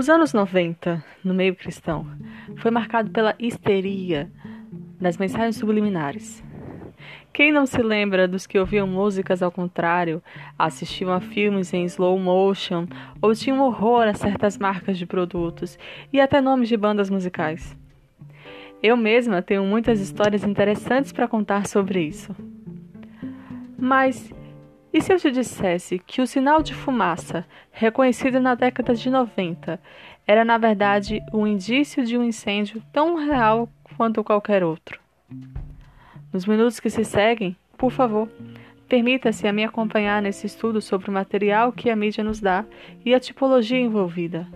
Os anos 90, no meio cristão, foi marcado pela histeria das mensagens subliminares. Quem não se lembra dos que ouviam músicas ao contrário, assistiam a filmes em slow motion ou tinham horror a certas marcas de produtos e até nomes de bandas musicais? Eu mesma tenho muitas histórias interessantes para contar sobre isso. Mas e se eu te dissesse que o sinal de fumaça, reconhecido na década de 90, era na verdade um indício de um incêndio tão real quanto qualquer outro? Nos minutos que se seguem, por favor, permita-se a me acompanhar nesse estudo sobre o material que a mídia nos dá e a tipologia envolvida.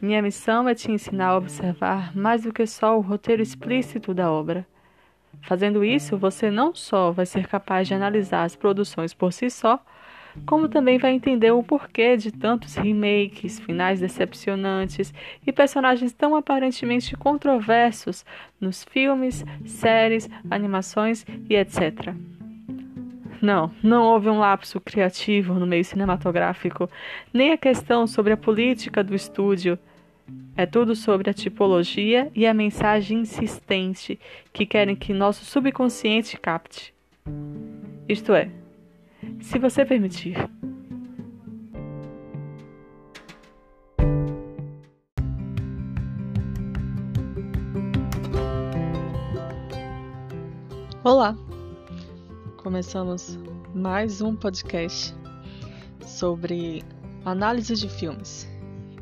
Minha missão é te ensinar a observar mais do que só o roteiro explícito da obra Fazendo isso, você não só vai ser capaz de analisar as produções por si só, como também vai entender o porquê de tantos remakes, finais decepcionantes e personagens tão aparentemente controversos nos filmes, séries, animações e etc. Não, não houve um lapso criativo no meio cinematográfico, nem a questão sobre a política do estúdio é tudo sobre a tipologia e a mensagem insistente que querem que nosso subconsciente capte. Isto é, se você permitir. Olá! Começamos mais um podcast sobre análise de filmes.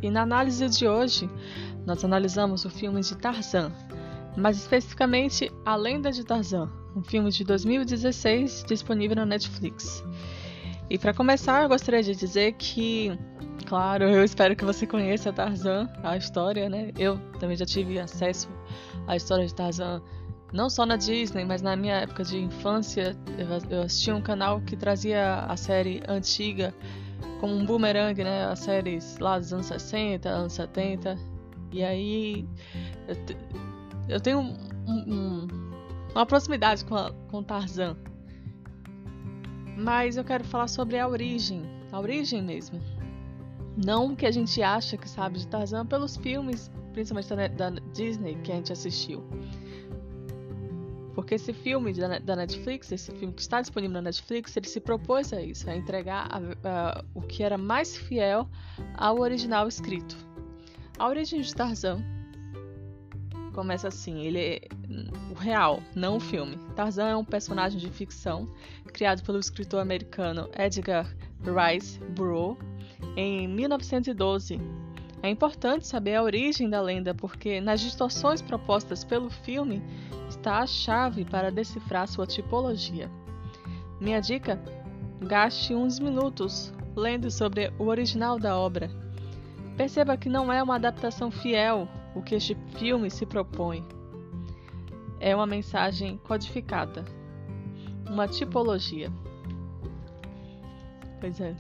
E na análise de hoje, nós analisamos o filme de Tarzan, mais especificamente A Lenda de Tarzan, um filme de 2016 disponível na Netflix. E para começar, eu gostaria de dizer que, claro, eu espero que você conheça Tarzan, a história, né? Eu também já tive acesso à história de Tarzan não só na Disney, mas na minha época de infância, eu assistia um canal que trazia a série antiga como um boomerang, né? As séries lá dos anos 60, anos 70. E aí eu, te, eu tenho um, um, uma proximidade com, a, com Tarzan. Mas eu quero falar sobre a origem, a origem mesmo. Não o que a gente acha que sabe de Tarzan pelos filmes, principalmente da, da Disney, que a gente assistiu. Porque esse filme da Netflix, esse filme que está disponível na Netflix, ele se propôs a isso, a entregar a, a, o que era mais fiel ao original escrito. A origem de Tarzan começa assim, ele é o real, não o filme. Tarzan é um personagem de ficção criado pelo escritor americano Edgar Rice Burroughs em 1912 é importante saber a origem da lenda porque nas distorções propostas pelo filme está a chave para decifrar sua tipologia. Minha dica: gaste uns minutos lendo sobre o original da obra. Perceba que não é uma adaptação fiel o que este filme se propõe. É uma mensagem codificada, uma tipologia. Pois é.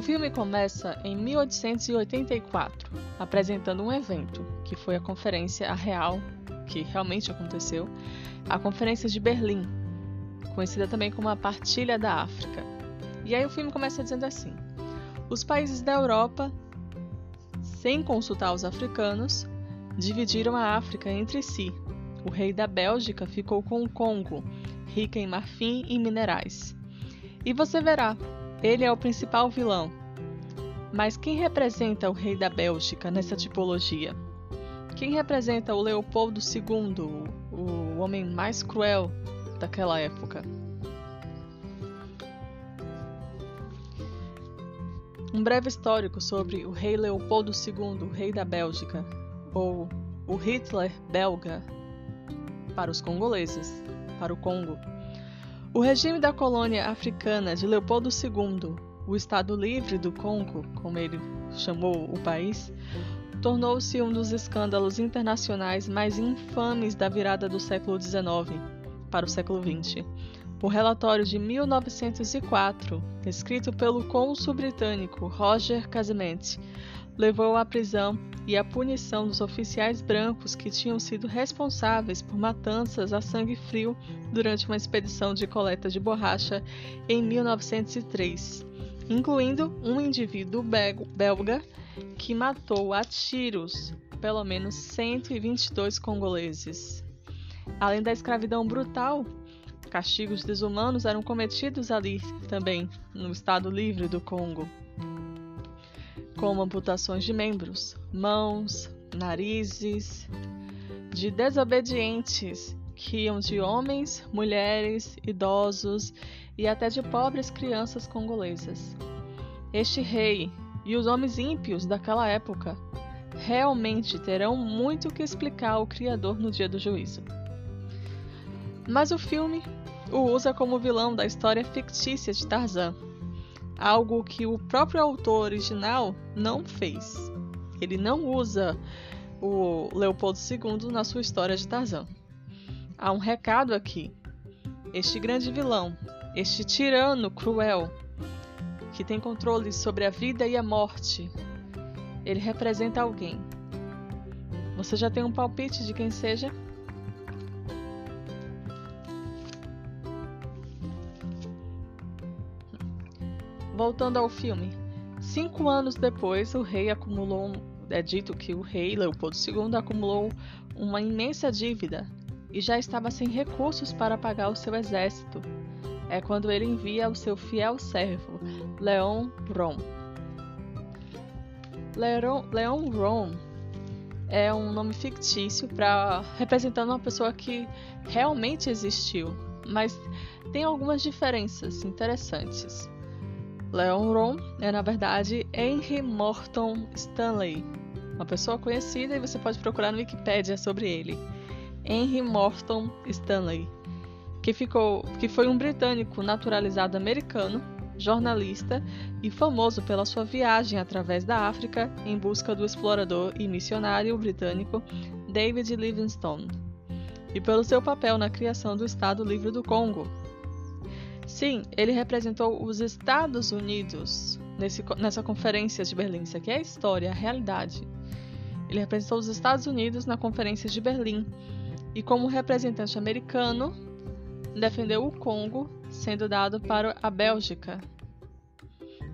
O filme começa em 1884, apresentando um evento, que foi a Conferência Real, que realmente aconteceu, a Conferência de Berlim, conhecida também como a Partilha da África. E aí o filme começa dizendo assim: os países da Europa, sem consultar os africanos, dividiram a África entre si. O rei da Bélgica ficou com o Congo, rica em marfim e minerais. E você verá, ele é o principal vilão. Mas quem representa o rei da Bélgica nessa tipologia? Quem representa o Leopoldo II, o homem mais cruel daquela época? Um breve histórico sobre o rei Leopoldo II, o rei da Bélgica, ou o Hitler belga para os congoleses, para o Congo. O regime da colônia africana de Leopoldo II, o Estado Livre do Congo, como ele chamou o país, tornou-se um dos escândalos internacionais mais infames da virada do século XIX para o século XX. O relatório de 1904, escrito pelo cônsul britânico Roger Casement, levou à prisão e à punição dos oficiais brancos que tinham sido responsáveis por matanças a sangue frio durante uma expedição de coleta de borracha em 1903. incluindo um indivíduo belga que matou a tiros pelo menos 122 congoleses. Além da escravidão brutal, castigos desumanos eram cometidos ali também, no Estado Livre do Congo, como amputações de membros, mãos, narizes, de desobedientes que iam de homens, mulheres, idosos e até de pobres crianças congolesas. Este rei e os homens ímpios daquela época realmente terão muito que explicar ao Criador no dia do juízo. Mas o filme o usa como vilão da história fictícia de Tarzan, algo que o próprio autor original não fez. Ele não usa o Leopoldo II na sua história de Tarzan. Há um recado aqui. Este grande vilão, este tirano cruel, que tem controle sobre a vida e a morte, ele representa alguém. Você já tem um palpite de quem seja? Voltando ao filme. Cinco anos depois, o rei acumulou. É dito que o rei Leopoldo II acumulou uma imensa dívida e já estava sem recursos para pagar o seu exército. É quando ele envia o seu fiel servo, Leon Bron. Leon, Bron é um nome fictício para representando uma pessoa que realmente existiu, mas tem algumas diferenças interessantes. Leon Ron é na verdade Henry Morton Stanley, uma pessoa conhecida e você pode procurar no Wikipedia sobre ele. Henry Morton Stanley, que, ficou, que foi um britânico naturalizado americano, jornalista e famoso pela sua viagem através da África em busca do explorador e missionário britânico David Livingstone, e pelo seu papel na criação do Estado Livre do Congo. Sim, ele representou os Estados Unidos nesse, nessa conferência de Berlim. Isso aqui é a história, a realidade. Ele representou os Estados Unidos na Conferência de Berlim e, como representante americano, defendeu o Congo, sendo dado para a Bélgica.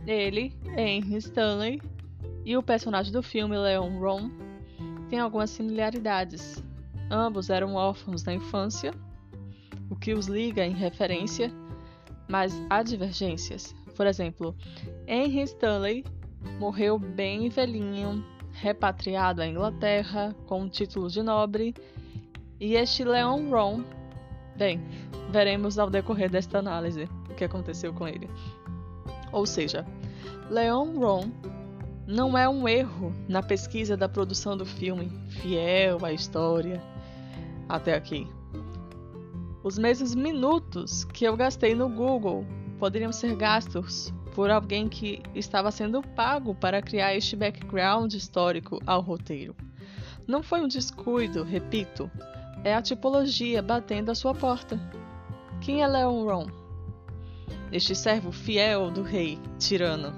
Ele, Henry Stanley, e o personagem do filme, Leon Ron, têm algumas similaridades. Ambos eram órfãos na infância, o que os liga em referência, mas há divergências. Por exemplo, Henry Stanley morreu bem velhinho, repatriado à Inglaterra com um título de nobre e este Leon Ron, bem, veremos ao decorrer desta análise o que aconteceu com ele. Ou seja, Leon Ron não é um erro na pesquisa da produção do filme, fiel à história até aqui. Os mesmos minutos que eu gastei no Google poderiam ser gastos por alguém que estava sendo pago para criar este background histórico ao roteiro. Não foi um descuido, repito, é a tipologia batendo à sua porta. Quem é Leon? Este servo fiel do rei tirano.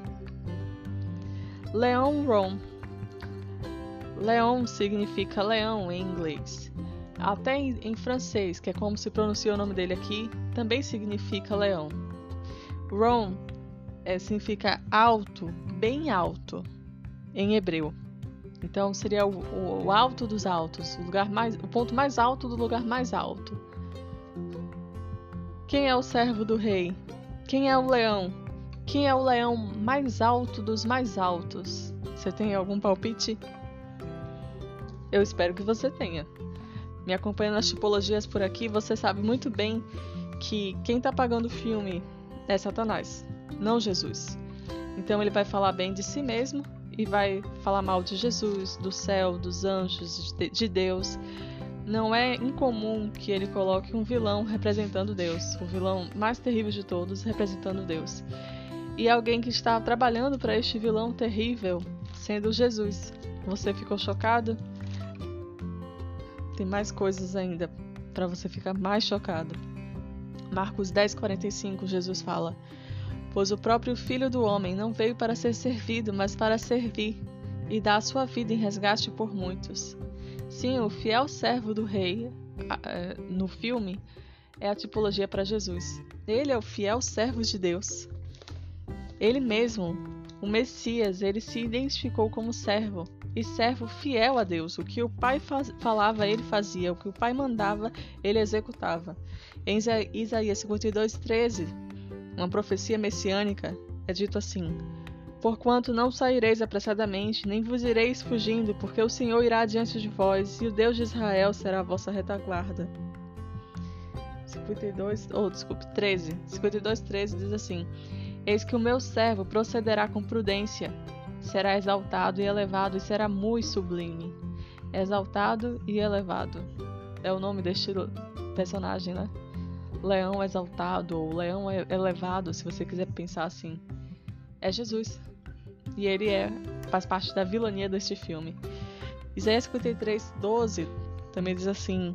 Leon Ron. Leon significa leão em inglês. Até em, em, francês, que é como se pronuncia o nome dele aqui, também significa leão. Ron é, significa alto, bem alto, em hebreu. Então seria o, o, alto dos altos, o lugar mais, o ponto mais alto do lugar mais alto. Quem é o servo do rei? Quem é o leão? Quem é o leão mais alto dos mais altos? Você tem algum palpite? Eu espero que você tenha. Me acompanhando nas tipologias por aqui, você sabe muito bem que quem está pagando o filme é Satanás, não Jesus. Então ele vai falar bem de si mesmo e vai falar mal de Jesus, do céu, dos anjos, de Deus. Não é incomum que ele coloque um vilão representando Deus, o vilão mais terrível de todos representando Deus. E alguém que está trabalhando para este vilão terrível sendo Jesus. Você ficou chocado? Tem mais coisas ainda para você ficar mais chocado. Marcos 10:45 Jesus fala: Pois o próprio Filho do Homem não veio para ser servido, mas para servir e dar a sua vida em resgate por muitos. Sim, o fiel servo do rei, no filme, é a tipologia para Jesus. Ele é o fiel servo de Deus. Ele mesmo, o Messias, ele se identificou como servo e servo fiel a Deus. O que o pai faz, falava, ele fazia. O que o pai mandava, ele executava. Em Isaías 52, 13, uma profecia messiânica, é dito assim: Porquanto não saireis apressadamente, nem vos ireis fugindo, porque o Senhor irá diante de vós, e o Deus de Israel será a vossa retaguarda. 52, ou oh, desculpe, 13. 52, 13 diz assim: Eis que o meu servo procederá com prudência, será exaltado e elevado, e será muito sublime. Exaltado e elevado. É o nome deste personagem, né? Leão exaltado ou leão elevado, se você quiser pensar assim. É Jesus. E ele é faz parte da vilania deste filme. Isaías 53, 12 também diz assim: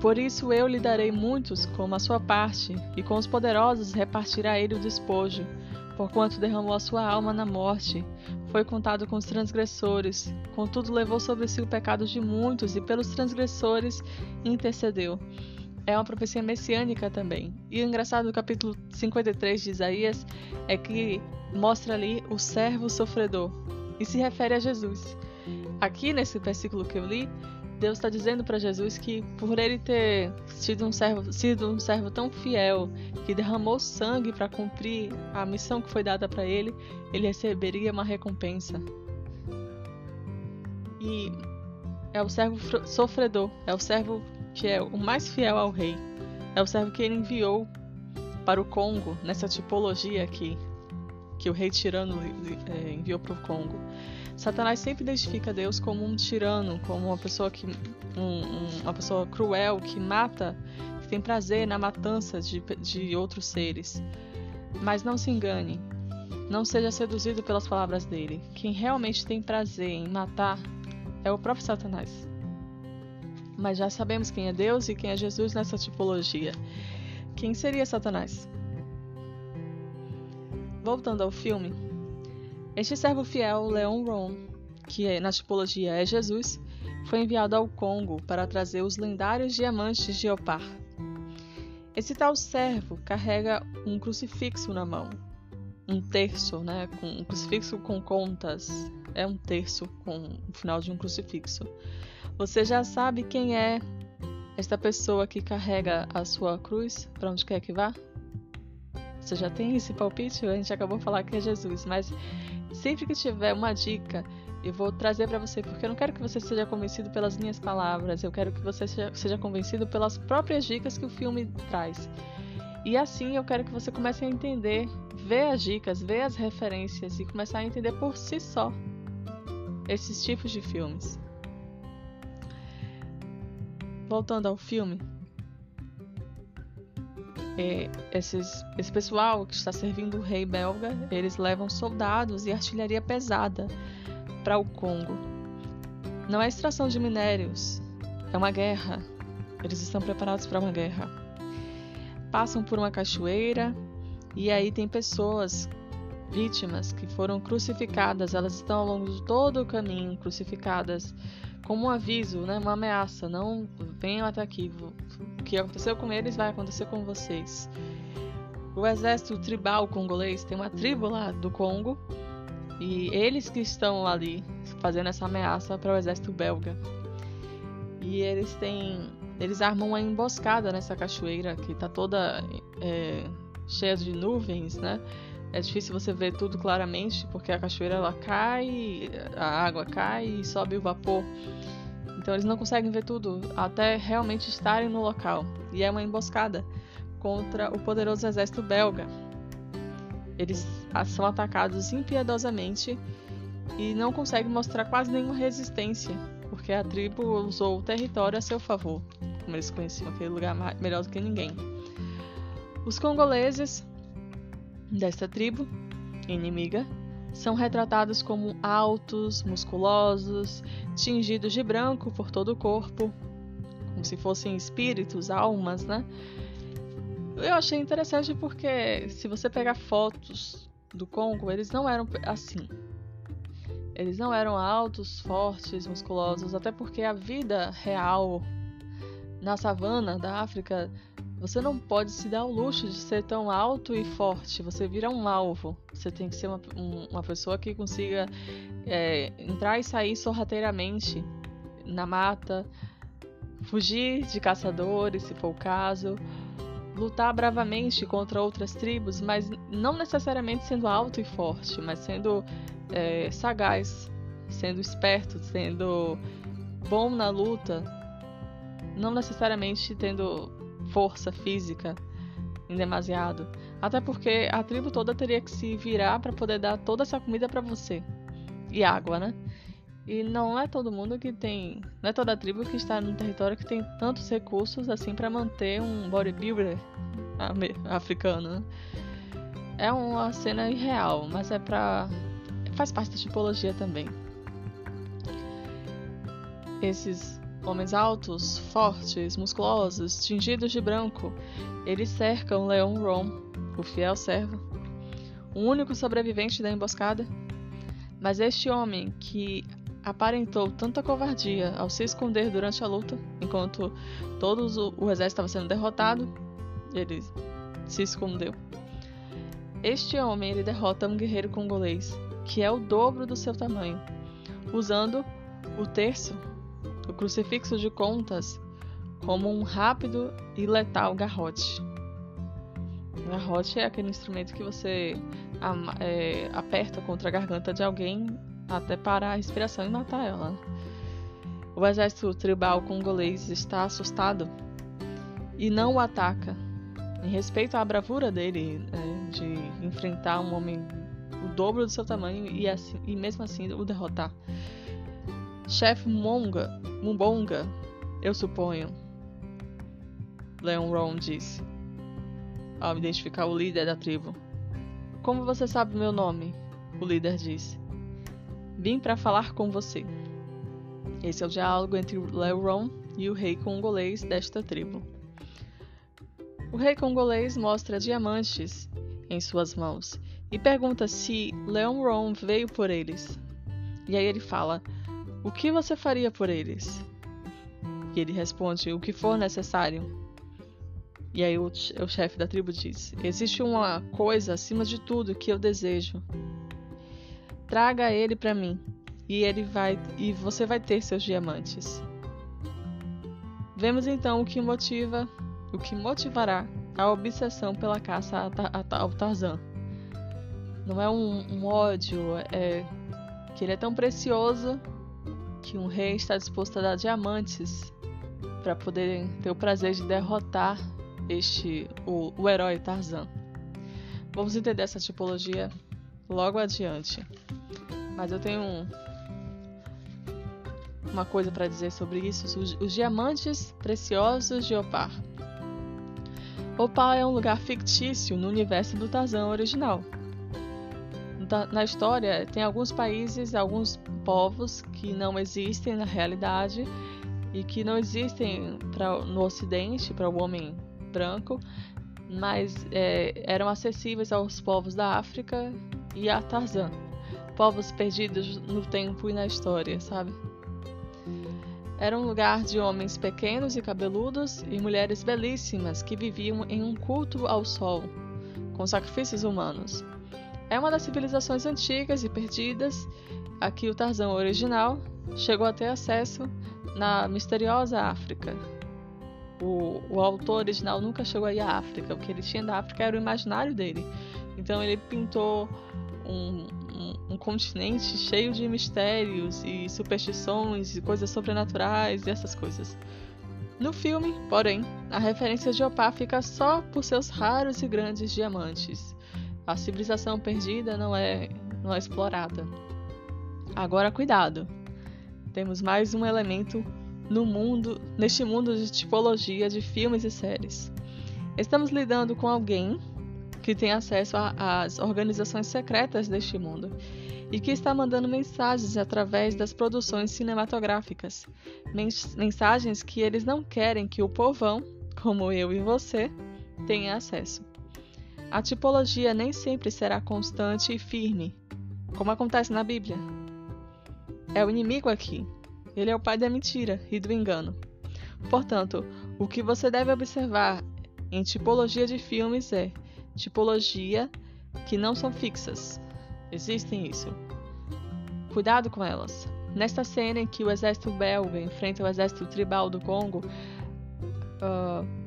Por isso eu lhe darei muitos como a sua parte, e com os poderosos repartirá ele o despojo porquanto derramou a sua alma na morte. Foi contado com os transgressores, contudo levou sobre si o pecado de muitos e pelos transgressores intercedeu. É uma profecia messiânica também. E o engraçado do capítulo 53 de Isaías é que mostra ali o servo sofredor e se refere a Jesus. Aqui nesse versículo que eu li, Deus está dizendo para Jesus que por ele ter sido um servo, sido um servo tão fiel, que derramou sangue para cumprir a missão que foi dada para ele, ele receberia uma recompensa. E é o servo sofredor, é o servo que é o mais fiel ao rei, é o servo que ele enviou para o Congo nessa tipologia aqui que o rei tirano é, enviou para o Congo. Satanás sempre identifica Deus como um tirano, como uma pessoa que um, um, uma pessoa cruel que mata, que tem prazer na matança de, de outros seres. Mas não se engane, não seja seduzido pelas palavras dele. Quem realmente tem prazer em matar é o próprio Satanás. Mas já sabemos quem é Deus e quem é Jesus nessa tipologia. Quem seria Satanás? Voltando ao filme, este servo fiel, Leon Ron, que é, na tipologia é Jesus, foi enviado ao Congo para trazer os lendários diamantes de Opar. Esse tal servo carrega um crucifixo na mão, um terço, né, com um crucifixo com contas, é um terço com o final de um crucifixo. Você já sabe quem é esta pessoa que carrega a sua cruz para onde quer que vá? Você já tem esse palpite? A gente acabou de falar que é Jesus, mas sempre que tiver uma dica, eu vou trazer para você, porque eu não quero que você seja convencido pelas minhas palavras, eu quero que você seja, seja convencido pelas próprias dicas que o filme traz. E assim eu quero que você comece a entender, ver as dicas, ver as referências e começar a entender por si só esses tipos de filmes. Voltando ao filme, esses, esse pessoal que está servindo o rei belga, eles levam soldados e artilharia pesada para o Congo. Não é extração de minérios, é uma guerra. Eles estão preparados para uma guerra. Passam por uma cachoeira e aí tem pessoas vítimas que foram crucificadas. Elas estão ao longo de todo o caminho crucificadas como um aviso, né, uma ameaça. Não venham até aqui, o que aconteceu com eles vai acontecer com vocês. O exército tribal congolês tem uma tribo lá do Congo e eles que estão ali fazendo essa ameaça para o exército belga. E eles têm. Eles armam uma emboscada nessa cachoeira que está toda é, cheia de nuvens, né? É difícil você ver tudo claramente porque a cachoeira ela cai, a água cai e sobe o vapor. Então eles não conseguem ver tudo até realmente estarem no local. E é uma emboscada contra o poderoso exército belga. Eles são atacados impiedosamente e não conseguem mostrar quase nenhuma resistência, porque a tribo usou o território a seu favor, como eles conheciam aquele lugar melhor do que ninguém. Os congoleses desta tribo inimiga são retratados como altos, musculosos, tingidos de branco por todo o corpo, como se fossem espíritos, almas, né? Eu achei interessante porque se você pegar fotos do Congo, eles não eram assim. Eles não eram altos, fortes, musculosos, até porque a vida real na savana da África Você não pode se dar o luxo de ser tão alto e forte. Você vira um alvo. Você tem que ser uma, um, uma pessoa que consiga é, entrar e sair sorrateiramente na mata, fugir de caçadores, se for o caso, lutar bravamente contra outras tribos, mas não necessariamente sendo alto e forte, mas sendo é, sagaz, sendo esperto, sendo bom na luta, não necessariamente tendo força física em demasiado. Até porque a tribo toda teria que se virar para poder dar toda essa comida para você. E água, né? E não é todo mundo que tem. Não é toda a tribo que está num território que tem tantos recursos assim para manter um bodybuilder africano. Né? É uma cena irreal, mas é pra. faz parte da tipologia também. Esses homens altos, fortes, musculosos, tingidos de branco, eles cercam Leon Rom, o fiel servo, o único sobrevivente da emboscada. Mas este homem, que aparentou tanta covardia ao se esconder durante a luta, enquanto todo o exército estava sendo derrotado, ele se escondeu. Este homem ele derrota um guerreiro congolês, que é o dobro do seu tamanho, usando o terço, o crucifixo de contas, como um rápido e letal garrote. Garrote é aquele instrumento que você é, aperta contra a garganta de alguém até parar a respiração e matar ela. O exército tribal congolês está assustado e não o ataca. Em respeito à bravura dele é, de enfrentar um homem o dobro do seu tamanho e, assim, e mesmo assim o derrotar. Chefe Monga, Mumbonga, eu suponho, Leon Ron disse, ao identificar o líder da tribo. Como você sabe meu nome? O líder disse. Vim para falar com você. Esse é o diálogo entre Leon e o rei congolês desta tribo. O rei congolês mostra diamantes em suas mãos e pergunta se Leon Ron veio por eles. E aí ele fala: O que você faria por eles? E ele responde: O que for necessário. E aí o, o chefe da tribo diz: Existe uma coisa acima de tudo que eu desejo Traga ele para mim, e ele vai e você vai ter seus diamantes. Vemos então o que motiva, o que motivará a obsessão pela caça ao Tarzan. Não é um, um ódio, é que ele é tão precioso que um rei está disposto a dar diamantes para poder ter o prazer de derrotar este o, o herói Tarzan. Vamos entender essa tipologia logo adiante. Mas eu tenho um, uma coisa para dizer sobre isso: os, os, diamantes preciosos de Opar. Opar é um lugar fictício no universo do Tarzan original. Na história, tem alguns países, alguns povos que não existem na realidade e que não existem pra, no Ocidente para o homem branco, mas é, eram acessíveis aos povos da África e a Tarzan povos perdidos no tempo e na história, sabe? Era um lugar de homens pequenos e cabeludos e mulheres belíssimas que viviam em um culto ao sol, com sacrifícios humanos. É uma das civilizações antigas e perdidas a que o Tarzan original chegou a ter acesso na misteriosa África. O, o autor original nunca chegou aí à África, o que ele tinha da África era o imaginário dele. Então ele pintou um, um, continente cheio de mistérios e superstições e coisas sobrenaturais e essas coisas. No filme, porém, a referência de Opá fica só por seus raros e grandes diamantes. A civilização perdida não é, não é explorada. Agora, cuidado! Temos mais um elemento no mundo, neste mundo de tipologia de filmes e séries. Estamos lidando com alguém que tem acesso às organizações secretas deste mundo e que está mandando mensagens através das produções cinematográficas. Mensagens que eles não querem que o povão, como eu e você, tenha acesso. A tipologia nem sempre será constante e firme, como acontece na Bíblia. É o inimigo aqui. Ele é o pai da mentira e do engano. Portanto, o que você deve observar em tipologia de filmes é tipologia que não são fixas. Existem isso. Cuidado com elas. Nesta cena em que o exército belga enfrenta o exército tribal do Congo, uh,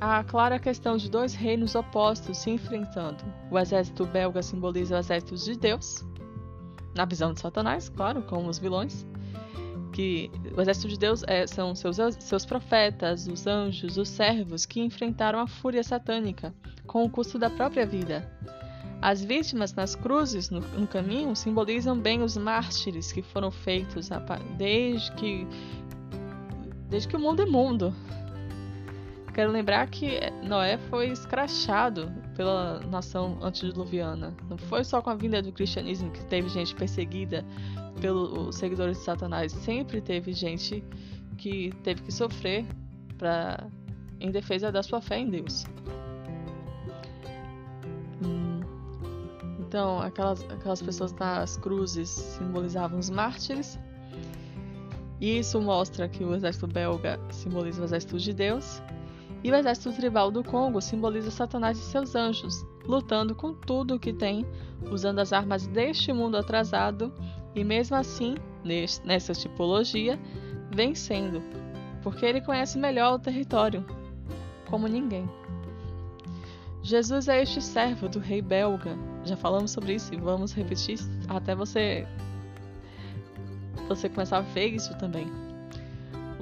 há clara questão de dois reinos opostos se enfrentando. O exército belga simboliza o exército de Deus, na visão de Satanás, claro, como os vilões. Que o exército de Deus é, são seus, seus profetas, os anjos, os servos que enfrentaram a fúria satânica com o custo da própria vida. As vítimas nas cruzes no, no caminho simbolizam bem os mártires que foram feitos desde que desde que o mundo é mundo. Quero lembrar que Noé foi escrachado pela nação antediluviana. Não foi só com a vinda do cristianismo que teve gente perseguida pelos seguidores de Satanás. Sempre teve gente que teve que sofrer pra, em defesa da sua fé em Deus. Então, aquelas, aquelas pessoas nas cruzes simbolizavam os mártires. E isso mostra que o exército belga simboliza o exército de Deus. E o exército tribal do Congo simboliza Satanás e seus anjos, lutando com tudo o que tem, usando as armas deste mundo atrasado e, mesmo assim, nessa tipologia, vencendo, porque ele conhece melhor o território, como ninguém. Jesus é este servo do rei belga. Já falamos sobre isso e vamos repetir até você você começar a ver isso também.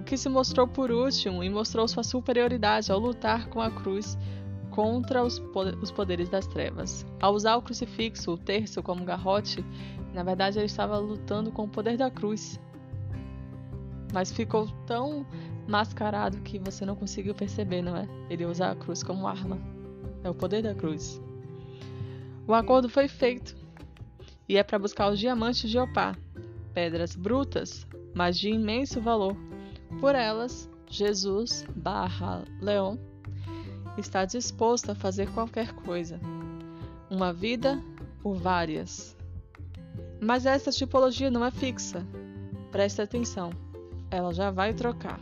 Que se mostrou por último e mostrou sua superioridade ao lutar com a cruz contra os, poderes das trevas. Ao usar o crucifixo, o terço como garrote, na verdade ele estava lutando com o poder da cruz. Mas ficou tão mascarado que você não conseguiu perceber, não é? Ele usa a cruz como arma. É o poder da cruz. O acordo foi feito e é para buscar os diamantes de Opá, pedras brutas, mas de imenso valor. Por elas, Jesus barra Leon está disposto a fazer qualquer coisa. Uma vida por várias. Mas essa tipologia não é fixa. Preste atenção, ela já vai trocar.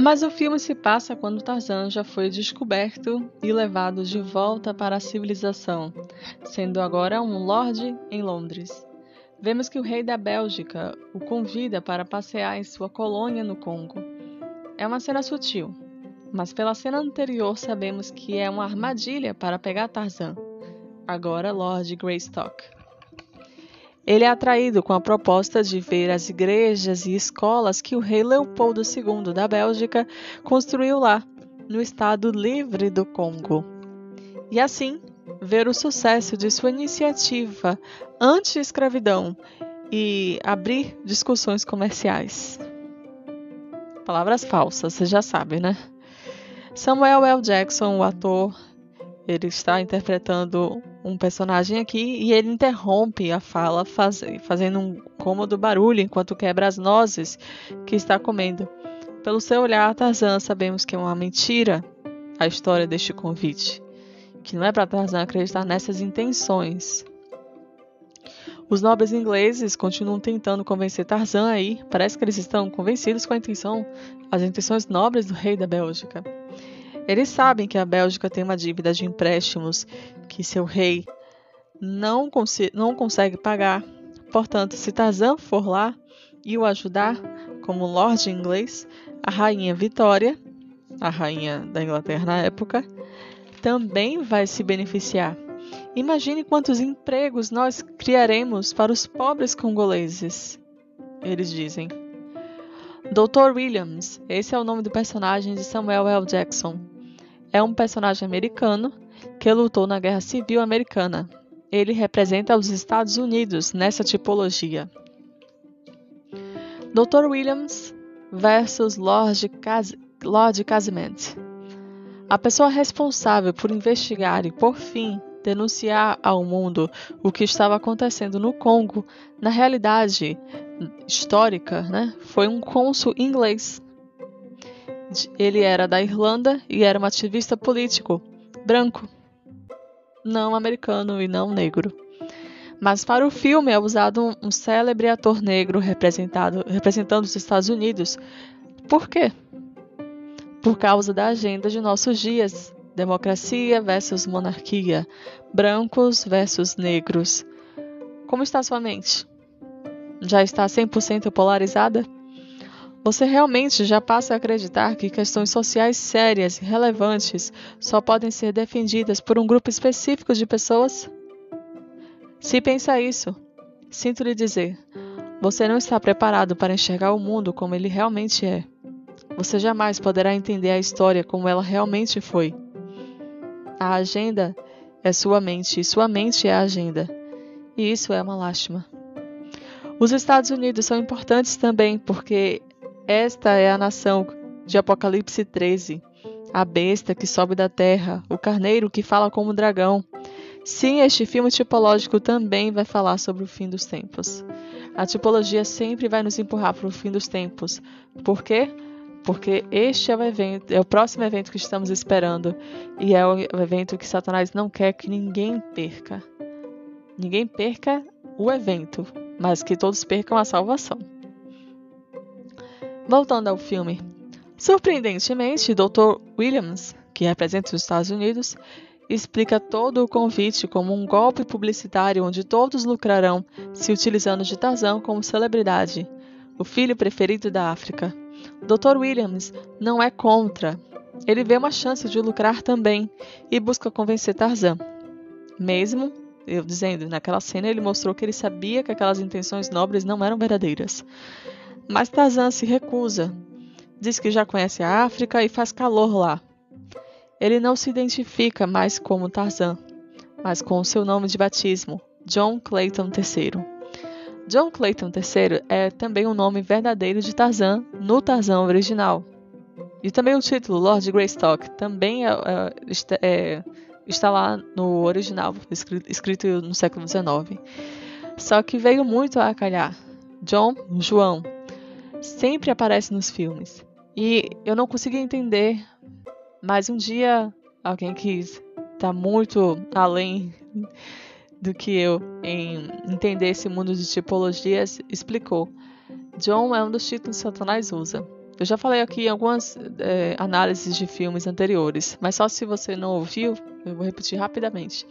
Mas o filme se passa quando Tarzan já foi descoberto e levado de volta para a civilização, sendo agora um lord em Londres. Vemos que o rei da Bélgica o convida para passear em sua colônia no Congo. É uma cena sutil, mas pela cena anterior sabemos que é uma armadilha para pegar Tarzan, agora Lord Greystock. Ele é atraído com a proposta de ver as igrejas e escolas que o rei Leopoldo II da Bélgica construiu lá, no estado livre do Congo. E assim, ver o sucesso de sua iniciativa anti-escravidão e abrir discussões comerciais. Palavras falsas, você já sabe, né? Samuel L. Jackson, o ator, ele está interpretando um personagem aqui e ele interrompe a fala faz, fazendo um cômodo barulho enquanto quebra as nozes que está comendo. Pelo seu olhar, Tarzan sabemos que é uma mentira a história deste convite, que não é para Tarzan acreditar nessas intenções. Os nobres ingleses continuam tentando convencer Tarzan aí, parece que eles estão convencidos com a intenção, as intenções nobres do rei da Bélgica. Eles sabem que a Bélgica tem uma dívida de empréstimos que seu rei não, não consegue pagar. Portanto, se Tarzan for lá e o ajudar, como Lorde inglês, a rainha Vitória, a rainha da Inglaterra na época, também vai se beneficiar. Imagine quantos empregos nós criaremos para os pobres congoleses, eles dizem. Dr. Williams, esse é o nome do personagem de Samuel L. Jackson é um personagem americano que lutou na Guerra Civil Americana. Ele representa os Estados Unidos nessa tipologia. Dr. Williams versus Lord, Cas Lord Casement. A pessoa responsável por investigar e, por fim, denunciar ao mundo o que estava acontecendo no Congo, na realidade histórica, né, foi um cônsul inglês ele era da Irlanda e era um ativista político branco. não americano e não negro. Mas para o filme é usado um, célebre ator negro representado, representando os Estados Unidos. Por quê? Por causa da agenda de nossos dias: democracia versus monarquia, brancos versus negros. Como está sua mente? Já está 100% polarizada? Você realmente já passa a acreditar que questões sociais sérias e relevantes só podem ser defendidas por um grupo específico de pessoas? Se pensa isso, sinto lhe dizer, você não está preparado para enxergar o mundo como ele realmente é. Você jamais poderá entender a história como ela realmente foi. A agenda é sua mente e sua mente é a agenda. E isso é uma lástima. Os Estados Unidos são importantes também porque esta é a nação de Apocalipse 13, a besta que sobe da terra, o carneiro que fala como dragão. Sim, este filme tipológico também vai falar sobre o fim dos tempos. A tipologia sempre vai nos empurrar para o fim dos tempos. Por quê? Porque este é o evento, é o próximo evento que estamos esperando e é o evento que Satanás não quer que ninguém perca. Ninguém perca o evento, mas que todos percam a salvação. Voltando ao filme. Surpreendentemente, Dr. Williams, que representa os Estados Unidos, explica todo o convite como um golpe publicitário onde todos lucrarão se utilizando de Tarzan como celebridade, o filho preferido da África. Dr. Williams não é contra. Ele vê uma chance de lucrar também e busca convencer Tarzan. Mesmo eu dizendo, naquela cena ele mostrou que ele sabia que aquelas intenções nobres não eram verdadeiras. Mas Tarzan se recusa. Diz que já conhece a África e faz calor lá. Ele não se identifica mais como Tarzan, mas com o seu nome de batismo, John Clayton III. John Clayton III é também o nome verdadeiro de Tarzan no Tarzan original. E também o título Lord Greystock também é, é, é, está lá no original, escrito, no século XIX. Só que veio muito a calhar. John, João, sempre aparece nos filmes. E eu não conseguia entender, mas um dia alguém que está muito além do que eu em entender esse mundo de tipologias explicou. John é um dos títulos que Satanás usa. Eu já falei aqui em algumas é, análises de filmes anteriores, mas só se você não ouviu, eu vou repetir rapidamente.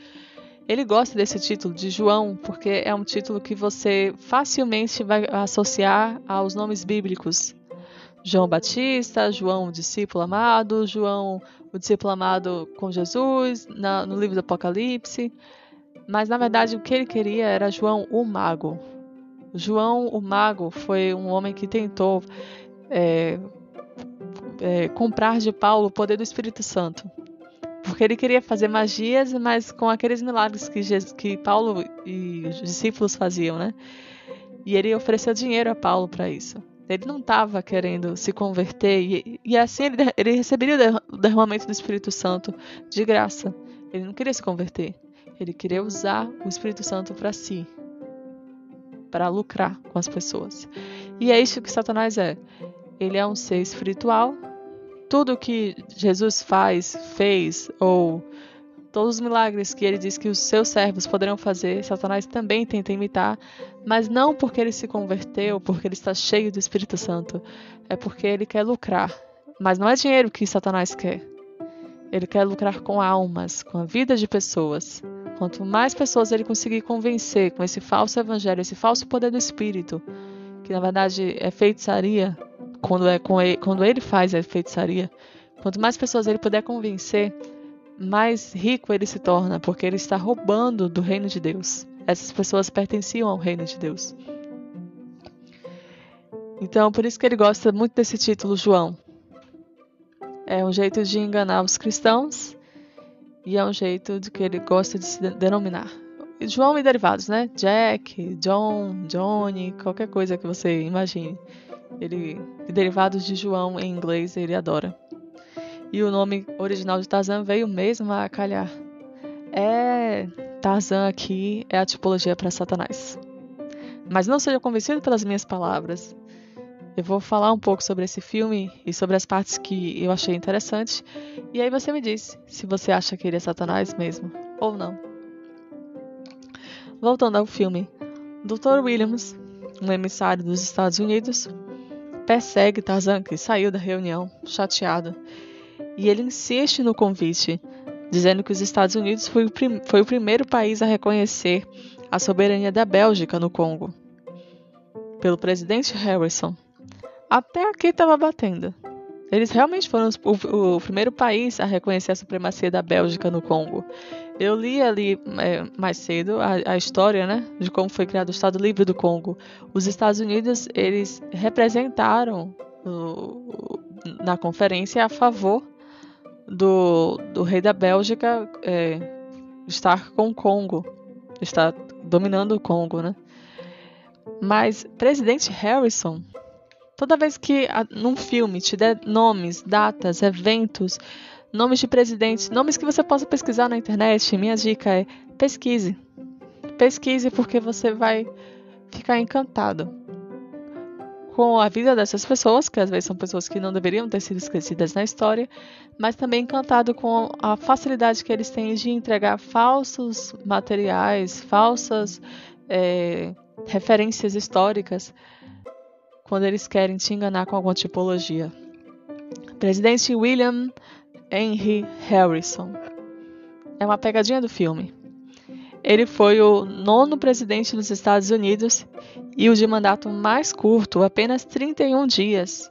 Ele gosta desse título de João porque é um título que você facilmente vai associar aos nomes bíblicos. João Batista, João o discípulo amado, João o discípulo amado com Jesus, na, no livro do Apocalipse. Mas na verdade o que ele queria era João o Mago. João o Mago foi um homem que tentou é, é, comprar de Paulo o poder do Espírito Santo porque ele queria fazer magias, mas com aqueles milagres que, Jesus, que Paulo e os discípulos faziam, né? E ele ofereceu dinheiro a Paulo para isso. Ele não estava querendo se converter e, e assim ele, ele receberia o derramamento do Espírito Santo de graça. Ele não queria se converter. Ele queria usar o Espírito Santo para si, para lucrar com as pessoas. E é isso que Satanás é. Ele é um ser espiritual tudo que Jesus faz, fez, ou todos os milagres que ele diz que os seus servos poderão fazer, Satanás também tenta imitar, mas não porque ele se converteu, porque ele está cheio do Espírito Santo, é porque ele quer lucrar. Mas não é dinheiro que Satanás quer. Ele quer lucrar com almas, com a vida de pessoas. Quanto mais pessoas ele conseguir convencer com esse falso evangelho, esse falso poder do Espírito, que na verdade é feitiçaria, quando, é com ele, quando ele faz a feitiçaria, quanto mais pessoas ele puder convencer, mais rico ele se torna, porque ele está roubando do reino de Deus. Essas pessoas pertenciam ao reino de Deus. Então, por isso que ele gosta muito desse título, João. É um jeito de enganar os cristãos e é um jeito de que ele gosta de se denominar. João e derivados, né? Jack, John, Johnny, qualquer coisa que você imagine. Ele, derivados de João em inglês, ele adora. E o nome original de Tarzan veio mesmo a calhar. É Tarzan aqui é a tipologia para Satanás. Mas não seja convencido pelas minhas palavras. Eu vou falar um pouco sobre esse filme e sobre as partes que eu achei interessantes. E aí você me diz se você acha que ele é Satanás mesmo. ou não. Voltando ao filme, Dr. Williams, um emissário dos Estados Unidos, persegue Tarzan, que saiu da reunião chateado, e ele insiste no convite, dizendo que os Estados Unidos foi o, foi o primeiro país a reconhecer a soberania da Bélgica no Congo, pelo presidente Harrison. Até aqui estava batendo. Eles realmente foram o, o, primeiro país a reconhecer a supremacia da Bélgica no Congo. Eu li ali é, mais cedo a, a, história, né, de como foi criado o Estado Livre do Congo. Os Estados Unidos eles representaram o, na conferência a favor do, do rei da Bélgica é, estar com o Congo, estar dominando o Congo, né? Mas presidente Harrison Toda vez que num filme te der nomes, datas, eventos, nomes de presidentes, nomes que você possa pesquisar na internet, minha dica é pesquise. Pesquise porque você vai ficar encantado com a vida dessas pessoas, que às vezes são pessoas que não deveriam ter sido esquecidas na história, mas também encantado com a facilidade que eles têm de entregar falsos materiais, falsas é, referências históricas quando eles querem te enganar com alguma tipologia. Presidente William Henry Harrison. É uma pegadinha do filme. Ele foi o nono presidente dos Estados Unidos e o de mandato mais curto, apenas 31 dias,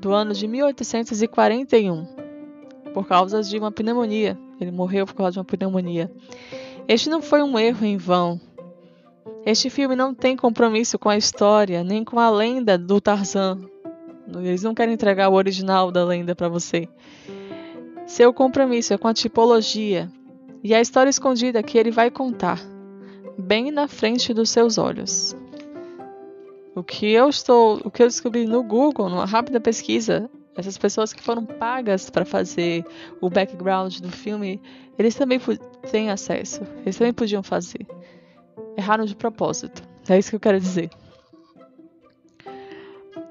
do ano de 1841, por causa de uma pneumonia. Ele morreu por causa de uma pneumonia. Este não foi um erro em vão. Este filme não tem compromisso com a história, nem com a lenda do Tarzan. Eles não querem entregar o original da lenda para você. Seu compromisso é com a tipologia e a história escondida que ele vai contar, bem na frente dos seus olhos. O que eu estou, o que eu descobri no Google, numa rápida pesquisa, essas pessoas que foram pagas para fazer o background do filme, eles também têm acesso, eles também podiam fazer erraram de propósito. É isso que eu quero dizer.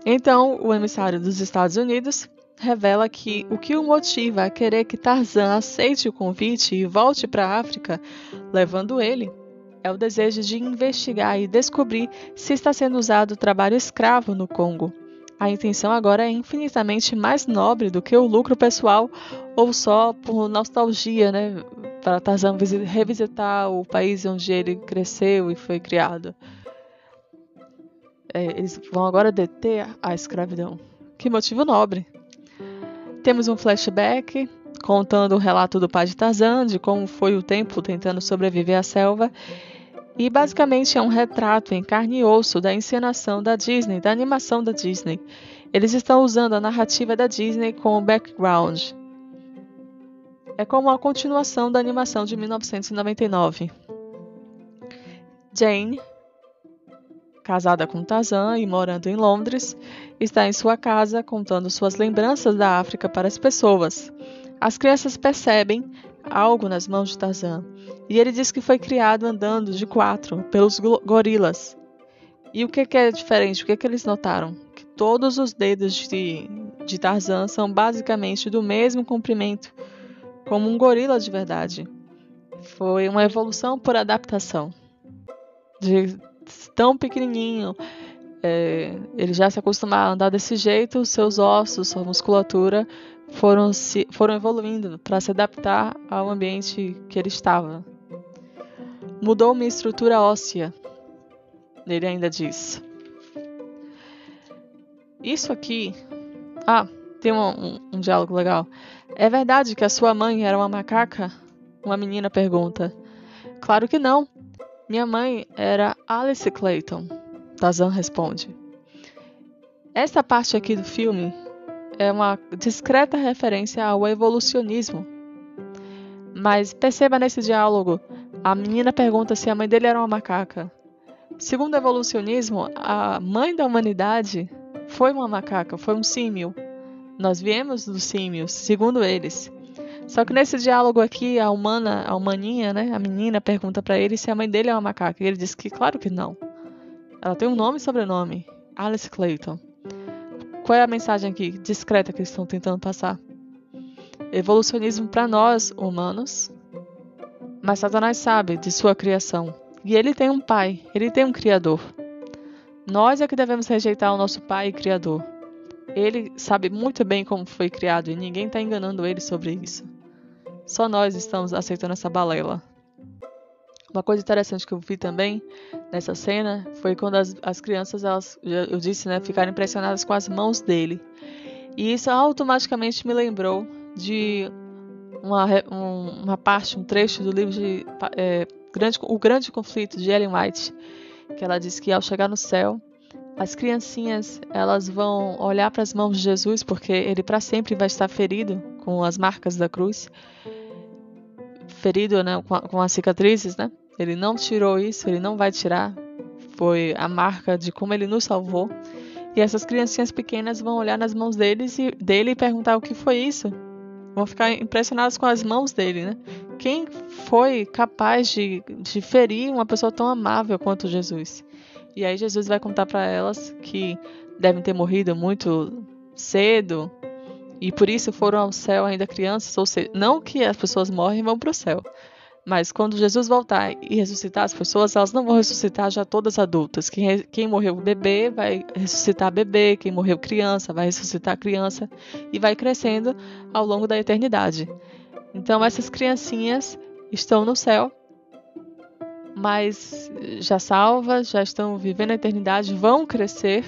Então, o emissário dos Estados Unidos revela que o que o motiva a querer que Tarzan aceite o convite e volte para a África, levando ele, é o desejo de investigar e descobrir se está sendo usado o trabalho escravo no Congo. A intenção agora é infinitamente mais nobre do que o lucro pessoal ou só por nostalgia, né? para Tarzan revisitar o país onde ele cresceu e foi criado. É, eles vão agora deter a escravidão. Que motivo nobre. Temos um flashback contando o relato do pai de Tarzan, de como foi o tempo tentando sobreviver à selva. E basicamente é um retrato em carne e osso da encenação da Disney, da animação da Disney. Eles estão usando a narrativa da Disney como background é como a continuação da animação de 1999. Jane, casada com Tarzan e morando em Londres, está em sua casa contando suas lembranças da África para as pessoas. As crianças percebem algo nas mãos de Tarzan e ele diz que foi criado andando de quatro pelos gorilas. E o que, é diferente? O que, que eles notaram? Que todos os dedos de, de Tarzan são basicamente do mesmo comprimento como um gorila de verdade. Foi uma evolução por adaptação. De tão pequenininho, é, ele já se acostumar a andar desse jeito, seus ossos, sua musculatura foram, se, foram evoluindo para se adaptar ao ambiente que ele estava. Mudou minha estrutura óssea, ele ainda diz. Isso aqui. Ah, tem um, um, um diálogo legal. É verdade que a sua mãe era uma macaca? Uma menina pergunta. Claro que não. Minha mãe era Alice Clayton. Tarzan responde. Esta parte aqui do filme é uma discreta referência ao evolucionismo. Mas perceba nesse diálogo, a menina pergunta se a mãe dele era uma macaca. Segundo o evolucionismo, a mãe da humanidade foi uma macaca, foi um símio. Nós viemos dos símios, segundo eles. Só que nesse diálogo aqui, a humana, a humaninha, né, a menina pergunta para ele se a mãe dele é uma macaca. E ele diz que claro que não. Ela tem um nome e sobrenome, Alice Clayton. Qual é a mensagem aqui discreta que eles estão tentando passar? Evolucionismo para nós humanos, Mas Satanás sabe de sua criação. E ele tem um pai, ele tem um criador. Nós é que devemos rejeitar o nosso pai e criador. Ele sabe muito bem como foi criado e ninguém está enganando ele sobre isso. Só nós estamos aceitando essa balela. Uma coisa interessante que eu vi também nessa cena foi quando as, as crianças, elas, eu disse, né, ficaram impressionadas com as mãos dele. E isso automaticamente me lembrou de uma, uma parte, um trecho do livro de é, grande, O Grande Conflito de Ellen White, que ela diz que ao chegar no céu, as criancinhas elas vão olhar para as mãos de Jesus porque ele para sempre vai estar ferido com as marcas da cruz, ferido né, com, com as cicatrizes, né? Ele não tirou isso, ele não vai tirar. Foi a marca de como ele nos salvou. E essas criancinhas pequenas vão olhar nas mãos deles e, dele e perguntar o que foi isso. Vão ficar impressionadas com as mãos dele, né? Quem foi capaz de, de ferir uma pessoa tão amável quanto Jesus? E aí Jesus vai contar para elas que devem ter morrido muito cedo e por isso foram ao céu ainda crianças, ou seja, não que as pessoas morrem e vão para o céu, mas quando Jesus voltar e ressuscitar as pessoas, elas não vão ressuscitar já todas adultas. Quem, quem morreu bebê vai ressuscitar bebê, quem morreu criança vai ressuscitar criança e vai crescendo ao longo da eternidade. Então essas criancinhas estão no céu, mas já salvas, já estão vivendo a eternidade, vão crescer,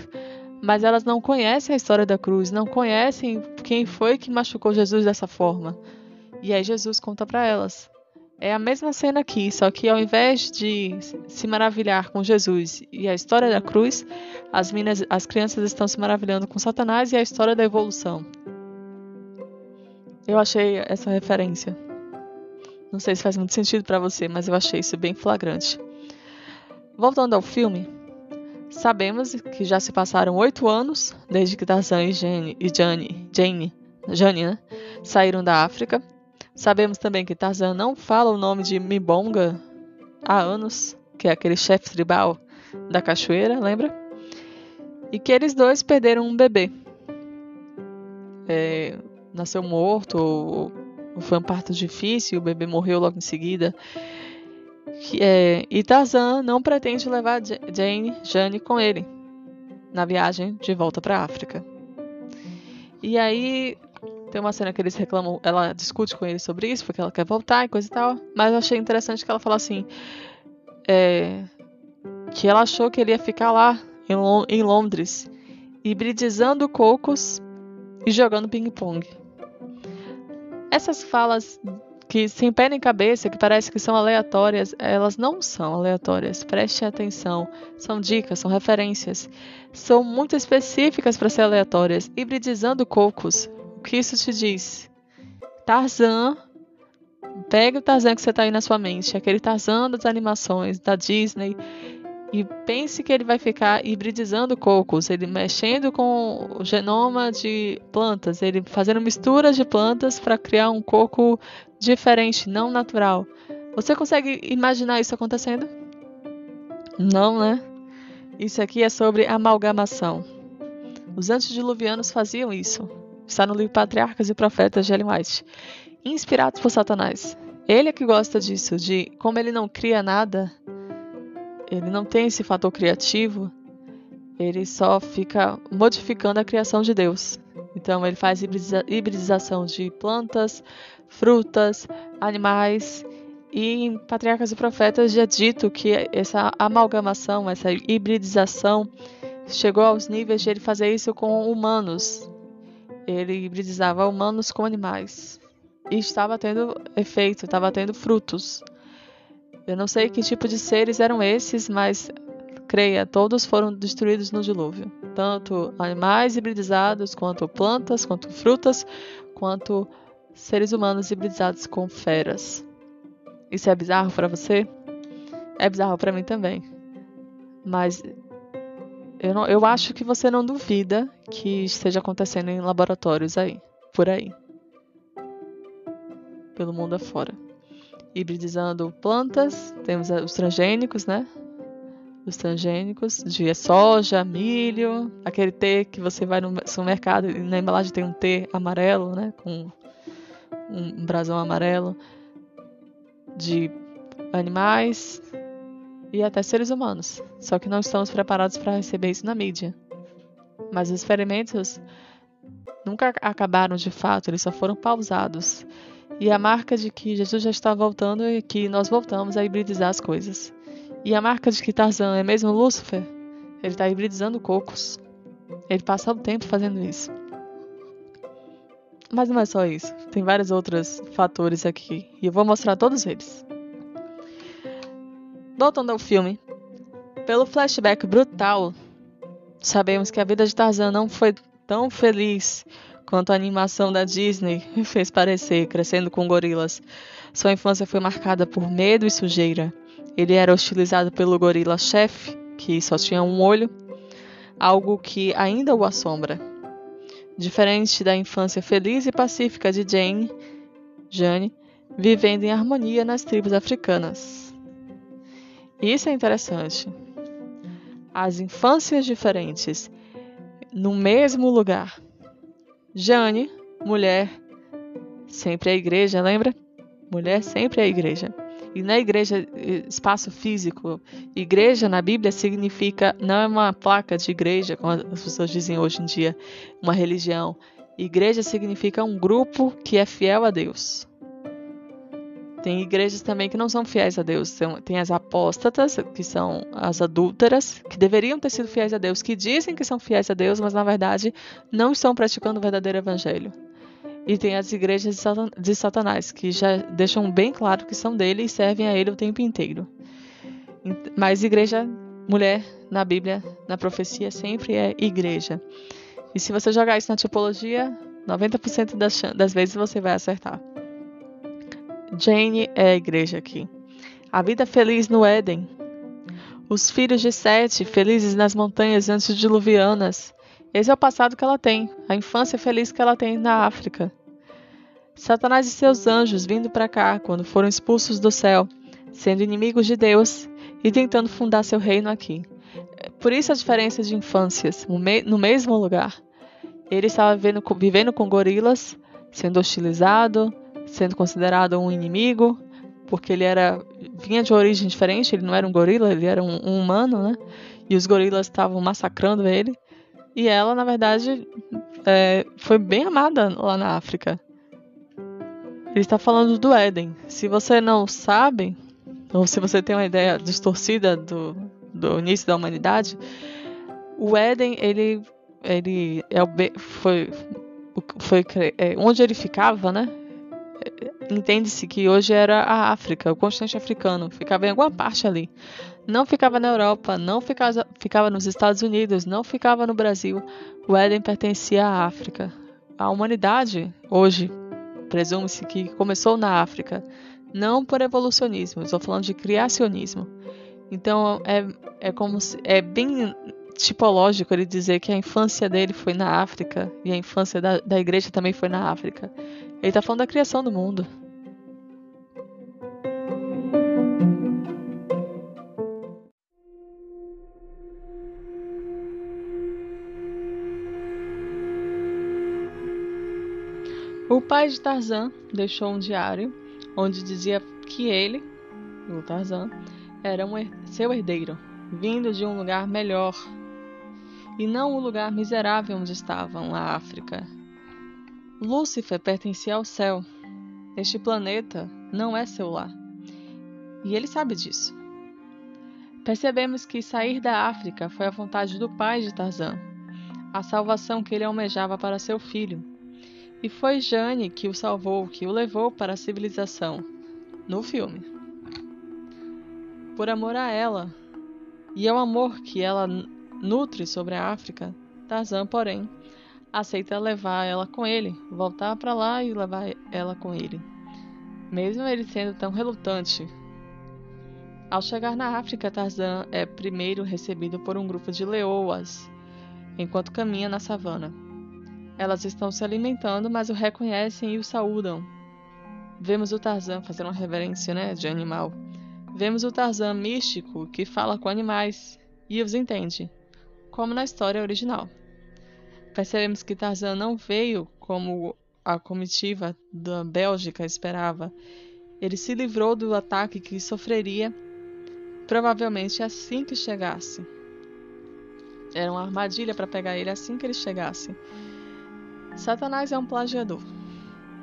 mas elas não conhecem a história da cruz, não conhecem quem foi que machucou Jesus dessa forma. E aí Jesus conta para elas é a mesma cena aqui, só que ao invés de se maravilhar com Jesus e a história da cruz, as, minas, as crianças estão se maravilhando com Satanás e a história da evolução. Eu achei essa referência. Não sei se faz muito sentido para você, mas eu achei isso bem flagrante. Voltando ao filme, sabemos que já se passaram oito anos desde que Tarzan e Jane, e Jane, Jane, Jane né, saíram da África Sabemos também que Tarzan não fala o nome de Mibonga há anos, que é aquele chefe tribal da cachoeira, lembra? E que eles dois perderam um bebê. É, nasceu morto, ou, ou, foi um parto difícil, o bebê morreu logo em seguida. É, e Tarzan não pretende levar Jane, Jane com ele na viagem de volta para a África. E aí tem uma cena que eles reclamam, ela discute com ele sobre isso, porque ela quer voltar e coisa e tal. Mas eu achei interessante que ela fala assim: é, que ela achou que ele ia ficar lá em, em Londres, hibridizando cocos e jogando ping-pong. Essas falas que sem pé nem cabeça, que parece que são aleatórias, elas não são aleatórias. Preste atenção. São dicas, são referências. São muito específicas para ser aleatórias. Hibridizando cocos, que isso te diz? Tarzan. Pega o Tarzan que você está aí na sua mente, aquele Tarzan das animações da Disney, e pense que ele vai ficar hibridizando cocos, ele mexendo com o genoma de plantas, ele fazendo misturas de plantas para criar um coco diferente, não natural. Você consegue imaginar isso acontecendo? Não, né? Isso aqui é sobre amalgamação. Os antediluvianos faziam isso. Está no livro Patriarcas e Profetas de Ellen White. Inspirados por Satanás. Ele é que gosta disso, de como ele não cria nada, ele não tem esse fator criativo, ele só fica modificando a criação de Deus. Então ele faz hibridização de plantas, frutas, animais. E em Patriarcas e Profetas já é dito que essa amalgamação, essa hibridização, chegou aos níveis de ele fazer isso com humanos ele hibridizava humanos com animais. E estava tendo efeito, estava tendo frutos. Eu não sei que tipo de seres eram esses, mas creia, todos foram destruídos no dilúvio. Tanto animais hibridizados, quanto plantas, quanto frutas, quanto seres humanos hibridizados com feras. Isso é bizarro para você? É bizarro para mim também. Mas eu, não, eu acho que você não duvida que esteja acontecendo em laboratórios aí, por aí. Pelo mundo afora. Hibridizando plantas, temos os transgênicos, né? Os transgênicos de soja, milho, aquele T que você vai no supermercado e na embalagem tem um T amarelo, né? Com um brasão amarelo. De animais e até seres humanos. Só que não estamos preparados para receber isso na mídia. Mas os experimentos nunca acabaram de fato, eles só foram pausados. E a marca de que Jesus já está voltando é que nós voltamos a hibridizar as coisas. E a marca de que Tarzan é mesmo Lúcifer, ele está hibridizando cocos. Ele passa o tempo fazendo isso. Mas não é só isso. Tem vários outros fatores aqui. E eu vou mostrar todos eles. Voltando ao filme. Pelo flashback brutal, sabemos que a vida de Tarzan não foi tão feliz quanto a animação da Disney fez parecer, crescendo com gorilas. Sua infância foi marcada por medo e sujeira. Ele era hostilizado pelo gorila chefe, que só tinha um olho, algo que ainda o assombra. Diferente da infância feliz e pacífica de Jane, Jane, vivendo em harmonia nas tribos africanas. Isso é interessante. As infâncias diferentes no mesmo lugar. Jane, mulher, sempre a igreja, lembra? Mulher sempre a igreja. E na igreja, espaço físico, igreja na Bíblia significa, não é uma placa de igreja, como as pessoas dizem hoje em dia, uma religião. Igreja significa um grupo que é fiel a Deus. Tem igrejas também que não são fiéis a Deus. Tem as apóstatas, que são as adúlteras, que deveriam ter sido fiéis a Deus, que dizem que são fiéis a Deus, mas na verdade não estão praticando o verdadeiro evangelho. E tem as igrejas de Satanás, que já deixam bem claro que são dele e servem a ele o tempo inteiro. Mas igreja, mulher, na Bíblia, na profecia, sempre é igreja. E se você jogar isso na tipologia, 90% das, das vezes você vai acertar. Jane é a igreja aqui. A vida feliz no Éden. Os filhos de Sete, felizes nas montanhas antediluvianas. Esse é o passado que ela tem, a infância feliz que ela tem na África. Satanás e seus anjos vindo para cá quando foram expulsos do céu, sendo inimigos de Deus e tentando fundar seu reino aqui. Por isso a diferença de infâncias, no mesmo lugar. Ele estava vivendo, vivendo com gorilas, sendo hostilizado, sendo considerado um inimigo, porque ele era vinha de origem diferente, ele não era um gorila, ele era um, um humano, né? E os gorilas estavam massacrando ele. E ela, na verdade, é, foi bem amada lá na África. Ele está falando do Éden. Se você não sabe, ou se você tem uma ideia distorcida do, do início da humanidade, o Éden, ele, ele é o, foi, foi é, onde ele ficava, né? Entende-se que hoje era a África, o continente africano, ficava em alguma parte ali. Não ficava na Europa, não ficava, ficava nos Estados Unidos, não ficava no Brasil. O Éden pertencia à África. A humanidade, hoje, presume-se que começou na África, não por evolucionismo, estou falando de criacionismo. Então é, é como se, é bem tipológico ele dizer que a infância dele foi na África e a infância da, da igreja também foi na África. Ele está falando da criação do mundo. O pai de Tarzan deixou um diário onde dizia que ele, o Tarzan, era um seu herdeiro, vindo de um lugar melhor e não o lugar miserável onde estavam, a África. Lúcifer pertencia ao céu. Este planeta não é seu lar. E ele sabe disso. Percebemos que sair da África foi a vontade do pai de Tarzan, a salvação que ele almejava para seu filho. E foi Jane que o salvou, que o levou para a civilização, no filme. Por amor a ela, e ao amor que ela nutre sobre a África, Tarzan, porém, aceita levar ela com ele, voltar para lá e levar ela com ele. Mesmo ele sendo tão relutante. Ao chegar na África, Tarzan é primeiro recebido por um grupo de leoas, enquanto caminha na savana. Elas estão se alimentando, mas o reconhecem e o saúdam. Vemos o Tarzan fazer uma reverência né, de animal. Vemos o Tarzan místico que fala com animais e os entende como na história original. Percebemos que Tarzan não veio como a comitiva da Bélgica esperava, Ele se livrou do ataque que sofreria provavelmente assim que chegasse. Era uma armadilha para pegar ele assim que ele chegasse. Satanás é um plagiador.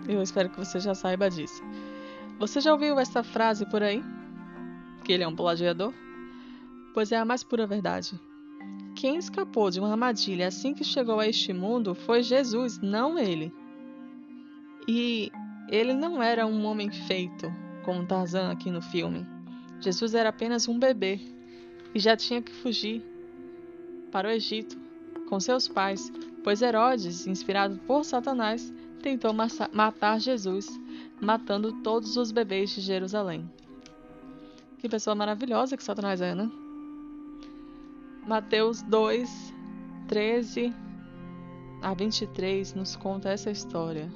Eu espero que você já saiba disso. Você já ouviu essa frase por aí? Que ele é um plagiador? Pois é a mais pura verdade. Quem escapou de uma armadilha assim que chegou a este mundo foi Jesus, não ele. E ele não era um homem feito, como Tarzan aqui no filme. Jesus era apenas um bebê e já tinha que fugir para o Egito com seus pais, pois Herodes, inspirado por Satanás, tentou matar Jesus, matando todos os bebês de Jerusalém. Que pessoa maravilhosa que Satanás é, né? Mateus 2, 13 a 23 nos conta essa história.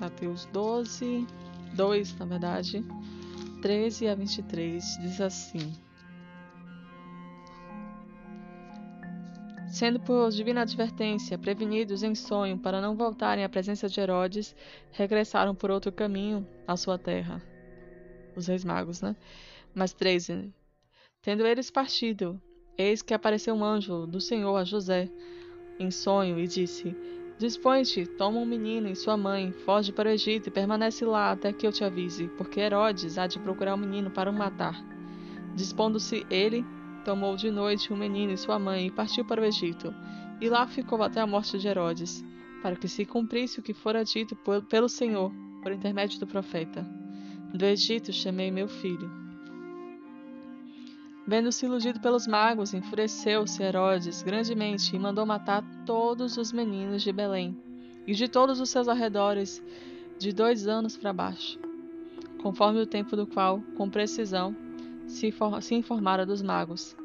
Mateus 12, 2, na verdade, 13 a 23, diz assim: Sendo por divina advertência prevenidos em sonho para não voltarem à presença de Herodes, regressaram por outro caminho à sua terra. Os reis magos, né? Mas 13. Tendo eles partido, eis que apareceu um anjo do Senhor a José em sonho e disse: Dispõe-te, toma um menino e sua mãe, foge para o Egito e permanece lá até que eu te avise, porque Herodes há de procurar o um menino para o matar. Dispondo-se ele, tomou de noite o um menino e sua mãe e partiu para o Egito. E lá ficou até a morte de Herodes, para que se cumprisse o que fora dito pelo Senhor, por intermédio do profeta. Do Egito chamei meu filho. Vendo-se iludido pelos magos, enfureceu-se Herodes grandemente e mandou matar todos os meninos de Belém e de todos os seus arredores, de dois anos para baixo, conforme o tempo do qual, com precisão, se, se informara dos magos.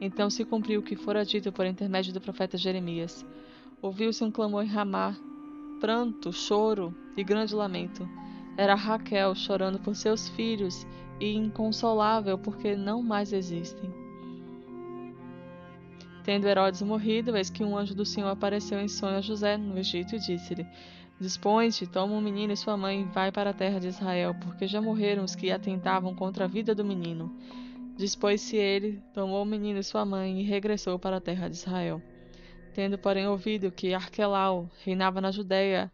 Então se cumpriu o que fora dito por intermédio do profeta Jeremias. Ouviu-se um clamor em Ramá, pranto, choro e grande lamento. Era Raquel chorando por seus filhos e inconsolável porque não mais existem. Tendo Herodes morrido, eis que um anjo do Senhor apareceu em sonho a José no Egito e disse-lhe: Dispõe-te, toma um menino e sua mãe e vai para a terra de Israel, porque já morreram os que atentavam contra a vida do menino. Dispôs-se ele, tomou o menino e sua mãe e regressou para a terra de Israel. Tendo, porém, ouvido que Arquelau reinava na Judéia,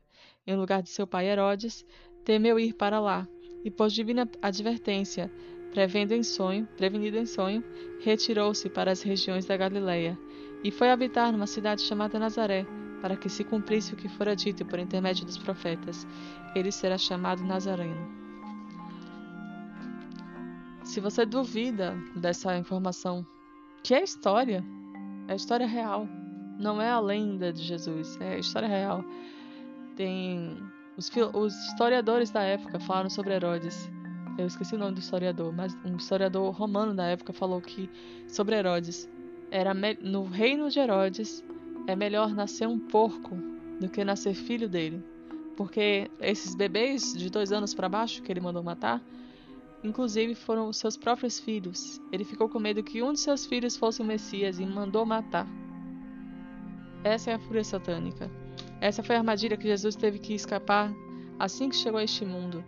em lugar de seu pai Herodes, temeu ir para lá e por divina advertência, prevendo em sonho, prevenido em sonho, retirou-se para as regiões da Galileia e foi habitar numa cidade chamada Nazaré, para que se cumprisse o que fora dito por intermédio dos profetas. Ele será chamado Nazareno. Se você duvida dessa informação, que é história, é história real, não é a lenda de Jesus, é história real. Tem os, os historiadores da época falaram sobre Herodes. Eu esqueci o nome do historiador, mas um historiador romano da época falou que sobre Herodes era no reino de Herodes é melhor nascer um porco do que nascer filho dele, porque esses bebês de dois anos para baixo que ele mandou matar, inclusive foram seus próprios filhos. Ele ficou com medo que um de seus filhos fosse o Messias e mandou matar. Essa é a fúria satânica. Essa foi a armadilha que Jesus teve que escapar assim que chegou a este mundo.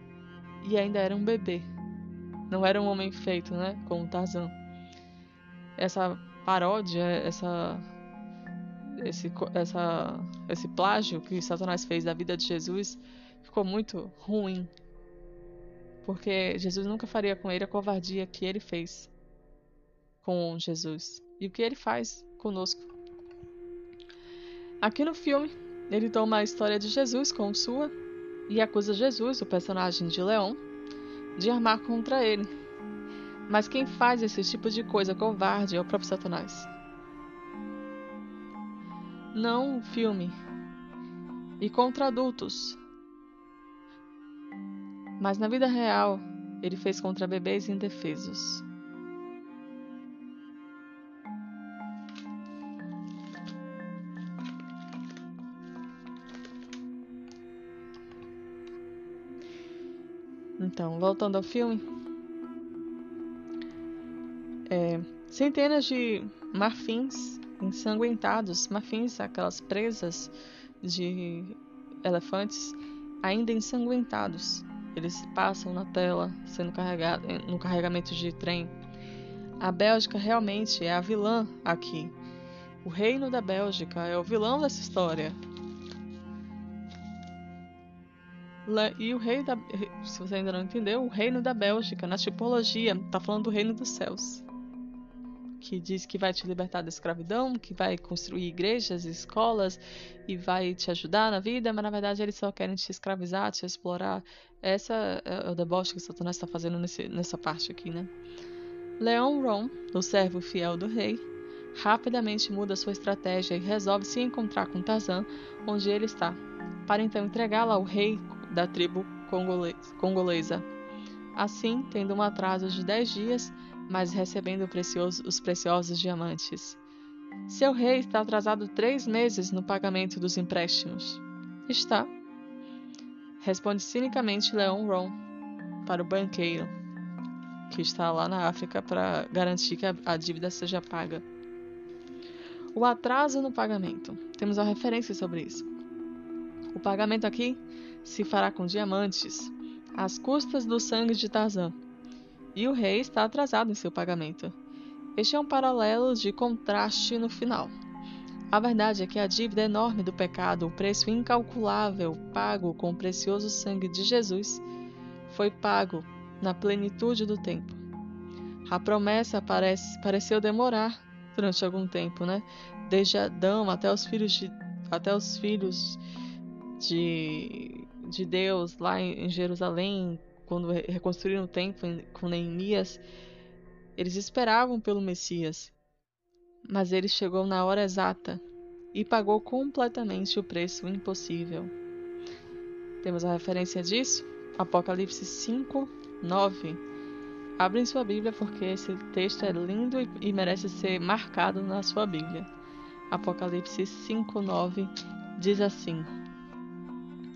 E ainda era um bebê. Não era um homem feito, né? Como Tarzan. Essa paródia, essa esse, essa, esse plágio que Satanás fez da vida de Jesus ficou muito ruim. Porque Jesus nunca faria com ele a covardia que ele fez com Jesus. E o que ele faz conosco. Aqui no filme, ele toma a história de Jesus como sua e acusa Jesus, o personagem de Leão, de armar contra ele. Mas quem faz esse tipo de coisa covarde é o próprio Satanás. Não o filme. E contra adultos. Mas na vida real, ele fez contra bebês indefesos. Então, voltando ao filme. É, centenas de marfins ensanguentados, marfins, aquelas presas de elefantes, ainda ensanguentados, eles passam na tela, sendo carregado no carregamento de trem. A Bélgica realmente é a vilã aqui. O reino da Bélgica é o vilão dessa história. E o rei da. Se você ainda não entendeu, o reino da Bélgica, na tipologia, está falando do reino dos céus. Que diz que vai te libertar da escravidão, que vai construir igrejas, escolas e vai te ajudar na vida, mas na verdade eles só querem te escravizar, te explorar. Essa é o deboche que Satanás está fazendo nesse, nessa parte aqui, né? Leon Ron, o servo fiel do rei, rapidamente muda sua estratégia e resolve se encontrar com Tarzan, onde ele está, para então entregá-la ao rei da tribo congolesa. Assim, tendo um atraso de dez dias, mas recebendo precioso, os preciosos diamantes. Seu rei está atrasado três meses no pagamento dos empréstimos. Está. Responde cinicamente Leon Ron para o banqueiro, que está lá na África para garantir que a dívida seja paga. O atraso no pagamento. Temos uma referência sobre isso. O pagamento aqui se fará com diamantes, às custas do sangue de Tarzan. E o rei está atrasado em seu pagamento. Este é um paralelo de contraste no final. A verdade é que a dívida enorme do pecado, o preço incalculável pago com o precioso sangue de Jesus, foi pago na plenitude do tempo. A promessa parece, pareceu demorar durante algum tempo, né? Desde Adão até os filhos de, até os filhos de de Deus lá em Jerusalém, quando reconstruíram o templo com Neemias, eles esperavam pelo Messias, mas ele chegou na hora exata e pagou completamente o preço impossível. Temos a referência disso? Apocalipse 5, 9. Abrem sua Bíblia porque esse texto é lindo e merece ser marcado na sua Bíblia. Apocalipse 5, 9 diz assim: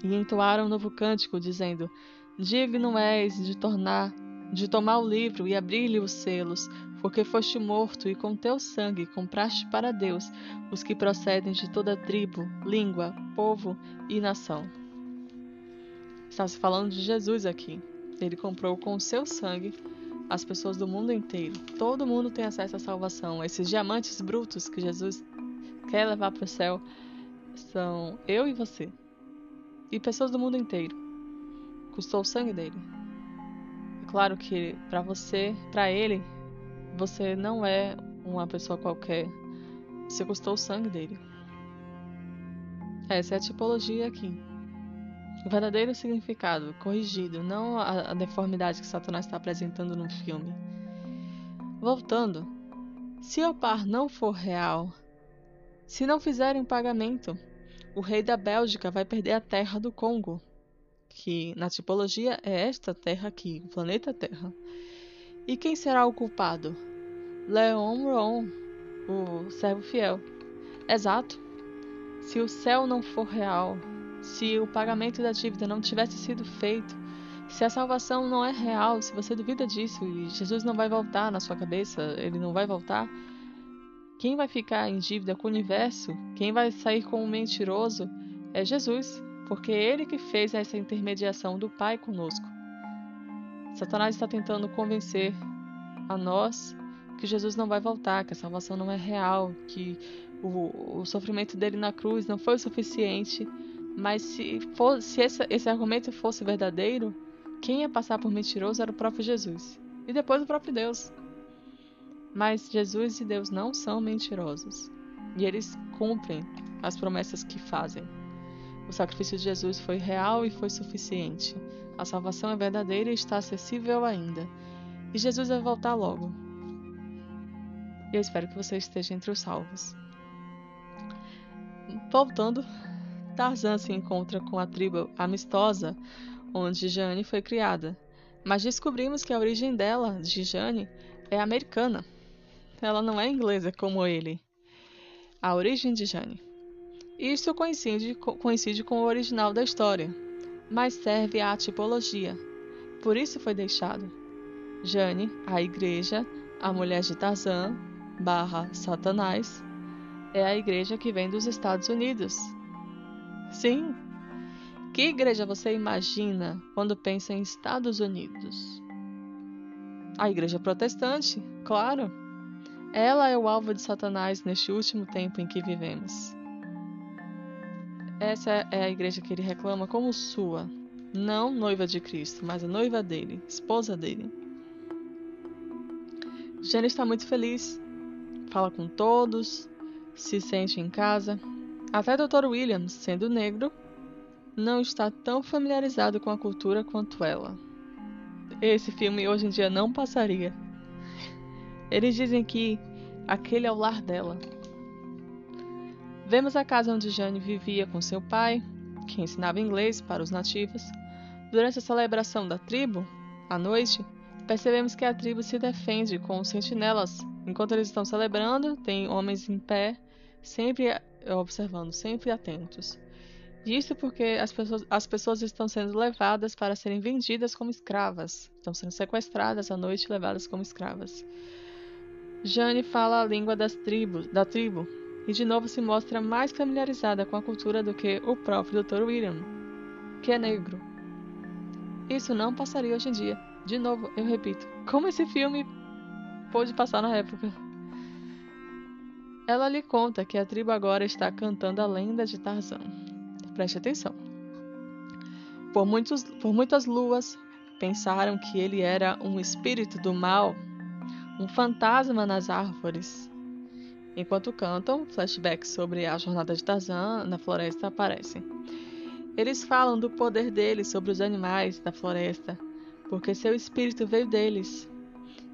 e entoaram um novo cântico, dizendo: Digno és de tornar, de tomar o livro e abrir-lhe os selos, porque foste morto e com teu sangue compraste para Deus os que procedem de toda tribo, língua, povo e nação. Está se falando de Jesus aqui. Ele comprou com o seu sangue as pessoas do mundo inteiro. Todo mundo tem acesso à salvação. Esses diamantes brutos que Jesus quer levar para o céu são eu e você e pessoas do mundo inteiro. Custou o sangue dele. É claro que para você, para ele, você não é uma pessoa qualquer. Você custou o sangue dele. Essa é a tipologia aqui. O verdadeiro significado, corrigido, não a, a deformidade que Satanás está apresentando no filme. Voltando, se o par não for real, se não fizerem pagamento, o rei da Bélgica vai perder a terra do Congo, que na tipologia é esta terra aqui, o planeta Terra. E quem será o culpado? Leon Ron, o servo fiel. Exato. Se o céu não for real, se o pagamento da dívida não tivesse sido feito, se a salvação não é real, se você duvida disso e Jesus não vai voltar na sua cabeça, ele não vai voltar, quem vai ficar em dívida com o universo, quem vai sair como mentiroso, é Jesus, porque é ele que fez essa intermediação do Pai conosco. Satanás está tentando convencer a nós que Jesus não vai voltar, que a salvação não é real, que o, o sofrimento dele na cruz não foi o suficiente. Mas se, for, se esse, esse argumento fosse verdadeiro, quem ia passar por mentiroso era o próprio Jesus. E depois o próprio Deus. Mas Jesus e Deus não são mentirosos e eles cumprem as promessas que fazem. O sacrifício de Jesus foi real e foi suficiente. A salvação é verdadeira e está acessível ainda. E Jesus vai voltar logo. Eu espero que você esteja entre os salvos. Voltando, Tarzan se encontra com a tribo amistosa onde Jane foi criada. Mas descobrimos que a origem dela, de Jane, é americana. Ela não é inglesa como ele. A origem de Jane. Isto coincide, coincide com o original da história, mas serve à tipologia. Por isso foi deixado. Jane, a igreja, a mulher de Tarzan, barra Satanás, é a igreja que vem dos Estados Unidos. Sim, Que igreja você imagina quando pensa em Estados Unidos? A igreja protestante, claro. Ela é o alvo de Satanás neste último tempo em que vivemos. Essa é a igreja que ele reclama como sua, não noiva de Cristo, mas a noiva dele, esposa dele. Jane está muito feliz, fala com todos, se sente em casa. Até Dr. Williams, sendo negro, não está tão familiarizado com a cultura quanto ela. Esse filme hoje em dia não passaria. Eles dizem que aquele é o lar dela. Vemos a casa onde Jane vivia com seu pai, que ensinava inglês para os nativos. Durante a celebração da tribo, à noite, percebemos que a tribo se defende com os sentinelas. Enquanto eles estão celebrando, tem homens em pé, sempre observando, sempre atentos. Isso porque as pessoas, as pessoas estão sendo levadas para serem vendidas como escravas. Estão sendo sequestradas à noite e levadas como escravas. Jane fala a língua das tribos, da tribo e de novo se mostra mais familiarizada com a cultura do que o próprio Dr. William, que é negro. Isso não passaria hoje em dia. De novo, eu repito, como esse filme pôde passar na época? Ela lhe conta que a tribo agora está cantando a lenda de Tarzan. Preste atenção. Por, muitos, por muitas luas, pensaram que ele era um espírito do mal, um fantasma nas árvores. Enquanto cantam, flashbacks sobre a jornada de Tarzan na floresta aparecem. Eles falam do poder dele sobre os animais da floresta, porque seu espírito veio deles.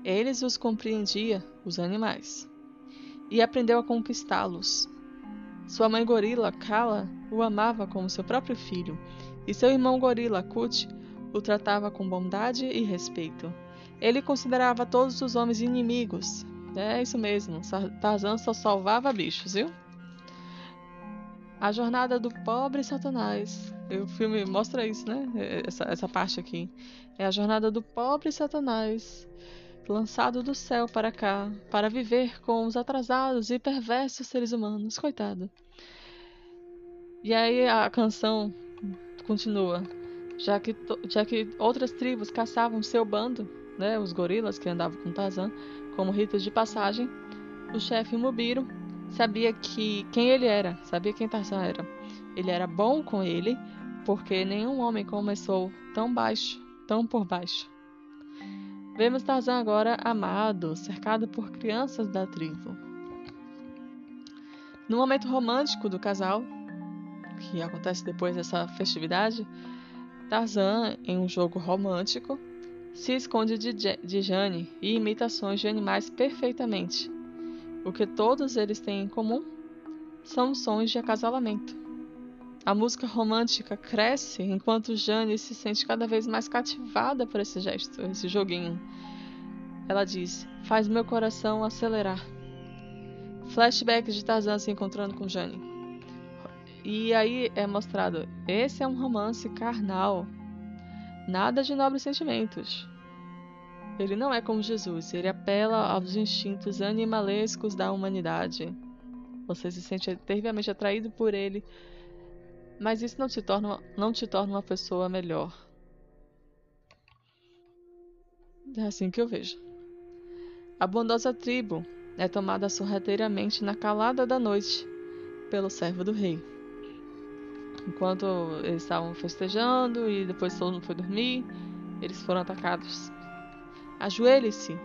Eles os compreendia, os animais, e aprendeu a conquistá-los. Sua mãe gorila, Kala, o amava como seu próprio filho, e seu irmão gorila, Kut, o tratava com bondade e respeito. Ele considerava todos os homens inimigos. É isso mesmo, Tarzan só salvava bichos, viu? A jornada do pobre Satanás. O filme mostra isso, né? Essa, essa parte aqui. É a jornada do pobre Satanás, lançado do céu para cá, para viver com os atrasados e perversos seres humanos. Coitado. E aí a canção continua. Já que, já que outras tribos caçavam seu bando, né, os gorilas que andavam com Tarzan, como ritos de passagem, o chefe Mubiro sabia que quem ele era, sabia quem Tarzan era. Ele era bom com ele, porque nenhum homem começou tão baixo, tão por baixo. Vemos Tarzan agora amado, cercado por crianças da tribo. No momento romântico do casal, que acontece depois dessa festividade, Tarzan, em um jogo romântico, se esconde de, de Jane e imitações de animais perfeitamente, o que todos eles têm em comum são sons de acasalamento. A música romântica cresce enquanto Jane se sente cada vez mais cativada por esse gesto, esse joguinho. Ela diz: Faz meu coração acelerar. Flashback de Tarzan se encontrando com Jane. E aí é mostrado: esse é um romance carnal. Nada de nobres sentimentos. Ele não é como Jesus, ele apela aos instintos animalescos da humanidade. Você se sente terrivelmente atraído por ele, mas isso não te torna, não te torna uma pessoa melhor. É assim que eu vejo. A bondosa tribo é tomada sorrateiramente na calada da noite pelo servo do rei. Enquanto eles estavam festejando e depois todo mundo foi dormir, eles foram atacados. Ajoelhe-se,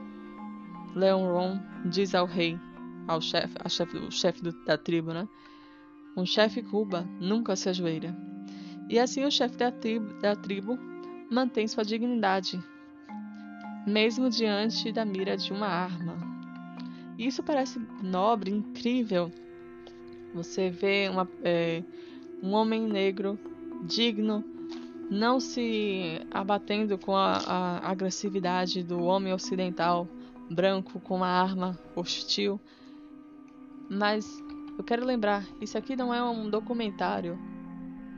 Leon Ron diz ao rei, ao chefe, o chefe da tribo, né? Um chefe Cuba nunca se ajoelha. E assim o chefe da tribo, da tribo mantém sua dignidade, mesmo diante da mira de uma arma. Isso parece nobre, incrível. Você vê uma, é, um homem negro digno não se abatendo com a, a agressividade do homem ocidental branco com uma arma hostil. Mas eu quero lembrar, isso aqui não é um documentário,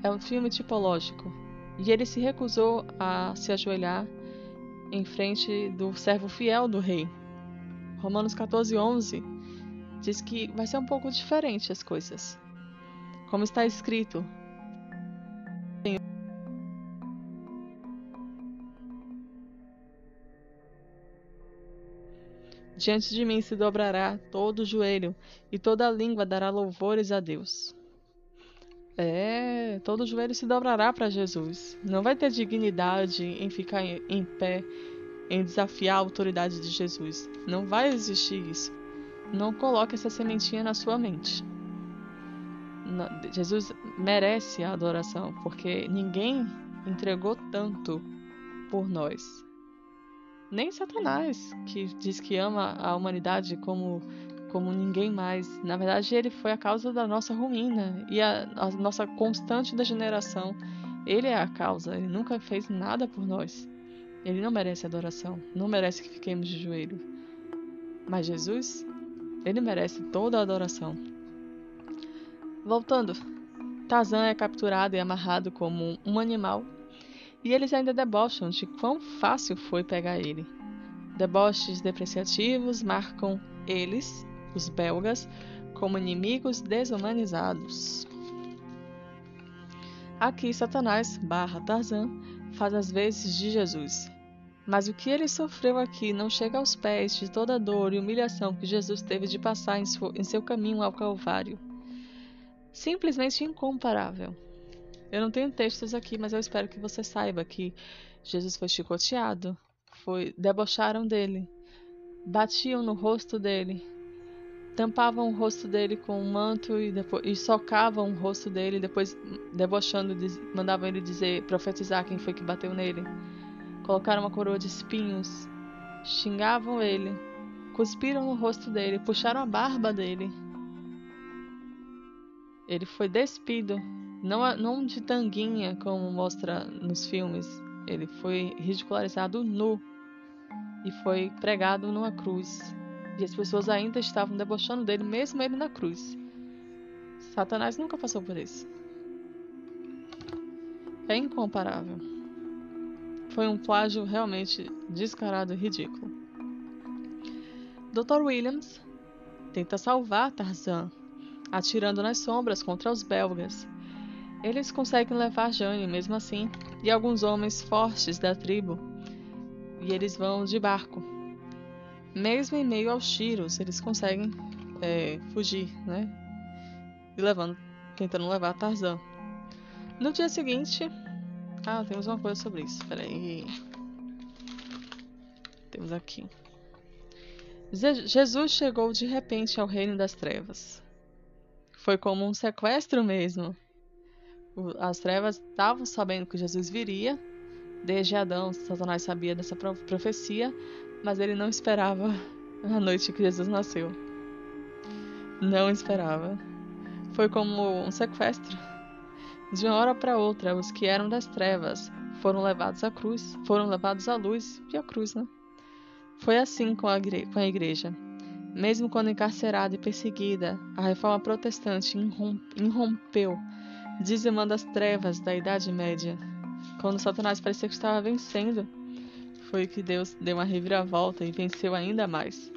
é um filme tipológico. E ele se recusou a se ajoelhar em frente do servo fiel do rei. Romanos 14:11 diz que vai ser um pouco diferente as coisas como está escrito. Diante de mim se dobrará todo joelho e toda língua dará louvores a Deus. É, todo joelho se dobrará para Jesus. Não vai ter dignidade em ficar em pé, em desafiar a autoridade de Jesus. Não vai existir isso. Não coloque essa sementinha na sua mente. Jesus merece a adoração, porque ninguém entregou tanto por nós. Nem Satanás, que diz que ama a humanidade como como ninguém mais. Na verdade, ele foi a causa da nossa ruína e a, a nossa constante degeneração. Ele é a causa, ele nunca fez nada por nós. Ele não merece adoração, não merece que fiquemos de joelho. Mas Jesus, ele merece toda a adoração. Voltando, Tarzan é capturado e amarrado como um animal, e eles ainda debocham de quão fácil foi pegar ele. Deboches depreciativos marcam eles os belgas como inimigos desumanizados. Aqui Satanás barra Tarzan faz as vezes de Jesus. Mas o que ele sofreu aqui não chega aos pés de toda a dor e humilhação que Jesus teve de passar em seu caminho ao Calvário. Simplesmente incomparável. Eu não tenho textos aqui, mas eu espero que você saiba que Jesus foi chicoteado, foi debocharam dele, batiam no rosto dele, tampavam o rosto dele com um manto e, depois, e socavam o rosto dele, depois debochando, mandavam ele dizer, profetizar quem foi que bateu nele. Colocaram uma coroa de espinhos, xingavam ele, cuspiram no rosto dele, puxaram a barba dele. Ele foi despido, não, não de tanguinha como mostra nos filmes. Ele foi ridicularizado nu e foi pregado numa cruz. E as pessoas ainda estavam debochando dele, mesmo ele na cruz. Satanás nunca passou por isso. É incomparável. Foi um plágio realmente descarado e ridículo. Dr. Williams tenta salvar Tarzan, atirando nas sombras contra os belgas. Eles conseguem levar Jane mesmo assim, e alguns homens fortes da tribo, e eles vão de barco mesmo em meio aos tiros, eles conseguem é, fugir, né? E levando, tentando levar Tarzan. No dia seguinte, ah, temos uma coisa sobre isso. Peraí. Temos aqui. Jesus chegou de repente ao reino das trevas. Foi como um sequestro mesmo. As trevas estavam sabendo que Jesus viria. Desde Adão, Satanás sabia dessa profecia, mas ele não esperava a noite que Jesus nasceu. Não esperava. Foi como um sequestro. De uma hora para outra, os que eram das trevas foram levados à cruz, foram levados à luz e à cruz, né? Foi assim com a, com a igreja. Mesmo quando encarcerada e perseguida, a reforma protestante irrompeu, dizimando as trevas da Idade Média. Quando Satanás parecia que estava vencendo, foi que Deus deu uma reviravolta e venceu ainda mais.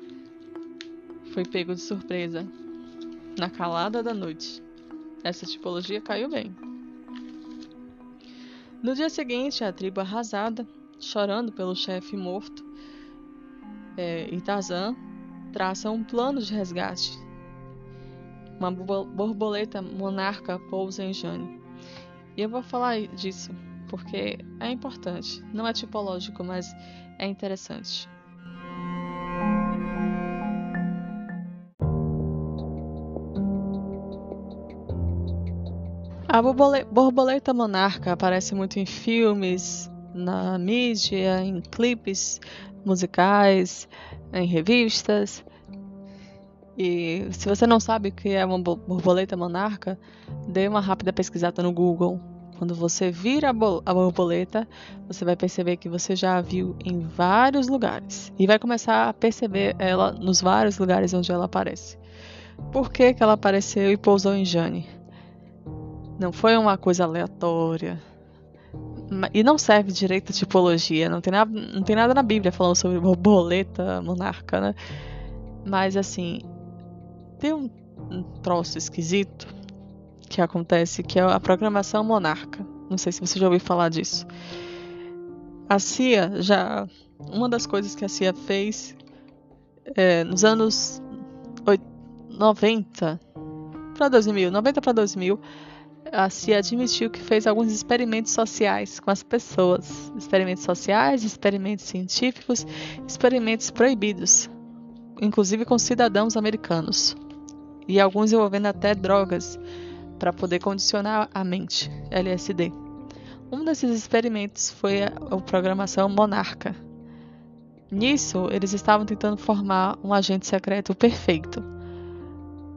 Foi pego de surpresa, na calada da noite. Essa tipologia caiu bem. No dia seguinte, a tribo arrasada, chorando pelo chefe morto, é, e Tarzan traça um plano de resgate. Uma borboleta monarca pousa em Jane. E eu vou falar disso porque é importante. Não é tipológico, mas é interessante. A borboleta monarca aparece muito em filmes, na mídia, em clipes musicais, em revistas. E se você não sabe o que é uma borboleta monarca, dê uma rápida pesquisada no Google quando você vira a borboleta, você vai perceber que você já a viu em vários lugares e vai começar a perceber ela nos vários lugares onde ela aparece. Por que, que ela apareceu e pousou em Jane? Não foi uma coisa aleatória. E não serve direito a tipologia. Não tem, nada, não tem nada na Bíblia falando sobre borboleta monarca, né? Mas assim, tem um, um troço esquisito que acontece, que é a programação monarca. Não sei se você já ouviu falar disso. A CIA já. Uma das coisas que a CIA fez é, nos anos 90 para 2000, 90 para 2000, a se admitiu que fez alguns experimentos sociais com as pessoas, experimentos sociais, experimentos científicos, experimentos proibidos, inclusive com cidadãos americanos, e alguns envolvendo até drogas para poder condicionar a mente, LSD. Um desses experimentos foi a, a programação Monarca. Nisso, eles estavam tentando formar um agente secreto perfeito.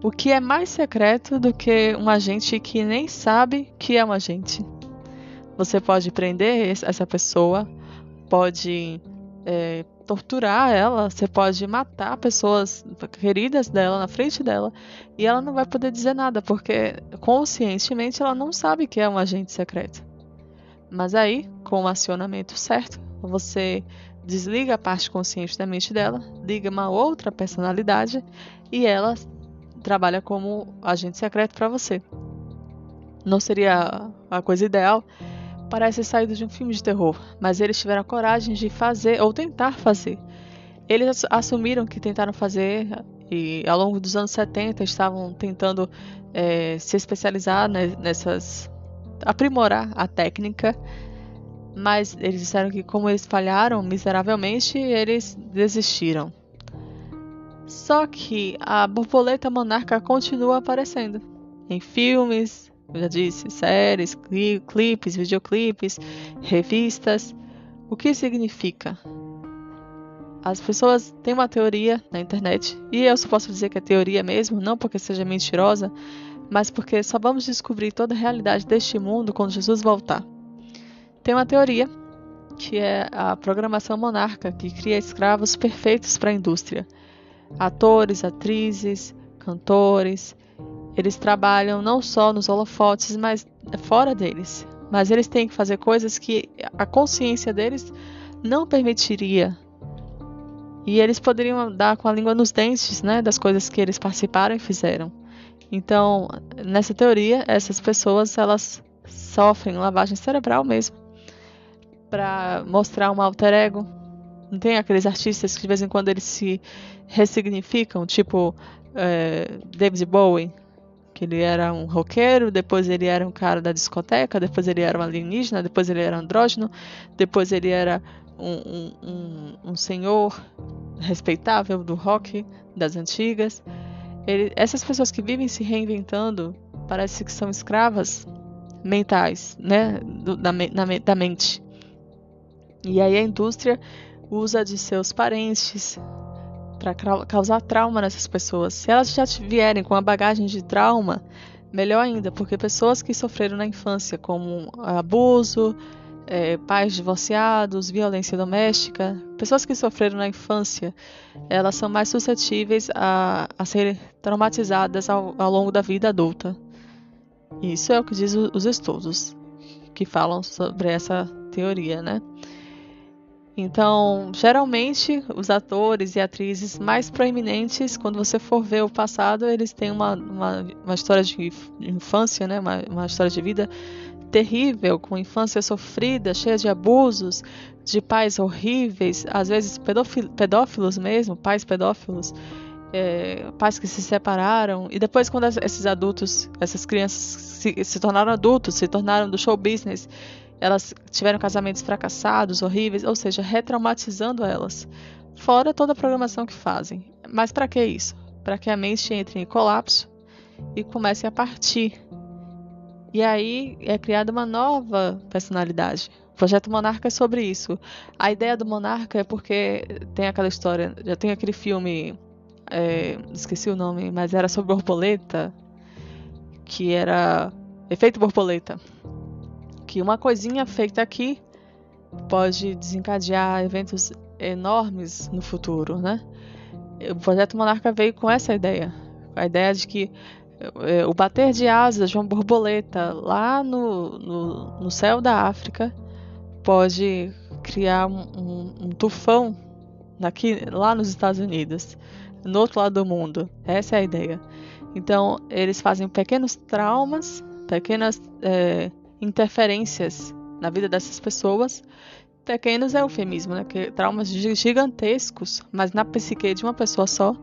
O que é mais secreto do que um agente que nem sabe que é um agente? Você pode prender essa pessoa, pode é, torturar ela, você pode matar pessoas queridas dela na frente dela e ela não vai poder dizer nada, porque conscientemente ela não sabe que é um agente secreto. Mas aí, com o acionamento certo, você desliga a parte consciente da mente dela, liga uma outra personalidade e ela trabalha como agente secreto para você. Não seria a coisa ideal? Parece saído de um filme de terror, mas eles tiveram a coragem de fazer ou tentar fazer. Eles assumiram que tentaram fazer e ao longo dos anos 70 estavam tentando é, se especializar nessas aprimorar a técnica, mas eles disseram que como eles falharam miseravelmente, eles desistiram. Só que a borboleta monarca continua aparecendo em filmes, eu já disse, séries, cli clipes, videoclipes, revistas. O que significa? As pessoas têm uma teoria na internet, e eu só posso dizer que é teoria mesmo, não porque seja mentirosa, mas porque só vamos descobrir toda a realidade deste mundo quando Jesus voltar. Tem uma teoria que é a programação monarca, que cria escravos perfeitos para a indústria. Atores, atrizes, cantores, eles trabalham não só nos holofotes, mas fora deles. Mas eles têm que fazer coisas que a consciência deles não permitiria. E eles poderiam dar com a língua nos dentes, né, das coisas que eles participaram e fizeram. Então, nessa teoria, essas pessoas elas sofrem lavagem cerebral mesmo para mostrar um alter ego. Não tem aqueles artistas que de vez em quando eles se ressignificam, tipo é, David Bowie, que ele era um roqueiro, depois ele era um cara da discoteca, depois ele era um alienígena, depois ele era andrógeno, depois ele era um, um, um, um senhor respeitável do rock das antigas. Ele, essas pessoas que vivem se reinventando parece que são escravas mentais, né, do, da, na, da mente. E aí a indústria usa de seus parentes para causar trauma nessas pessoas. Se elas já vierem com a bagagem de trauma, melhor ainda, porque pessoas que sofreram na infância, como abuso, é, pais divorciados, violência doméstica, pessoas que sofreram na infância, elas são mais suscetíveis a, a serem traumatizadas ao, ao longo da vida adulta. Isso é o que diz os estudos que falam sobre essa teoria, né? Então, geralmente, os atores e atrizes mais proeminentes, quando você for ver o passado, eles têm uma, uma, uma história de infância, né? uma, uma história de vida terrível, com infância sofrida, cheia de abusos, de pais horríveis, às vezes pedófilos mesmo, pais pedófilos, é, pais que se separaram. E depois, quando esses adultos, essas crianças se, se tornaram adultos, se tornaram do show business, elas tiveram casamentos fracassados, horríveis, ou seja, retraumatizando elas. Fora toda a programação que fazem. Mas para que isso? Para que a mente entre em colapso e comece a partir e aí é criada uma nova personalidade. O projeto Monarca é sobre isso. A ideia do Monarca é porque tem aquela história, já tem aquele filme, é, esqueci o nome, mas era sobre borboleta, que era efeito borboleta, que uma coisinha feita aqui pode desencadear eventos enormes no futuro, né? O projeto Monarca veio com essa ideia, a ideia de que é, o bater de asas de uma borboleta lá no, no, no céu da África pode criar um, um, um tufão aqui, lá nos Estados Unidos, no outro lado do mundo. Essa é a ideia. Então, eles fazem pequenos traumas, pequenas é, interferências na vida dessas pessoas pequenos é eufemismo, né? Que traumas gigantescos, mas na psique de uma pessoa só,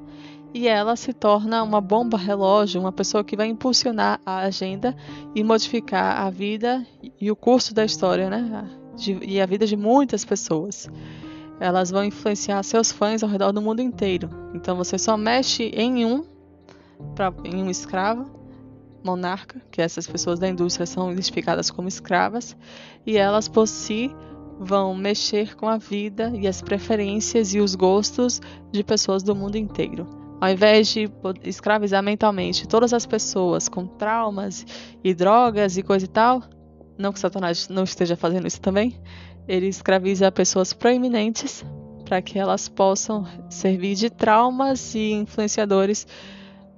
e ela se torna uma bomba relógio, uma pessoa que vai impulsionar a agenda e modificar a vida e o curso da história, né? De, e a vida de muitas pessoas. Elas vão influenciar seus fãs ao redor do mundo inteiro. Então você só mexe em um, pra, em um escravo, monarca, que essas pessoas da indústria são identificadas como escravas, e elas por si vão mexer com a vida e as preferências e os gostos de pessoas do mundo inteiro. Ao invés de escravizar mentalmente todas as pessoas com traumas e drogas e coisa e tal, não que Satanás não esteja fazendo isso também, ele escraviza pessoas proeminentes para que elas possam servir de traumas e influenciadores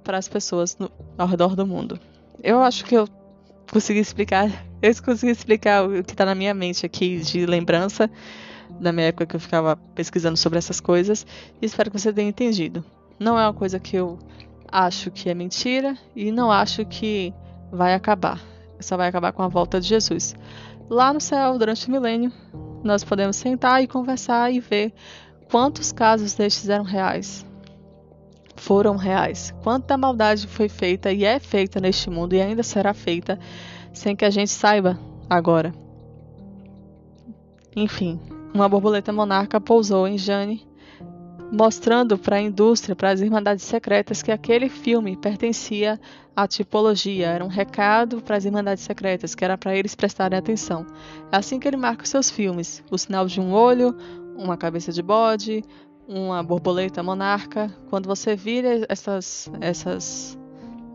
para as pessoas no, ao redor do mundo. Eu acho que eu consegui explicar, eu consegui explicar o que está na minha mente aqui de lembrança da minha época que eu ficava pesquisando sobre essas coisas e espero que você tenha entendido. Não é uma coisa que eu acho que é mentira e não acho que vai acabar. Só vai acabar com a volta de Jesus. Lá no céu, durante o milênio, nós podemos sentar e conversar e ver quantos casos destes eram reais. Foram reais. Quanta maldade foi feita e é feita neste mundo e ainda será feita sem que a gente saiba agora. Enfim, uma borboleta monarca pousou em Jane mostrando para a indústria, para as Irmandades Secretas, que aquele filme pertencia à tipologia, era um recado para as Irmandades Secretas, que era para eles prestarem atenção. É assim que ele marca os seus filmes: o sinal de um olho, uma cabeça de bode, uma borboleta monarca. Quando você vira essas, essas,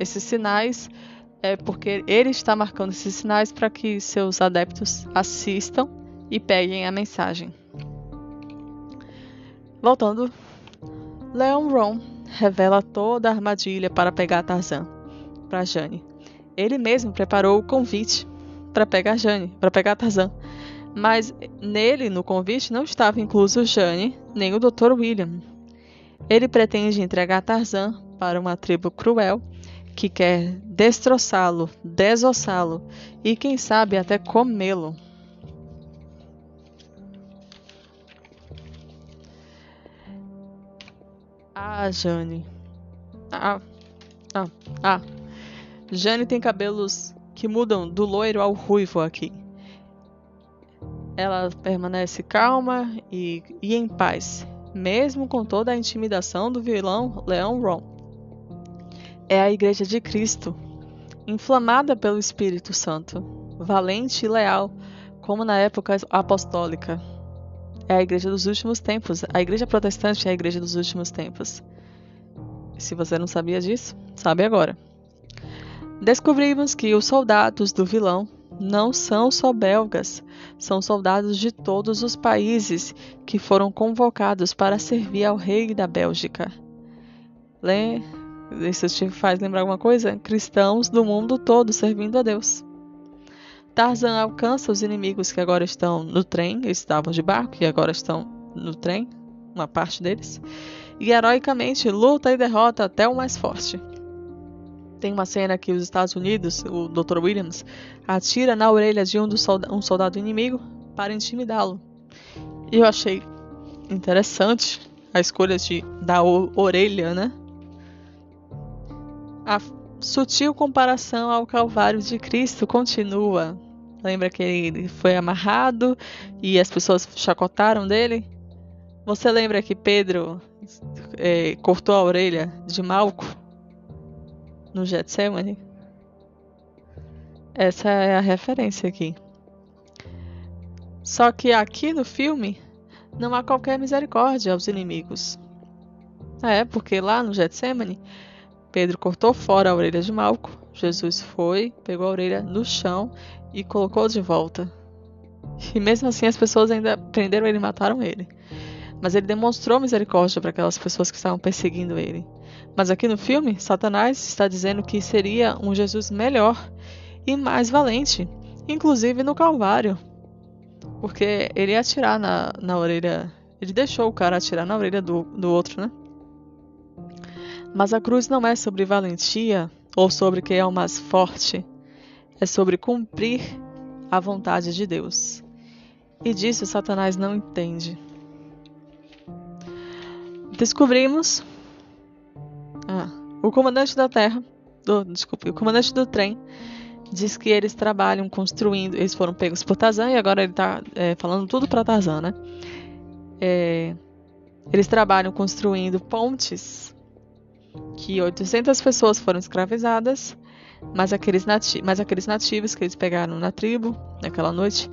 esses sinais, é porque ele está marcando esses sinais para que seus adeptos assistam e peguem a mensagem. Voltando, Leon Ron revela toda a armadilha para pegar Tarzan para Jane. Ele mesmo preparou o convite para pegar Jane, para pegar Tarzan. Mas nele, no convite, não estava incluso Jane nem o Dr. William. Ele pretende entregar Tarzan para uma tribo cruel que quer destroçá-lo, desossá-lo e, quem sabe, até comê-lo. Ah, Jane. Ah, ah, ah. Jane tem cabelos que mudam do loiro ao ruivo aqui. Ela permanece calma e, e em paz, mesmo com toda a intimidação do vilão Leão Ron. É a Igreja de Cristo, inflamada pelo Espírito Santo, valente e leal, como na época apostólica é a igreja dos últimos tempos. A igreja protestante é a igreja dos últimos tempos. Se você não sabia disso, sabe agora. Descobrimos que os soldados do vilão não são só belgas, são soldados de todos os países que foram convocados para servir ao rei da Bélgica. Lê, isso te faz lembrar alguma coisa? Cristãos do mundo todo servindo a Deus. Tarzan alcança os inimigos que agora estão no trem, estavam de barco e agora estão no trem, uma parte deles, e heroicamente luta e derrota até o mais forte. Tem uma cena que os Estados Unidos, o Dr. Williams, atira na orelha de um, solda um soldado inimigo para intimidá-lo. E eu achei interessante a escolha de da orelha, né? A sutil comparação ao Calvário de Cristo continua. Lembra que ele foi amarrado e as pessoas chacotaram dele? Você lembra que Pedro é, cortou a orelha de Malco no Getsemane? Essa é a referência aqui. Só que aqui no filme não há qualquer misericórdia aos inimigos. É, porque lá no Getsemane, Pedro cortou fora a orelha de Malco. Jesus foi, pegou a orelha no chão e colocou de volta. E mesmo assim as pessoas ainda prenderam ele e mataram ele. Mas ele demonstrou misericórdia para aquelas pessoas que estavam perseguindo ele. Mas aqui no filme, Satanás está dizendo que seria um Jesus melhor e mais valente, inclusive no Calvário. Porque ele ia atirar na, na orelha. Ele deixou o cara atirar na orelha do, do outro, né? Mas a cruz não é sobre valentia ou sobre quem é o mais forte, é sobre cumprir a vontade de Deus. E disso Satanás não entende. Descobrimos. Ah, o comandante da Terra. Do, desculpe, o comandante do trem diz que eles trabalham construindo. Eles foram pegos por Tarzan e agora ele está é, falando tudo para Tarzan, né? É, eles trabalham construindo pontes que 800 pessoas foram escravizadas, mas aqueles, nati mas aqueles nativos que eles pegaram na tribo naquela noite.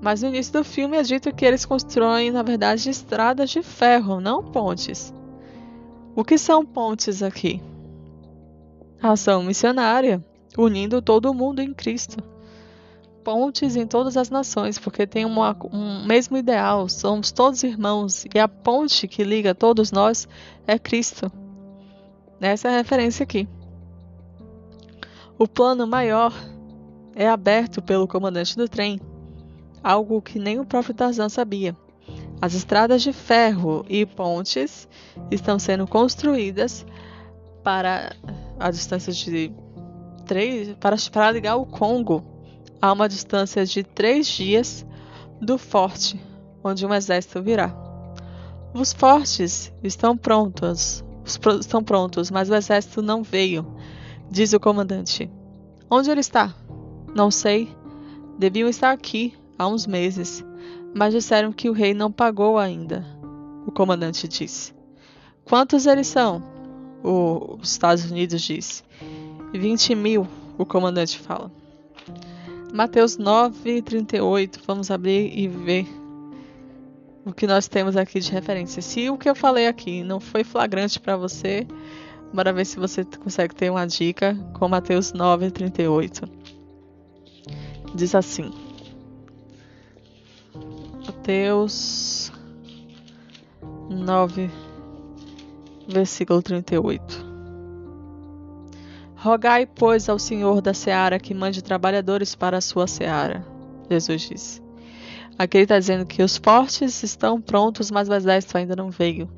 Mas no início do filme é dito que eles constroem, na verdade, estradas de ferro, não pontes. O que são pontes aqui? Ação missionária, unindo todo mundo em Cristo. Pontes em todas as nações, porque tem uma, um mesmo ideal, somos todos irmãos, e a ponte que liga todos nós é Cristo. Essa é a referência aqui. O plano maior é aberto pelo comandante do trem, algo que nem o próprio Tarzan sabia. As estradas de ferro e pontes estão sendo construídas para a distância de três para, para ligar o Congo a uma distância de três dias do forte onde um exército virá. Os fortes estão prontos, estão prontos, mas o exército não veio, diz o comandante. Onde ele está? Não sei. Deviam estar aqui há uns meses, mas disseram que o rei não pagou ainda. O comandante disse. Quantos eles são? Os Estados Unidos disse. 20 mil, o comandante fala. Mateus 9, 38. Vamos abrir e ver o que nós temos aqui de referência. Se o que eu falei aqui não foi flagrante para você, bora ver se você consegue ter uma dica com Mateus 9, 38. Diz assim: Mateus 9, versículo 38. Rogai, pois, ao Senhor da seara que mande trabalhadores para a sua seara. Jesus disse. Aqui ele está dizendo que os fortes estão prontos, mas o exército ainda não veio.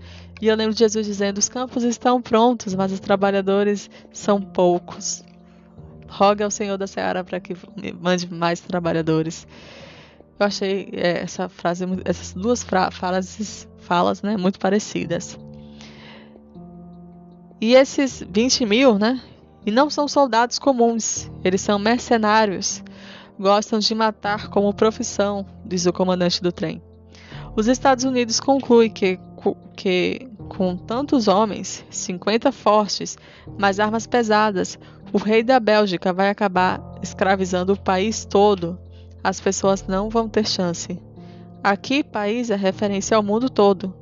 E eu lembro de Jesus dizendo: os campos estão prontos, mas os trabalhadores são poucos. Roga ao Senhor da seara para que mande mais trabalhadores. Eu achei é, essa frase, essas duas falas, falas né, muito parecidas. E esses 20 mil, né? E não são soldados comuns, eles são mercenários. Gostam de matar como profissão, diz o comandante do trem. Os Estados Unidos conclui que, que com tantos homens, 50 fortes, mais armas pesadas, o rei da Bélgica vai acabar escravizando o país todo. As pessoas não vão ter chance. Aqui, país é referência ao mundo todo.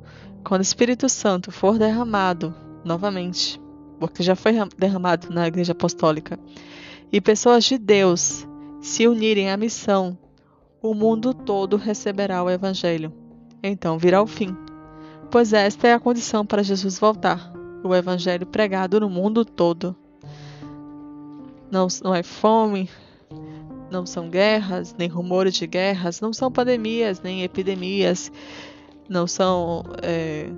Quando o Espírito Santo for derramado novamente porque já foi derramado na Igreja Apostólica, e pessoas de Deus se unirem à missão, o mundo todo receberá o Evangelho. Então virá o fim. Pois esta é a condição para Jesus voltar: o Evangelho pregado no mundo todo. Não, não é fome, não são guerras, nem rumores de guerras, não são pandemias, nem epidemias, não são. É,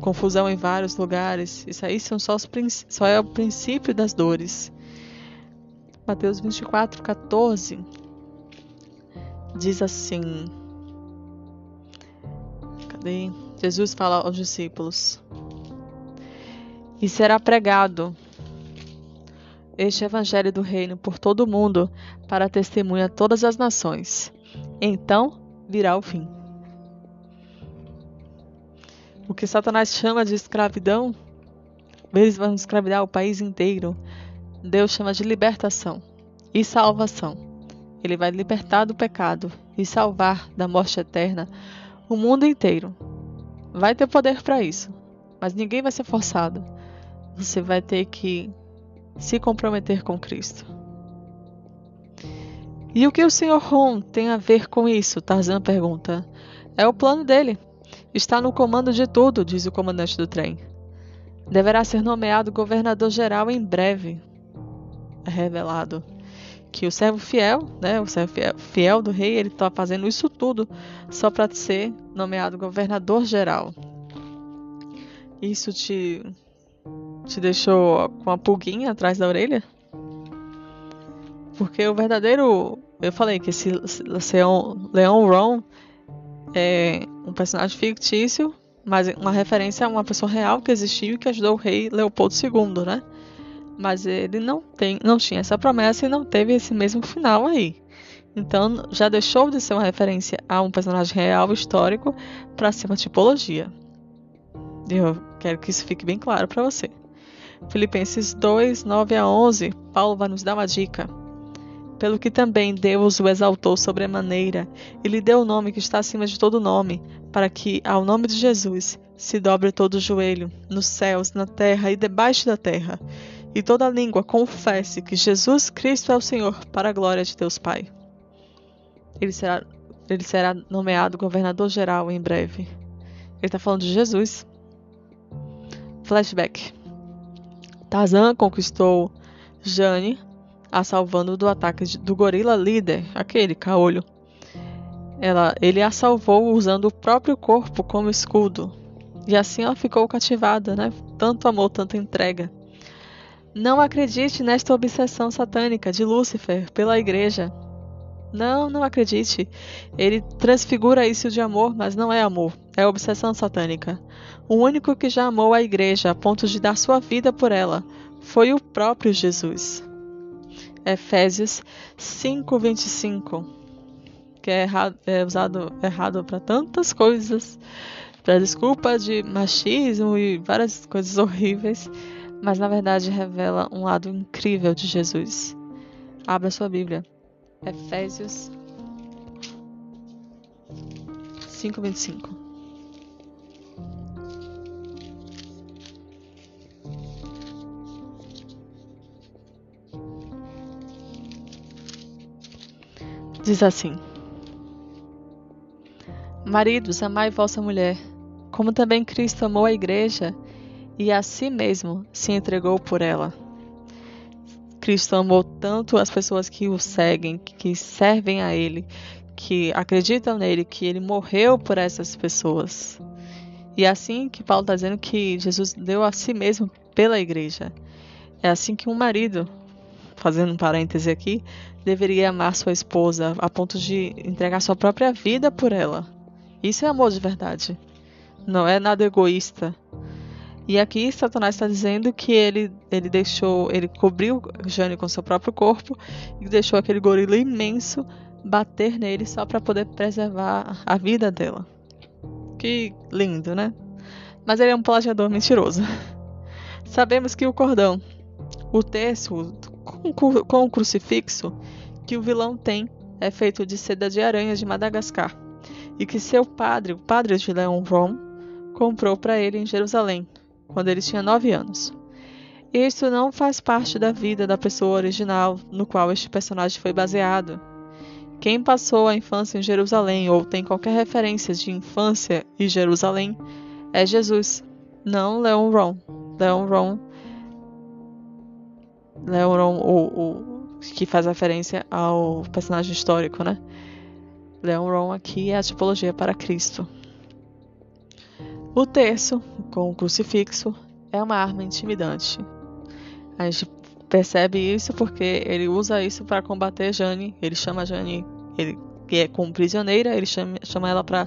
confusão em vários lugares. Isso aí são só, os, só é o princípio das dores. Mateus 24, 14 diz assim: Cadê? Jesus fala aos discípulos: E será pregado este evangelho do reino por todo o mundo para testemunha a todas as nações. Então virá o fim. O que Satanás chama de escravidão, eles vão escravidar o país inteiro. Deus chama de libertação e salvação. Ele vai libertar do pecado e salvar da morte eterna o mundo inteiro. Vai ter poder para isso, mas ninguém vai ser forçado. Você vai ter que se comprometer com Cristo. E o que o Sr. Ron tem a ver com isso? Tarzan pergunta. É o plano dele. Está no comando de tudo, diz o comandante do trem. Deverá ser nomeado governador-geral em breve. É revelado que o servo fiel, né, o servo fiel, fiel do rei, ele está fazendo isso tudo só para ser nomeado governador-geral. Isso te te deixou com a pulguinha atrás da orelha? Porque o verdadeiro eu falei que esse Leon, Leon Ron é um personagem fictício, mas uma referência a uma pessoa real que existiu e que ajudou o rei Leopoldo II, né? Mas ele não, tem, não tinha essa promessa e não teve esse mesmo final aí. Então já deixou de ser uma referência a um personagem real histórico para ser uma tipologia. Eu quero que isso fique bem claro para você. Filipenses 2, 9 a 11, Paulo vai nos dar uma dica. Pelo que também Deus o exaltou sobremaneira e lhe deu o nome que está acima de todo nome, para que, ao nome de Jesus, se dobre todo o joelho, nos céus, na terra e debaixo da terra, e toda língua confesse que Jesus Cristo é o Senhor, para a glória de Deus Pai. Ele será, ele será nomeado governador-geral em breve. Ele está falando de Jesus. Flashback. Tarzan conquistou Jane, a salvando do ataque do gorila líder, aquele caolho. Ela, ele a salvou usando o próprio corpo como escudo. E assim ela ficou cativada, né? Tanto amor, tanta entrega. Não acredite nesta obsessão satânica de Lúcifer pela igreja. Não, não acredite. Ele transfigura isso de amor, mas não é amor, é obsessão satânica. O único que já amou a igreja a ponto de dar sua vida por ela foi o próprio Jesus. Efésios 5:25, que é, errado, é usado errado para tantas coisas, para desculpa de machismo e várias coisas horríveis, mas na verdade revela um lado incrível de Jesus. Abra sua Bíblia. Efésios 5:25 Diz assim: Maridos, amai vossa mulher, como também Cristo amou a igreja e a si mesmo se entregou por ela Cristo amou tanto as pessoas que o seguem, que servem a Ele, que acreditam nele, que Ele morreu por essas pessoas. E é assim que Paulo está dizendo que Jesus deu a si mesmo pela igreja. É assim que um marido, fazendo um parêntese aqui, deveria amar sua esposa a ponto de entregar sua própria vida por ela. Isso é amor de verdade. Não é nada egoísta. E aqui Satanás está dizendo que ele, ele deixou, ele cobriu Jane com seu próprio corpo e deixou aquele gorila imenso bater nele só para poder preservar a vida dela. Que lindo, né? Mas ele é um plagiador mentiroso. Sabemos que o cordão, o terço com, com o crucifixo que o vilão tem é feito de seda de aranha de Madagascar e que seu padre, o padre de Leon Rom, comprou para ele em Jerusalém, quando ele tinha 9 anos. Isto não faz parte da vida da pessoa original no qual este personagem foi baseado. Quem passou a infância em Jerusalém ou tem qualquer referência de infância em Jerusalém é Jesus, não Leon Ron. Leon Ron, Leon Ron o, o, que faz referência ao personagem histórico, né? Leon Ron aqui é a tipologia para Cristo. O terço, com o crucifixo, é uma arma intimidante. A gente percebe isso porque ele usa isso para combater Jane. Ele chama Jane, ele que é como prisioneira, ele chama, chama ela para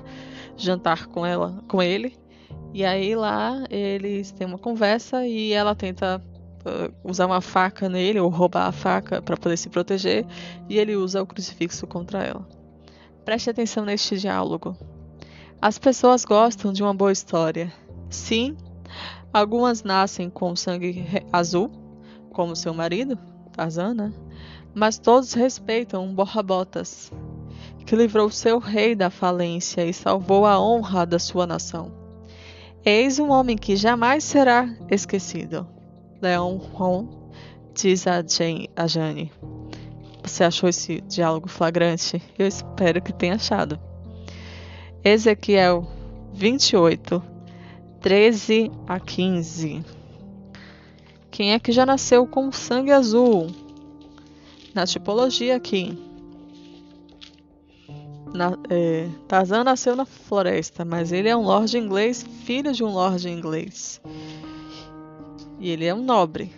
jantar com ela, com ele. E aí lá eles têm uma conversa e ela tenta uh, usar uma faca nele ou roubar a faca para poder se proteger e ele usa o crucifixo contra ela. Preste atenção neste diálogo. As pessoas gostam de uma boa história. Sim, algumas nascem com sangue azul, como seu marido, Tarzan, né? Mas todos respeitam um borra-botas, que livrou seu rei da falência e salvou a honra da sua nação. Eis um homem que jamais será esquecido. Leon Ron diz a, Jane, a Jane. Você achou esse diálogo flagrante? Eu espero que tenha achado. Ezequiel 28, 13 a 15. Quem é que já nasceu com sangue azul? Na tipologia aqui. Na, é, Tarzan nasceu na floresta, mas ele é um lord inglês, filho de um lord inglês. E ele é um nobre.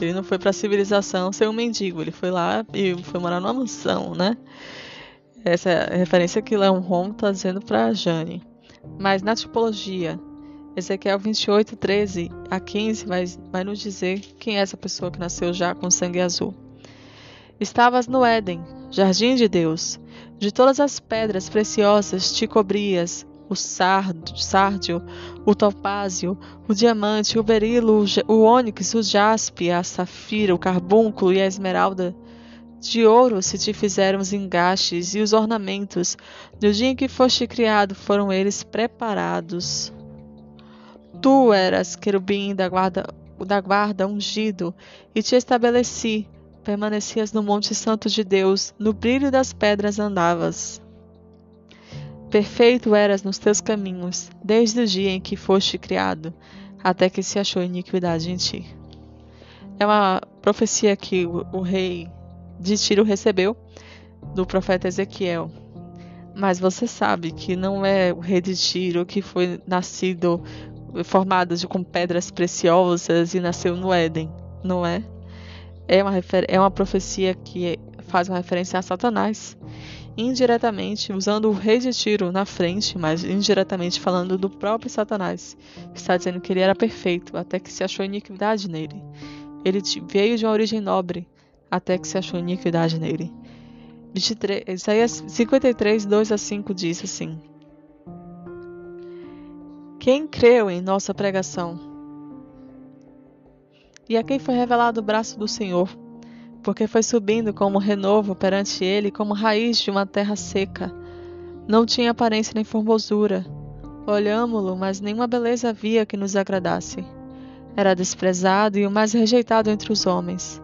Ele não foi para a civilização ser um mendigo, ele foi lá e foi morar numa mansão, né? Essa referência que Leon Hom está dizendo para Jane. Mas na tipologia, Ezequiel 28, 13 a 15 vai, vai nos dizer quem é essa pessoa que nasceu já com sangue azul. Estavas no Éden, jardim de Deus. De todas as pedras preciosas te cobrias, o sárdio, o topázio, o diamante, o berilo, o ônix, o jaspe, a safira, o carbúnculo e a esmeralda. De ouro se te fizeram os engastes e os ornamentos. No dia em que foste criado, foram eles preparados. Tu eras querubim da guarda, da guarda ungido, e te estabeleci. Permanecias no Monte Santo de Deus, no brilho das pedras andavas. Perfeito eras nos teus caminhos, desde o dia em que foste criado, até que se achou iniquidade em ti. É uma profecia que o, o rei de Tiro recebeu do profeta Ezequiel. Mas você sabe que não é o rei de Tiro que foi nascido formado com pedras preciosas e nasceu no Éden, não é? É uma, é uma profecia que faz uma referência a Satanás indiretamente usando o rei de Tiro na frente, mas indiretamente falando do próprio Satanás. Está dizendo que ele era perfeito, até que se achou iniquidade nele. Ele veio de uma origem nobre, até que se achou iniquidade nele. 23, Isaías 53, 2 a 5 diz assim: Quem creu em nossa pregação? E a quem foi revelado o braço do Senhor? porque foi subindo como renovo perante ele, como raiz de uma terra seca. Não tinha aparência nem formosura. Olhámo-lo, mas nenhuma beleza havia que nos agradasse. Era desprezado e o mais rejeitado entre os homens.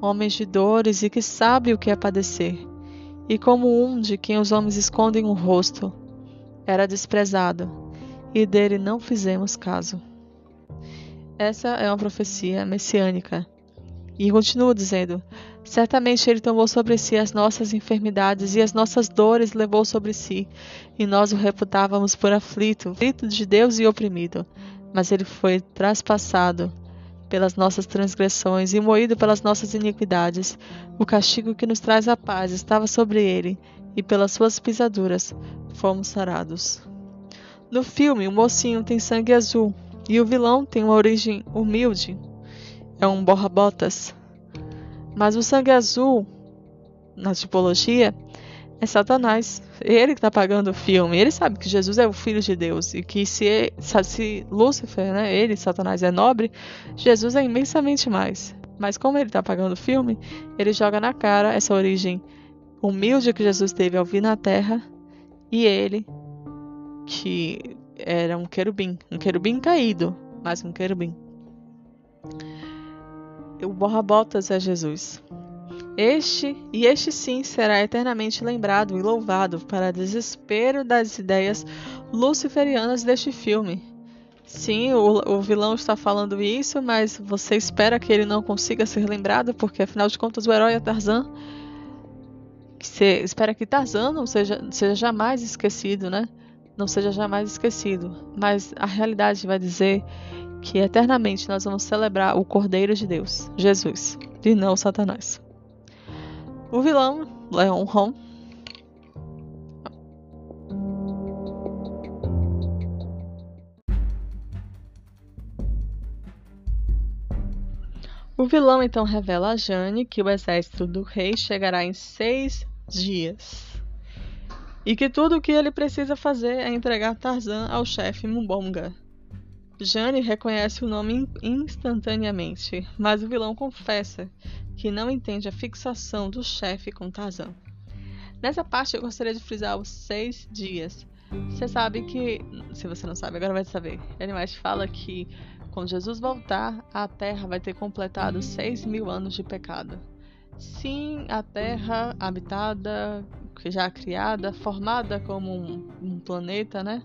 Homens de dores e que sabe o que é padecer. E como um de quem os homens escondem o rosto. Era desprezado, e dele não fizemos caso. Essa é uma profecia messiânica e continua dizendo: Certamente ele tomou sobre si as nossas enfermidades e as nossas dores levou sobre si, e nós o reputávamos por aflito, aflito de Deus e oprimido. Mas ele foi traspassado pelas nossas transgressões e moído pelas nossas iniquidades. O castigo que nos traz a paz estava sobre ele, e pelas suas pisaduras fomos sarados. No filme, o mocinho tem sangue azul e o vilão tem uma origem humilde é um borra-botas. Mas o sangue azul, na tipologia, é Satanás. Ele que está pagando o filme. Ele sabe que Jesus é o Filho de Deus e que se, se Lúcifer, né, ele, Satanás, é nobre, Jesus é imensamente mais. Mas como ele está pagando o filme, ele joga na cara essa origem humilde que Jesus teve ao vir na Terra e ele, que era um querubim, um querubim caído, mas um querubim o borra-botas é Jesus. Este, e este sim, será eternamente lembrado e louvado para desespero das ideias luciferianas deste filme. Sim, o, o, vilão está falando isso, mas você espera que ele não consiga ser lembrado, porque afinal de contas o herói é Tarzan. Você espera que Tarzan não seja, seja jamais esquecido, né? Não seja jamais esquecido. Mas a realidade vai dizer que eternamente nós vamos celebrar o Cordeiro de Deus, Jesus, e não Satanás. O vilão, Leon Hon, O vilão então revela a Jane que o exército do rei chegará em seis dias e que tudo o que ele precisa fazer é entregar Tarzan ao chefe Mumbonga. Jane reconhece o nome instantaneamente, mas o vilão confessa que não entende a fixação do chefe com Tarzan. Nessa parte eu gostaria de frisar os seis dias. Você sabe que, se você não sabe, agora vai saber. Animais fala que quando Jesus voltar, a Terra vai ter completado seis mil anos de pecado. Sim, a Terra habitada, já criada, formada como um, um planeta, né?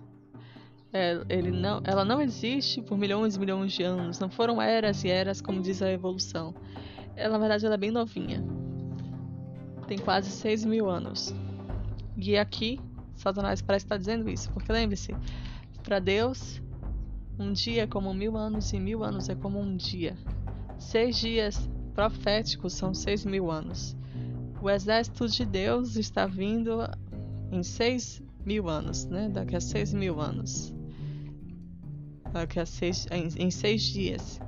É, ele não, ela não existe por milhões e milhões de anos. Não foram eras e eras, como diz a evolução. Ela, na verdade, ela é bem novinha. Tem quase 6 mil anos. E aqui, Satanás parece estar dizendo isso. Porque lembre-se, para Deus, um dia é como mil anos e mil anos é como um dia. Seis dias proféticos são seis mil anos. O exército de Deus está vindo em seis mil anos, né? Daqui a seis mil anos. Daqui a seis, em, em seis dias.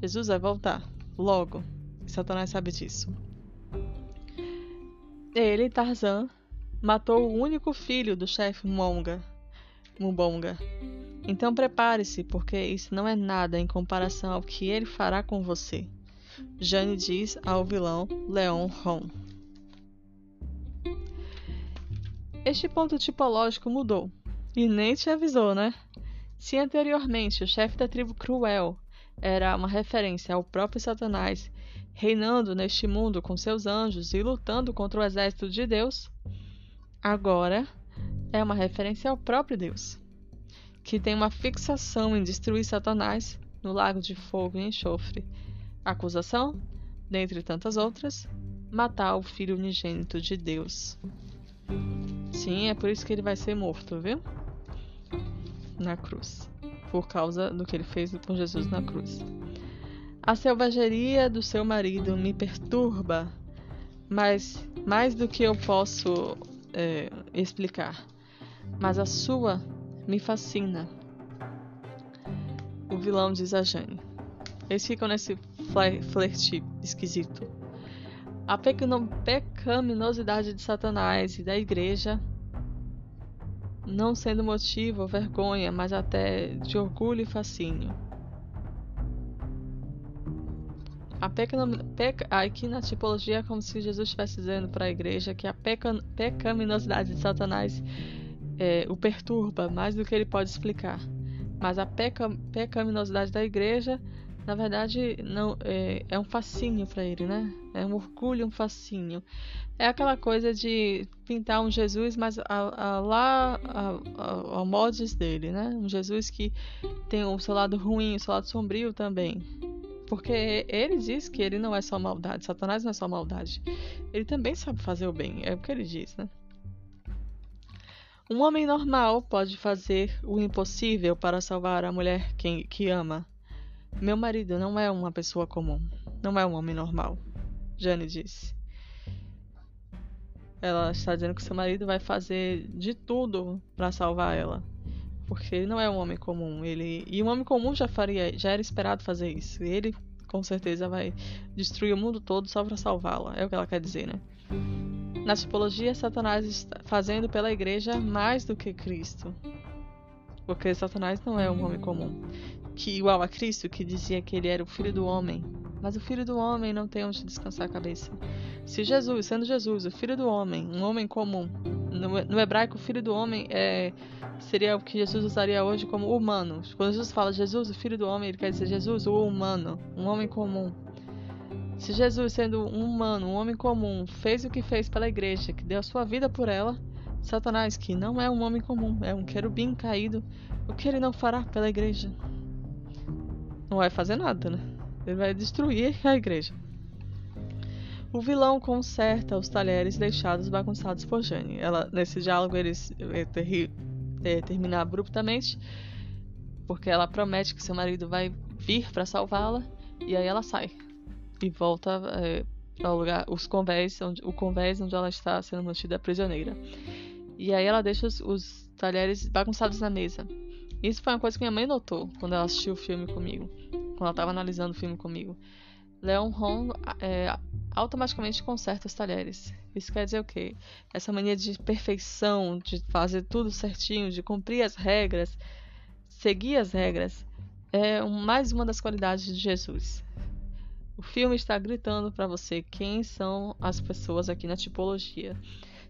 Jesus vai voltar. Logo. Satanás sabe disso. Ele, Tarzan, matou o único filho do chefe Monga, Mubonga. Então prepare-se, porque isso não é nada em comparação ao que ele fará com você. Jane diz ao vilão Leon Ron. Este ponto tipológico mudou. E nem te avisou, né? Se anteriormente o chefe da tribo Cruel era uma referência ao próprio Satanás, reinando neste mundo com seus anjos e lutando contra o exército de Deus, agora é uma referência ao próprio Deus, que tem uma fixação em destruir Satanás no lago de fogo e enxofre. Acusação, dentre tantas outras, matar o filho unigênito de Deus. Sim, é por isso que ele vai ser morto, viu? Na cruz. Por causa do que ele fez com Jesus na cruz. A selvageria do seu marido me perturba, mas mais do que eu posso é, explicar. Mas a sua me fascina. O vilão diz a Jane. Eles ficam nesse flerte esquisito. A pecaminosidade de Satanás e da igreja não sendo motivo ou vergonha, mas até de orgulho e fascínio. A peca, peca, aqui na tipologia é como se Jesus estivesse dizendo para a igreja que a peca, pecaminosidade de Satanás é, o perturba mais do que ele pode explicar. Mas a peca, pecaminosidade da igreja na verdade, não é, é um fascínio para ele, né? É um orgulho, um fascínio. É aquela coisa de pintar um Jesus, mas a, a, lá ao modos dele, né? Um Jesus que tem o seu lado ruim, o seu lado sombrio também. Porque ele diz que ele não é só maldade, Satanás não é só maldade. Ele também sabe fazer o bem, é o que ele diz, né? Um homem normal pode fazer o impossível para salvar a mulher que, que ama. Meu marido não é uma pessoa comum. Não é um homem normal. Jane disse. Ela está dizendo que seu marido vai fazer de tudo para salvar ela. Porque ele não é um homem comum. Ele e um homem comum já faria, já era esperado fazer isso. E ele com certeza vai destruir o mundo todo só para salvá-la. É o que ela quer dizer, né? Na tipologia, Satanás está fazendo pela igreja mais do que Cristo. Porque Satanás não é um homem comum que igual a Cristo, que dizia que ele era o filho do homem. Mas o filho do homem não tem onde descansar a cabeça. Se Jesus, sendo Jesus, o filho do homem, um homem comum, no, no hebraico, o filho do homem é, seria o que Jesus usaria hoje como humano. Quando Jesus fala Jesus, o filho do homem, ele quer dizer Jesus, o humano, um homem comum. Se Jesus, sendo um humano, um homem comum, fez o que fez pela igreja, que deu a sua vida por ela, Satanás, que não é um homem comum, é um querubim caído, o que ele não fará pela igreja? Não vai fazer nada, né? Ele vai destruir a igreja. O vilão conserta os talheres deixados bagunçados por Jane. Ela, nesse diálogo eles é, ter, é, terminam abruptamente, porque ela promete que seu marido vai vir para salvá-la e aí ela sai e volta é, para o lugar, os convés, onde, o convés onde ela está sendo mantida prisioneira. E aí ela deixa os, os talheres bagunçados na mesa. Isso foi uma coisa que minha mãe notou quando ela assistiu o filme comigo, quando ela estava analisando o filme comigo. Leon Hong é, automaticamente conserta os talheres. Isso quer dizer o quê? Essa mania de perfeição, de fazer tudo certinho, de cumprir as regras, seguir as regras, é mais uma das qualidades de Jesus. O filme está gritando para você quem são as pessoas aqui na tipologia.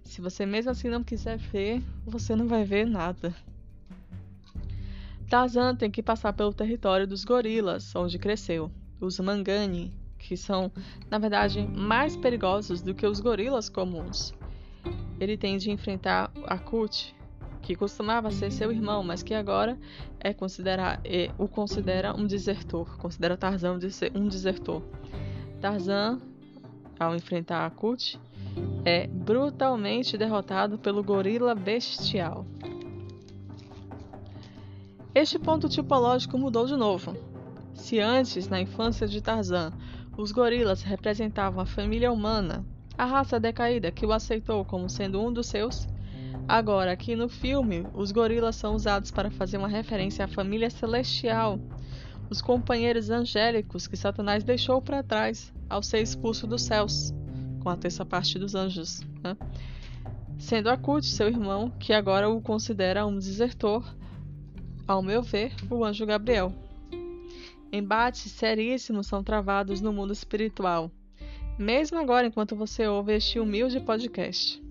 Se você mesmo assim não quiser ver, você não vai ver nada. Tarzan tem que passar pelo território dos gorilas, onde cresceu. Os mangani, que são, na verdade, mais perigosos do que os gorilas comuns. Ele tem de enfrentar Akut, que costumava ser seu irmão, mas que agora é considerar, é, o considera um desertor, considera Tarzan um desertor. Tarzan, ao enfrentar Akut, é brutalmente derrotado pelo gorila bestial. Este ponto tipológico mudou de novo. Se antes, na infância de Tarzan, os gorilas representavam a família humana, a raça decaída que o aceitou como sendo um dos seus, agora aqui no filme, os gorilas são usados para fazer uma referência à família celestial, os companheiros angélicos que Satanás deixou para trás ao ser expulso dos céus, com a terça parte dos anjos. Né? Sendo Akut, seu irmão, que agora o considera um desertor, ao meu ver, o anjo Gabriel. Embates seríssimos são travados no mundo espiritual, mesmo agora enquanto você ouve este humilde podcast.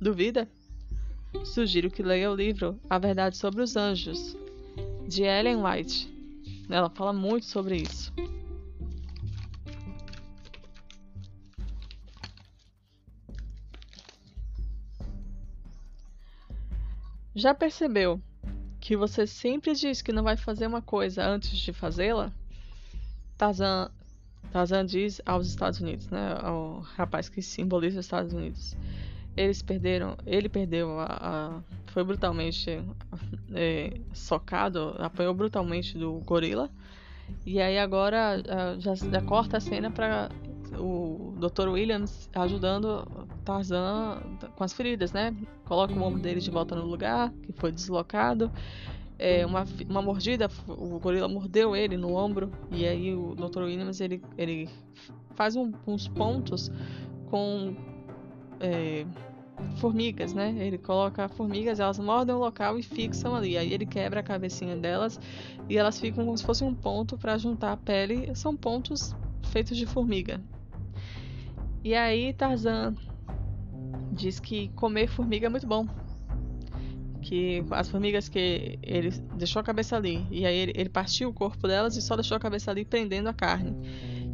Duvida? Sugiro que leia o livro A Verdade sobre os Anjos, de Ellen White. Ela fala muito sobre isso. Já percebeu que você sempre diz que não vai fazer uma coisa antes de fazê-la? Tarzan, Tarzan diz aos Estados Unidos, né, ao rapaz que simboliza os Estados Unidos. Eles perderam, ele perdeu a, a foi brutalmente é, socado, apanhou brutalmente do gorila. E aí agora já, já corta a cena para o Dr. Williams ajudando Tarzan com as feridas, né? Coloca o ombro dele de volta no lugar que foi deslocado é, uma, uma mordida, o gorila mordeu ele no ombro e aí o Dr. Williams ele, ele faz um, uns pontos com é, formigas, né? Ele coloca formigas, elas mordem o local e fixam ali. Aí ele quebra a cabecinha delas e elas ficam como se fosse um ponto para juntar a pele. São pontos feitos de formiga. E aí Tarzan diz que comer formiga é muito bom que as formigas que ele deixou a cabeça ali e aí ele, ele, partiu o corpo delas e só deixou a cabeça ali prendendo a carne,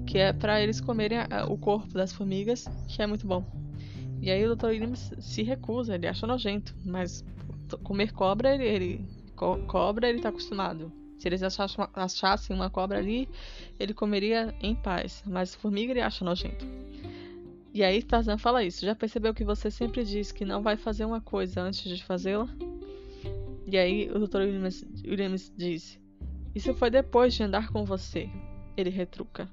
que é para eles comerem a, o corpo das formigas, que é muito bom. E aí o Dr. Williams se recusa, ele acha nojento, mas comer cobra ele, ele co cobra ele tá acostumado. Se eles achassem uma, achassem uma cobra ali, ele comeria em paz, mas formiga ele acha nojento. E aí Tarzan fala isso. Já percebeu que você sempre diz que não vai fazer uma coisa antes de fazê-la? E aí o Dr. Williams, diz: Isso foi depois de andar com você. Ele retruca.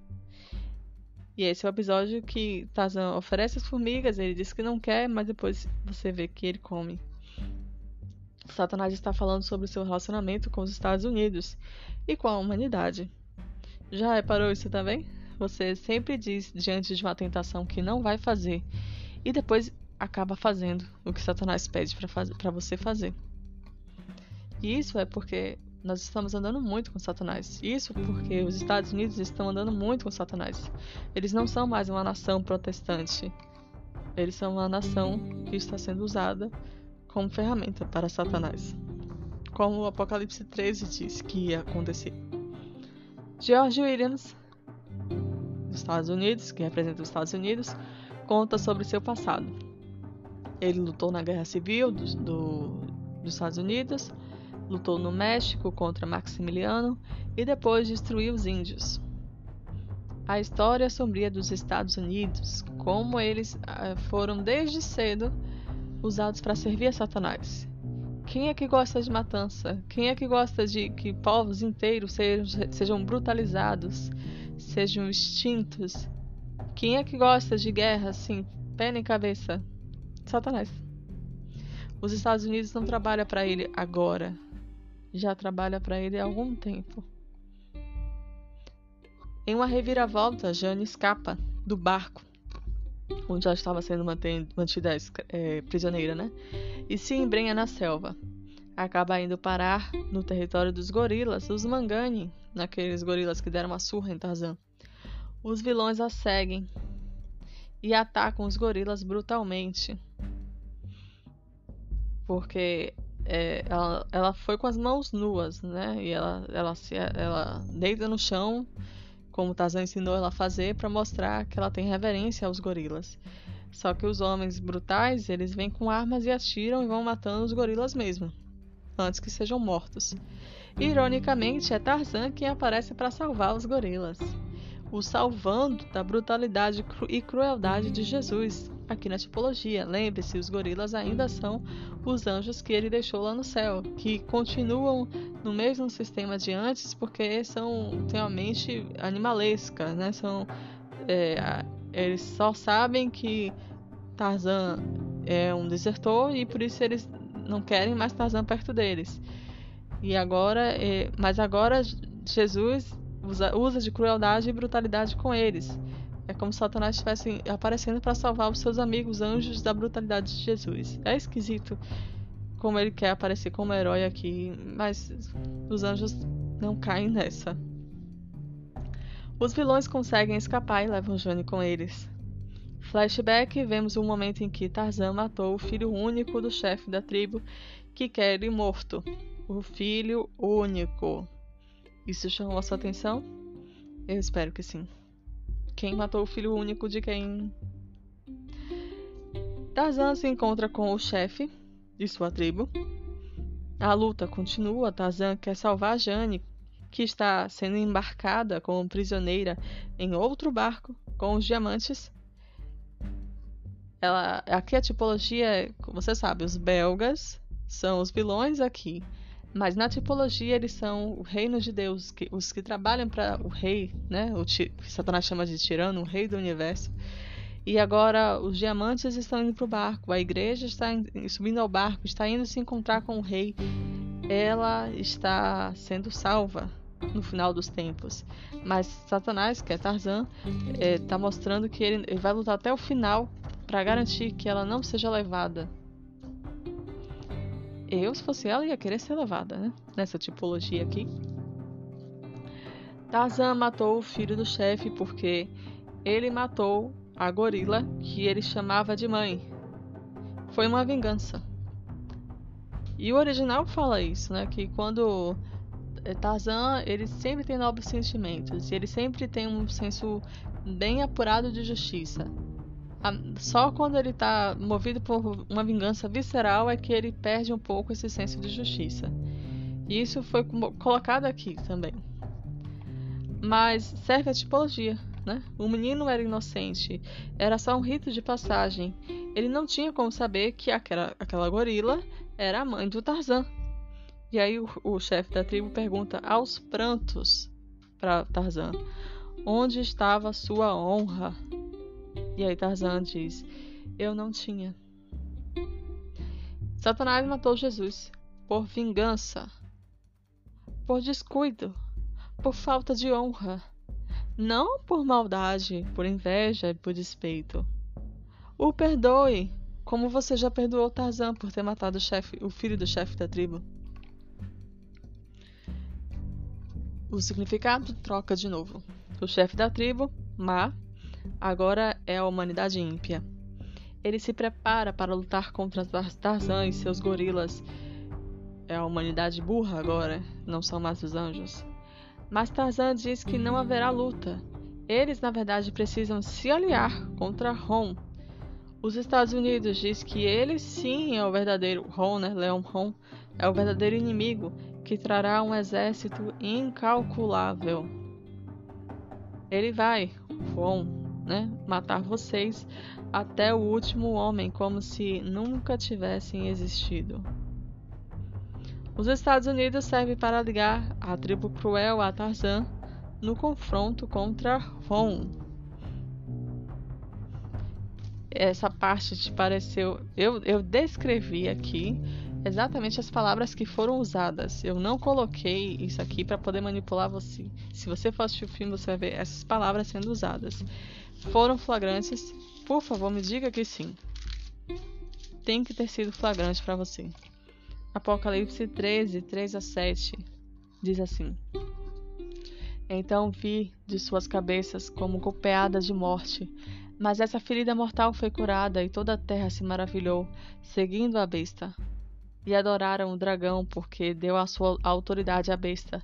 E esse é o episódio que Tarzan oferece as formigas, ele diz que não quer, mas depois você vê que ele come. Satanás está falando sobre seu relacionamento com os Estados Unidos e com a humanidade. Já reparou isso também? Você sempre diz diante de uma tentação que não vai fazer e depois acaba fazendo o que Satanás pede para você fazer. E isso é porque nós estamos andando muito com Satanás. Isso porque os Estados Unidos estão andando muito com Satanás. Eles não são mais uma nação protestante. Eles são uma nação que está sendo usada como ferramenta para Satanás. Como o Apocalipse 13 disse que ia acontecer. George Williams, dos Estados Unidos, que representa os Estados Unidos, conta sobre seu passado. Ele lutou na Guerra Civil do, do, dos Estados Unidos lutou no México contra Maximiliano e depois destruiu os índios. A história sombria dos Estados Unidos, como eles ah, foram desde cedo usados para servir a Satanás. Quem é que gosta de matança? Quem é que gosta de que povos inteiros sejam, sejam brutalizados, sejam extintos? Quem é que gosta de guerra assim, pé nem cabeça? Satanás. Os Estados Unidos não trabalham para ele agora, já trabalha para ele há algum tempo. Em uma reviravolta, Jane escapa do barco onde ela estava sendo mantida é, prisioneira, né? E se embrenha na selva. Acaba indo parar no território dos gorilas, os Mangani, naqueles gorilas que deram uma surra em Tarzan. Os vilões a seguem e atacam os gorilas brutalmente. Porque é, ela, ela foi com as mãos nuas, né? E ela, ela, se, ela deita no chão, como Tarzan ensinou ela a fazer, para mostrar que ela tem reverência aos gorilas. Só que os homens brutais, eles vêm com armas e atiram e vão matando os gorilas mesmo, antes que sejam mortos. Ironicamente, é Tarzan quem aparece para salvar os gorilas, o salvando da brutalidade e crueldade de Jesus, aqui na tipologia. Lembre-se, os gorilas ainda são os anjos que ele deixou lá no céu, que continuam no mesmo sistema de antes, porque são têm uma mente animalesca, né? São é, eles só sabem que Tarzan é um desertor e por isso eles não querem mais Tarzan perto deles. E agora, é, mas agora Jesus usa, usa de crueldade e brutalidade com eles. É como se Satanás estivesse aparecendo para salvar os seus amigos anjos da brutalidade de Jesus. É esquisito como ele quer aparecer como herói aqui, mas os anjos não caem nessa. Os vilões conseguem escapar e levam Johnny com eles. Flashback, vemos um momento em que Tarzan matou o filho único do chefe da tribo que quer ele morto. O filho único. Isso chamou a sua atenção? Eu espero que sim. Quem matou o filho único de quem? Tarzan se encontra com o chefe de sua tribo. A luta continua. Tarzan quer salvar Jane, que está sendo embarcada como prisioneira em outro barco com os diamantes. Ela, aqui a tipologia, você sabe, os belgas são os vilões aqui. Mas na tipologia eles são o reino de Deus, que, os que trabalham para o rei, né? O que Satanás chama de tirano, o rei do universo. E agora os diamantes estão indo para o barco, a igreja está subindo ao barco, está indo se encontrar com o rei. Ela está sendo salva no final dos tempos. Mas Satanás, que é Tarzan, está é, mostrando que ele, ele vai lutar até o final para garantir que ela não seja levada eu, se fosse ela, ia querer ser levada, né? Nessa tipologia aqui. Tarzan matou o filho do chefe porque ele matou a gorila que ele chamava de mãe. Foi uma vingança. E o original fala isso, né? Que quando eh, Tarzan, ele sempre tem novos sentimentos. E ele sempre tem um senso bem apurado de justiça. Só quando ele está movido por uma vingança visceral é que ele perde um pouco esse senso de justiça. E isso foi colocado aqui também. Mas serve a tipologia, né? O menino era inocente, era só um rito de passagem. Ele não tinha como saber que aquela, aquela gorila era a mãe do Tarzan. E aí o, o chefe da tribo pergunta aos prantos para Tarzan: Onde estava sua honra? E aí Tarzan diz: Eu não tinha. Satanás matou Jesus por vingança, por descuido, por falta de honra, não por maldade, por inveja e por despeito. O perdoe, como você já perdoou Tarzan por ter matado o, chefe, o filho do chefe da tribo. O significado troca de novo. O chefe da tribo, Ma, Agora é a humanidade ímpia. Ele se prepara para lutar contra Tarzan e seus gorilas. É a humanidade burra agora, não são mais os anjos. Mas Tarzan diz que não haverá luta. Eles, na verdade, precisam se aliar contra Ron. Os Estados Unidos diz que ele sim é o verdadeiro Ron, né? Leon Ron é o verdadeiro inimigo que trará um exército incalculável. Ele vai, Ron, né, matar vocês até o último homem, como se nunca tivessem existido. Os Estados Unidos servem para ligar a tribo cruel a Tarzan no confronto contra Ron. Essa parte te pareceu. Eu, eu descrevi aqui exatamente as palavras que foram usadas. Eu não coloquei isso aqui para poder manipular você. Se você for assistir o filme, você vai ver essas palavras sendo usadas foram flagrantes, por favor me diga que sim. Tem que ter sido flagrante para você. Apocalipse 13, 3 a 7 diz assim: Então vi de suas cabeças como golpeadas de morte, mas essa ferida mortal foi curada e toda a terra se maravilhou, seguindo a besta. E adoraram o dragão, porque deu a sua autoridade à besta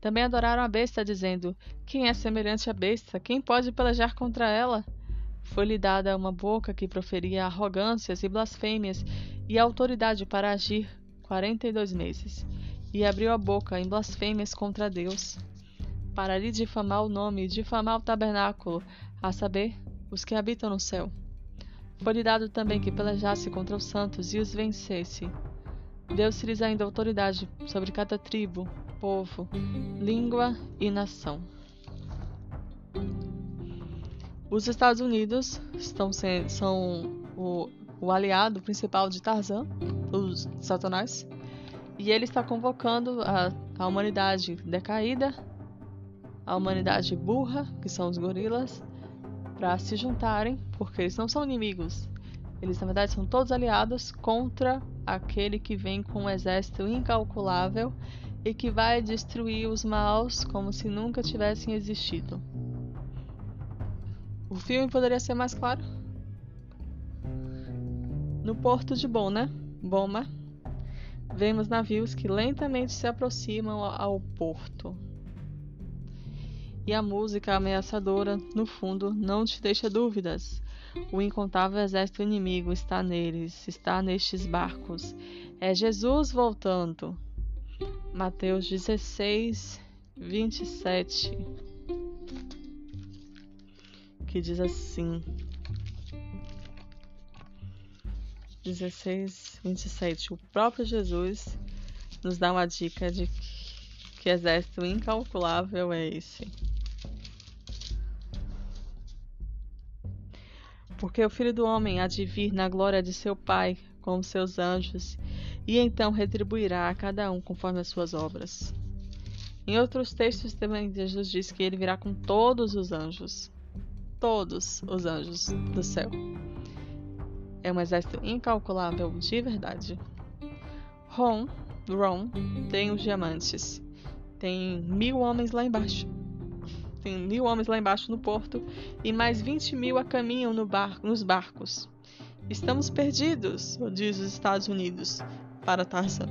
também adoraram a besta, dizendo: Quem é semelhante à besta? Quem pode pelejar contra ela? Foi-lhe dada uma boca que proferia arrogâncias e blasfêmias e autoridade para agir quarenta e dois meses. E abriu a boca em blasfêmias contra Deus, para lhe difamar o nome e difamar o tabernáculo, a saber, os que habitam no céu. Foi-lhe dado também que pelejasse contra os santos e os vencesse. Deu-se lhes ainda autoridade sobre cada tribo, povo, língua e nação. Os Estados Unidos estão são o, o aliado principal de Tarzan, os Satanás, e ele está convocando a, a humanidade decaída, a humanidade burra, que são os gorilas, para se juntarem, porque eles não são inimigos. Eles, na verdade, são todos aliados contra aquele que vem com um exército incalculável e que vai destruir os maus como se nunca tivessem existido. O filme poderia ser mais claro? No porto de Bona, Boma, vemos navios que lentamente se aproximam ao porto. E a música ameaçadora, no fundo, não te deixa dúvidas. O incontável exército inimigo está neles, está nestes barcos. É Jesus voltando. Mateus 16, 27. Que diz assim: 16, 27. O próprio Jesus nos dá uma dica de que exército incalculável é esse. Porque o filho do homem há de vir na glória de seu Pai com seus anjos, e então retribuirá a cada um conforme as suas obras. Em outros textos também Jesus diz que ele virá com todos os anjos. Todos os anjos do céu. É um exército incalculável de verdade. Ron, Ron tem os diamantes. Tem mil homens lá embaixo tem mil homens lá embaixo no porto e mais 20 mil a caminham no bar nos barcos. Estamos perdidos, diz os Estados Unidos para Tarzan.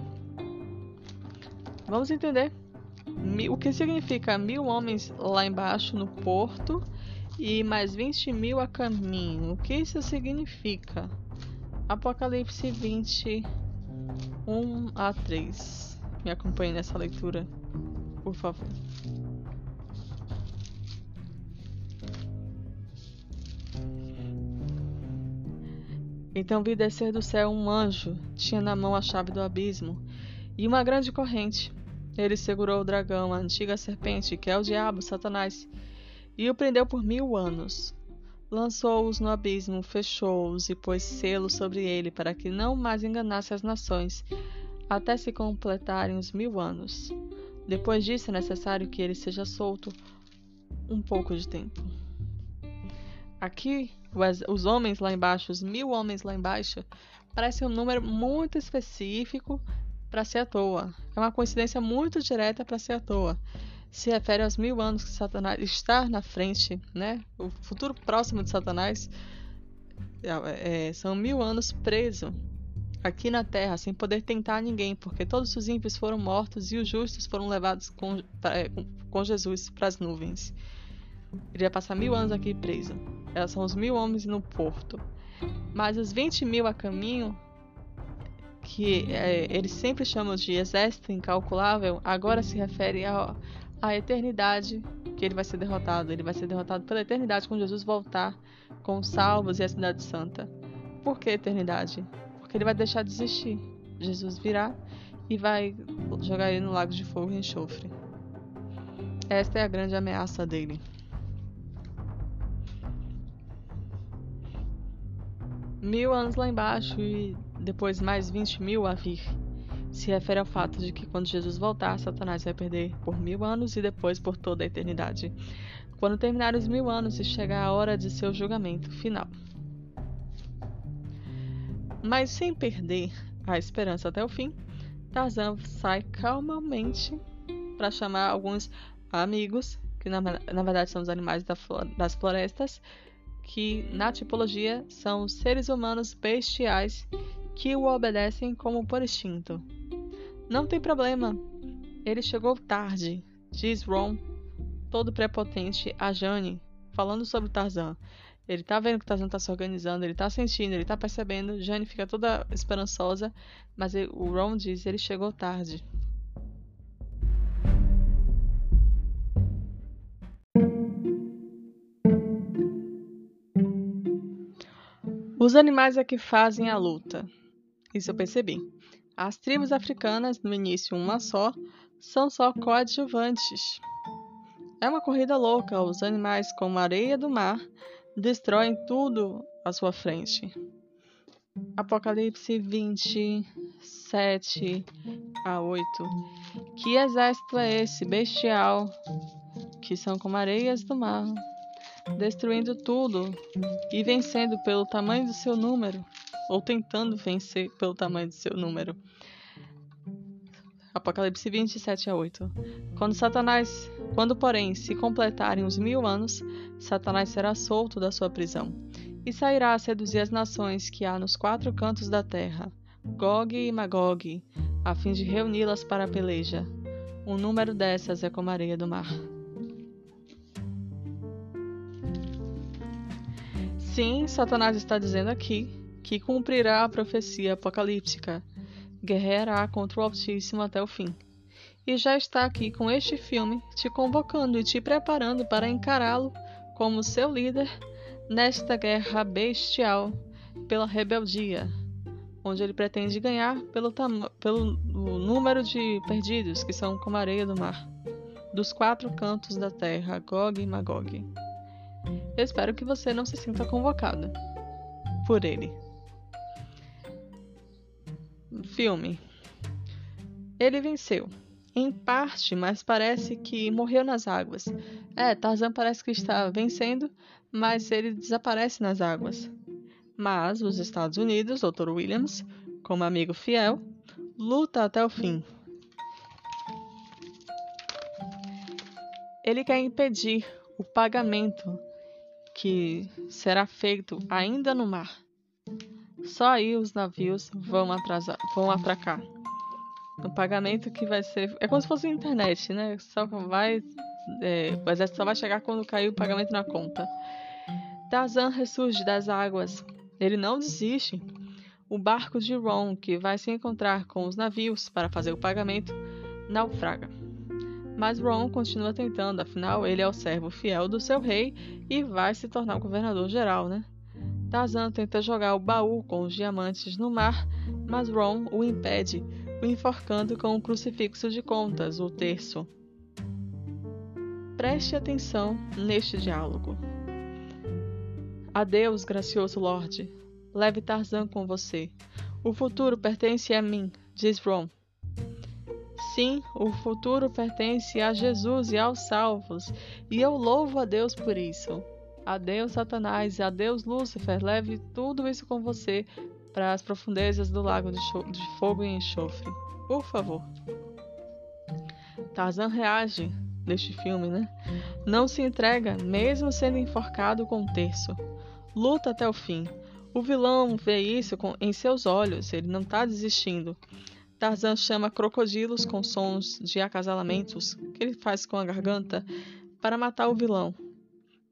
Vamos entender o que significa mil homens lá embaixo no porto e mais 20 mil a caminho. O que isso significa? Apocalipse 20, 1 a 3. Me acompanhe nessa leitura, por favor. Então vi descer do céu um anjo, tinha na mão a chave do abismo e uma grande corrente. Ele segurou o dragão, a antiga serpente, que é o diabo, Satanás, e o prendeu por mil anos. Lançou-os no abismo, fechou-os e pôs selo sobre ele, para que não mais enganasse as nações, até se completarem os mil anos. Depois disso é necessário que ele seja solto um pouco de tempo. Aqui, os homens lá embaixo, os mil homens lá embaixo, parece um número muito específico para ser à toa. É uma coincidência muito direta para ser à toa. Se refere aos mil anos que Satanás está na frente, né? O futuro próximo de Satanás é, é, são mil anos preso aqui na terra, sem poder tentar ninguém, porque todos os ímpios foram mortos e os justos foram levados com, com, com Jesus para as nuvens. Ele vai passar mil anos aqui preso. Elas são os mil homens no porto. Mas os 20 mil a caminho, que é, eles sempre chamam de exército incalculável, agora se refere à eternidade que ele vai ser derrotado. Ele vai ser derrotado pela eternidade quando Jesus voltar com os salvos e a cidade santa. Por que eternidade? Porque ele vai deixar de existir. Jesus virá e vai jogar ele no lago de fogo e enxofre. Esta é a grande ameaça dele. Mil anos lá embaixo e depois mais 20 mil a vir. Se refere ao fato de que quando Jesus voltar, Satanás vai perder por mil anos e depois por toda a eternidade. Quando terminar os mil anos e chegar a hora de seu julgamento final. Mas sem perder a esperança até o fim, Tarzan sai calmamente para chamar alguns amigos, que na, na verdade são os animais das florestas, que na tipologia são seres humanos bestiais que o obedecem como por instinto. Não tem problema, ele chegou tarde, diz Ron, todo prepotente a Jane, falando sobre Tarzan. Ele tá vendo que Tarzan tá se organizando, ele tá sentindo, ele tá percebendo. Jane fica toda esperançosa, mas o Ron diz ele chegou tarde. Os animais é que fazem a luta. Isso eu percebi. As tribos africanas, no início uma só, são só coadjuvantes. É uma corrida louca, os animais como a areia do mar destroem tudo à sua frente. Apocalipse 27 a 8. Que exército é esse bestial, que são como areias do mar, destruindo tudo e vencendo pelo tamanho do seu número, ou tentando vencer pelo tamanho do seu número? Apocalipse 27 a 8. Quando Satanás, quando porém se completarem os mil anos, Satanás será solto da sua prisão e sairá a seduzir as nações que há nos quatro cantos da terra, Gog e Magog, a fim de reuni-las para a peleja. O número dessas é como a areia do mar. Sim, Satanás está dizendo aqui que cumprirá a profecia apocalíptica guerreará contra o Altíssimo até o fim. E já está aqui com este filme, te convocando e te preparando para encará-lo como seu líder nesta guerra bestial pela rebeldia, onde ele pretende ganhar pelo, pelo número de perdidos que são como areia do mar, dos quatro cantos da terra, Gog e Magog. Eu espero que você não se sinta convocada por ele filme. Ele venceu. Em parte, mas parece que morreu nas águas. É, Tarzan parece que está vencendo, mas ele desaparece nas águas. Mas os Estados Unidos, Dr. Williams, como amigo fiel, luta até o fim. Ele quer impedir o pagamento que será feito ainda no mar. Só aí os navios vão atrasar, vão atracar. O pagamento que vai ser. É como se fosse internet, né? Só vai. É, o exército só vai chegar quando cair o pagamento na conta. Tarzan ressurge das águas. Ele não desiste. O barco de Ron, que vai se encontrar com os navios para fazer o pagamento, naufraga. Mas Ron continua tentando, afinal, ele é o servo fiel do seu rei e vai se tornar o governador geral, né? Tarzan tenta jogar o baú com os diamantes no mar, mas Ron o impede, o enforcando com um crucifixo de contas, o terço. Preste atenção neste diálogo. Adeus, gracioso Lorde. Leve Tarzan com você. O futuro pertence a mim, diz Ron. Sim, o futuro pertence a Jesus e aos salvos, e eu louvo a Deus por isso. Adeus, Satanás, adeus, Lúcifer. Leve tudo isso com você para as profundezas do lago de, de fogo e enxofre. Por favor. Tarzan reage neste filme, né? Não se entrega, mesmo sendo enforcado com um terço. Luta até o fim. O vilão vê isso com, em seus olhos, ele não está desistindo. Tarzan chama crocodilos com sons de acasalamentos que ele faz com a garganta para matar o vilão.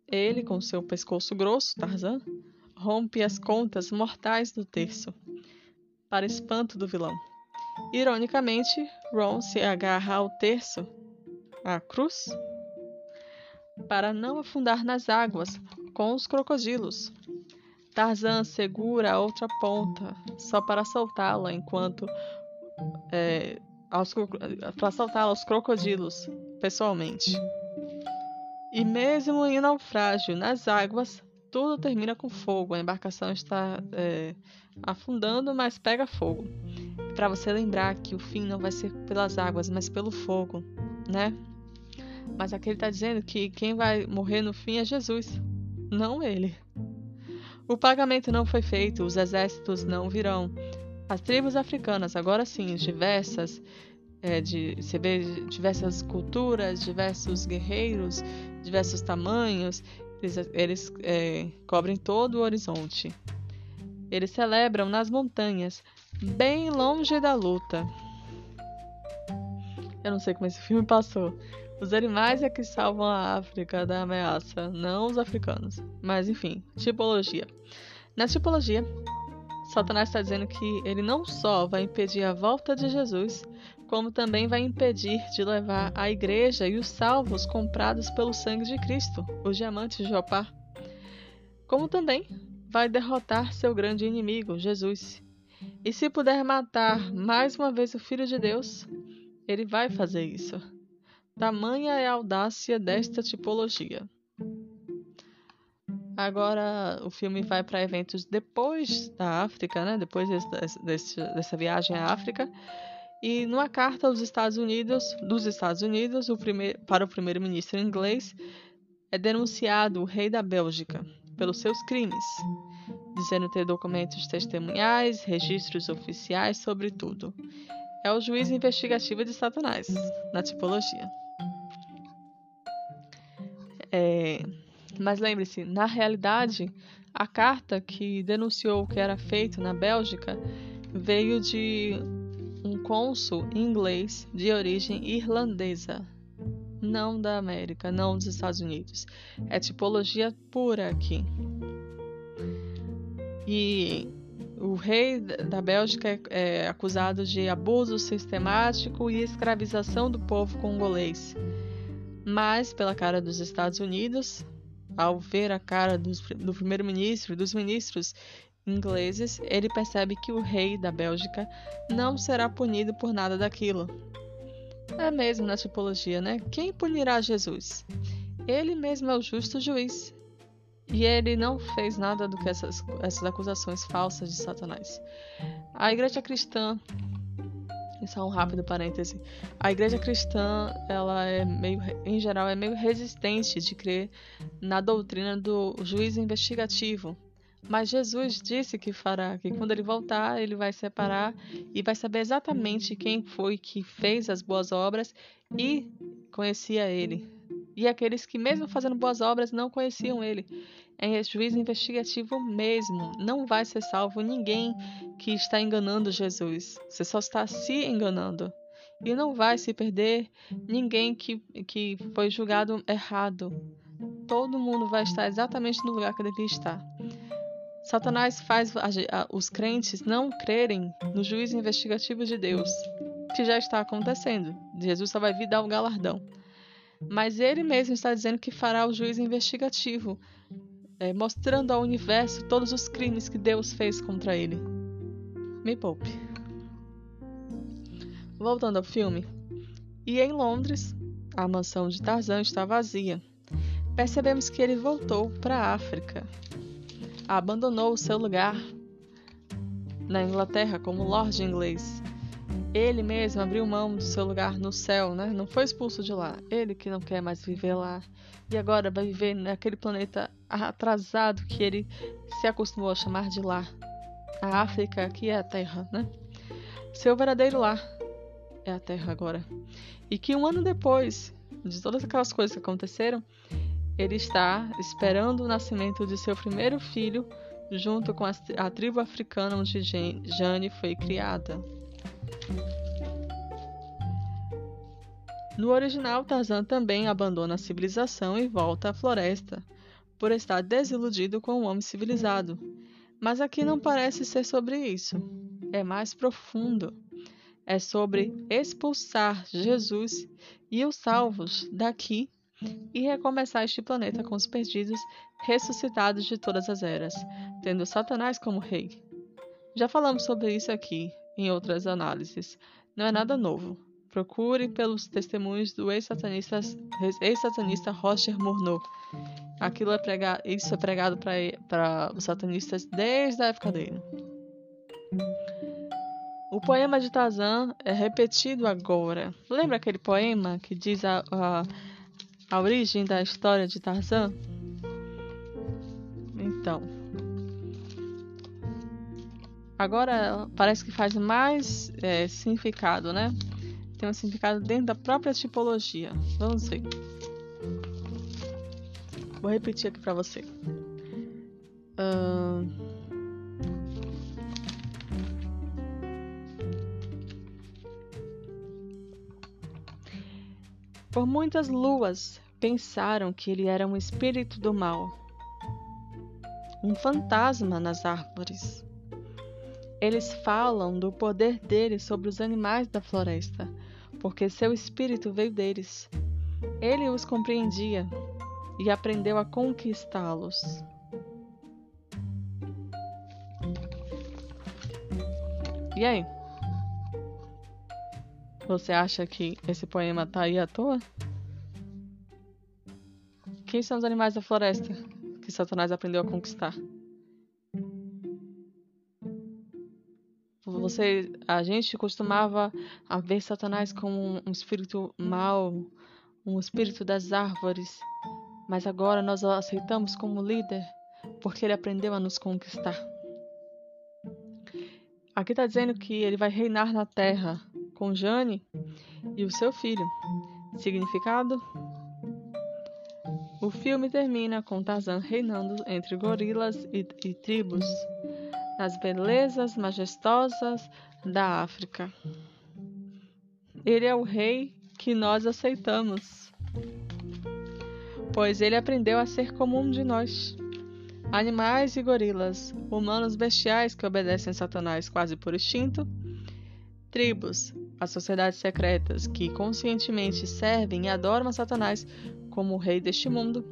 Ele, com seu pescoço grosso, Tarzan, rompe as contas mortais do terço, para espanto do vilão. Ironicamente, Ron se agarra ao terço, à cruz, para não afundar nas águas com os crocodilos. Tarzan segura a outra ponta só para soltá-la enquanto é, para soltá-la aos crocodilos pessoalmente. E mesmo em naufrágio nas águas, tudo termina com fogo. A embarcação está é, afundando, mas pega fogo. Para você lembrar que o fim não vai ser pelas águas, mas pelo fogo, né? Mas aqui ele está dizendo que quem vai morrer no fim é Jesus, não ele. O pagamento não foi feito, os exércitos não virão. As tribos africanas, agora sim, diversas, é, de, você vê diversas culturas, diversos guerreiros, diversos tamanhos, eles, eles é, cobrem todo o horizonte. Eles celebram nas montanhas, bem longe da luta. Eu não sei como esse filme passou. Os animais é que salvam a África da ameaça, não os africanos. Mas enfim, tipologia. Nessa tipologia, Satanás está dizendo que ele não só vai impedir a volta de Jesus, como também vai impedir de levar a igreja e os salvos comprados pelo sangue de Cristo, os diamantes de Opar. Como também vai derrotar seu grande inimigo, Jesus. E se puder matar mais uma vez o Filho de Deus, ele vai fazer isso. Tamanha é a audácia desta tipologia. Agora o filme vai para eventos depois da África, né? Depois desse, desse, dessa viagem à África. E numa carta aos Estados Unidos, dos Estados Unidos, o primeir, para o primeiro-ministro inglês, é denunciado o rei da Bélgica pelos seus crimes, dizendo ter documentos testemunhais, registros oficiais sobre tudo. É o juiz investigativo de Satanás, na tipologia. É, mas lembre-se, na realidade, a carta que denunciou o que era feito na Bélgica veio de um cônsul inglês de origem irlandesa, não da América, não dos Estados Unidos. É tipologia pura aqui. E o rei da Bélgica é, é acusado de abuso sistemático e escravização do povo congolês. Mas, pela cara dos Estados Unidos, ao ver a cara dos, do primeiro-ministro e dos ministros ingleses, ele percebe que o rei da Bélgica não será punido por nada daquilo. É mesmo na tipologia, né? Quem punirá Jesus? Ele mesmo é o justo juiz. E ele não fez nada do que essas, essas acusações falsas de Satanás. A igreja cristã só um rápido parêntese. A igreja cristã, ela é meio, em geral, é meio resistente de crer na doutrina do juiz investigativo. Mas Jesus disse que fará, que quando ele voltar, ele vai separar e vai saber exatamente quem foi que fez as boas obras e conhecia ele. E aqueles que, mesmo fazendo boas obras, não conheciam ele é juiz investigativo mesmo. Não vai ser salvo ninguém que está enganando Jesus. Você só está se enganando. E não vai se perder ninguém que, que foi julgado errado. Todo mundo vai estar exatamente no lugar que devia estar. Satanás faz os crentes não crerem no juiz investigativo de Deus, que já está acontecendo. Jesus só vai vir dar o galardão. Mas ele mesmo está dizendo que fará o juiz investigativo é, mostrando ao universo todos os crimes que Deus fez contra ele. Me poupe. Voltando ao filme. E em Londres, a mansão de Tarzan está vazia. Percebemos que ele voltou para a África. Abandonou o seu lugar na Inglaterra como Lord inglês. Ele mesmo abriu mão do seu lugar no céu, né? Não foi expulso de lá. Ele que não quer mais viver lá. E agora vai viver naquele planeta atrasado que ele se acostumou a chamar de lar. A África aqui é a Terra, né? Seu verdadeiro lar é a Terra agora. E que um ano depois de todas aquelas coisas que aconteceram, ele está esperando o nascimento de seu primeiro filho junto com a tribo africana onde Jane foi criada. No original, Tarzan também abandona a civilização e volta à floresta, por estar desiludido com o homem civilizado. Mas aqui não parece ser sobre isso. É mais profundo. É sobre expulsar Jesus e os salvos daqui e recomeçar este planeta com os perdidos ressuscitados de todas as eras, tendo Satanás como rei. Já falamos sobre isso aqui em outras análises. Não é nada novo. Procure pelos testemunhos do ex-satanista ex Roger Morneau. Aquilo é pregado, isso é pregado para os satanistas desde a época dele. O poema de Tarzan é repetido agora. Lembra aquele poema que diz a, a, a origem da história de Tarzan? Então, Agora parece que faz mais é, significado, né? Tem um significado dentro da própria tipologia. Vamos ver. Vou repetir aqui para você. Uh... Por muitas luas pensaram que ele era um espírito do mal, um fantasma nas árvores. Eles falam do poder dele sobre os animais da floresta, porque seu espírito veio deles. Ele os compreendia e aprendeu a conquistá-los. E aí? Você acha que esse poema tá aí à toa? Quem são os animais da floresta que Satanás aprendeu a conquistar? Você, a gente costumava ver Satanás como um espírito mau, um espírito das árvores, mas agora nós o aceitamos como líder porque ele aprendeu a nos conquistar. Aqui está dizendo que ele vai reinar na terra com Jane e o seu filho. Significado? O filme termina com Tarzan reinando entre gorilas e, e tribos, nas belezas majestosas da África. Ele é o rei que nós aceitamos, pois ele aprendeu a ser como um de nós. Animais e gorilas, humanos bestiais que obedecem Satanás quase por instinto, tribos, as sociedades secretas que conscientemente servem e adoram Satanás como o rei deste mundo.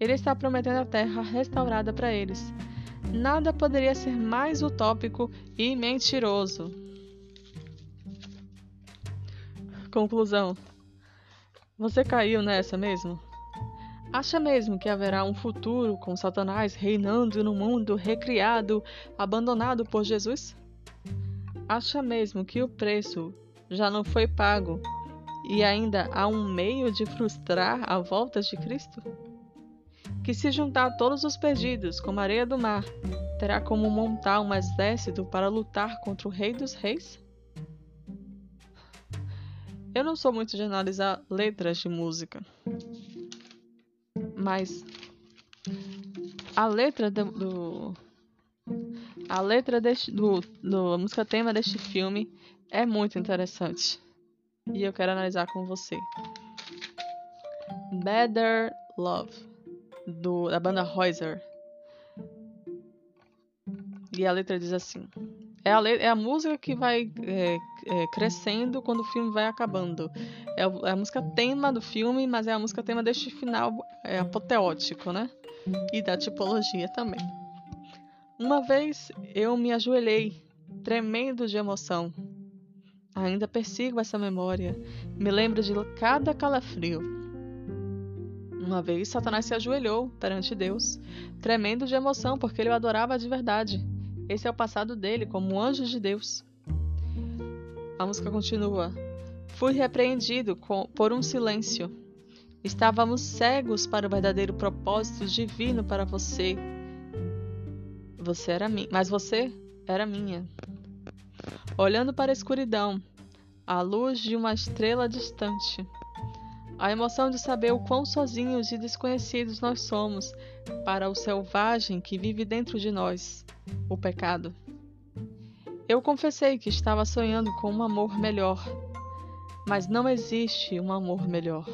Ele está prometendo a terra restaurada para eles. Nada poderia ser mais utópico e mentiroso. Conclusão: Você caiu nessa mesmo? Acha mesmo que haverá um futuro com Satanás reinando no mundo recriado, abandonado por Jesus? Acha mesmo que o preço já não foi pago e ainda há um meio de frustrar a volta de Cristo? Que se juntar todos os perdidos como a areia do mar, terá como montar um exército para lutar contra o Rei dos Reis? Eu não sou muito de analisar letras de música, mas a letra do, do a letra deste, do, do música tema deste filme é muito interessante. E eu quero analisar com você. Better Love, do, da banda Heuser. E a letra diz assim: é a, letra, é a música que vai é, é, crescendo quando o filme vai acabando. É a, é a, música tema do filme, mas é a música tema deste final é apoteótico, né? E da tipologia também. Uma vez eu me ajoelhei, tremendo de emoção. Ainda persigo essa memória, me lembro de cada calafrio. Uma vez Satanás se ajoelhou perante Deus, tremendo de emoção porque ele o adorava de verdade. Esse é o passado dele como anjo de Deus. A música continua. Fui repreendido por um silêncio. Estávamos cegos para o verdadeiro propósito divino para você, você era minha, mas você era minha. Olhando para a escuridão, a luz de uma estrela distante. A emoção de saber o quão sozinhos e desconhecidos nós somos para o selvagem que vive dentro de nós, o pecado. Eu confessei que estava sonhando com um amor melhor, mas não existe um amor melhor.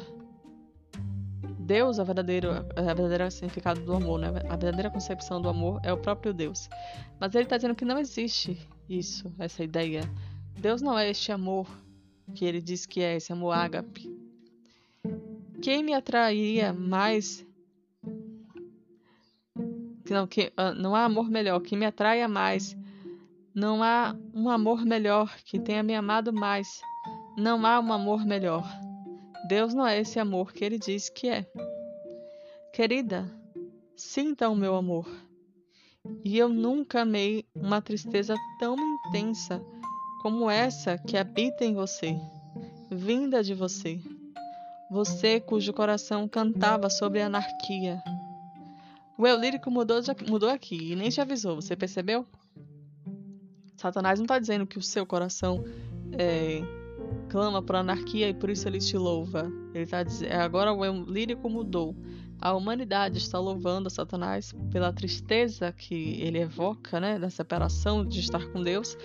Deus, a verdadeira, a verdadeira significado do amor, né? A verdadeira concepção do amor é o próprio Deus. Mas ele está dizendo que não existe isso, essa ideia. Deus não é este amor que ele diz que é, esse amor ágape. Quem me atrairia mais não, que, uh, não há amor melhor, que me atraia mais. Não há um amor melhor, que tenha me amado mais. Não há um amor melhor. Deus não é esse amor que ele diz que é. Querida, sinta o meu amor. E eu nunca amei uma tristeza tão intensa como essa que habita em você, vinda de você. Você cujo coração cantava sobre a anarquia. O eu lírico mudou, mudou aqui e nem te avisou, você percebeu? Satanás não está dizendo que o seu coração é, clama por anarquia e por isso ele te louva. Ele está dizendo, agora o lírico mudou. A humanidade está louvando a Satanás pela tristeza que ele evoca, né, da separação de estar com Deus,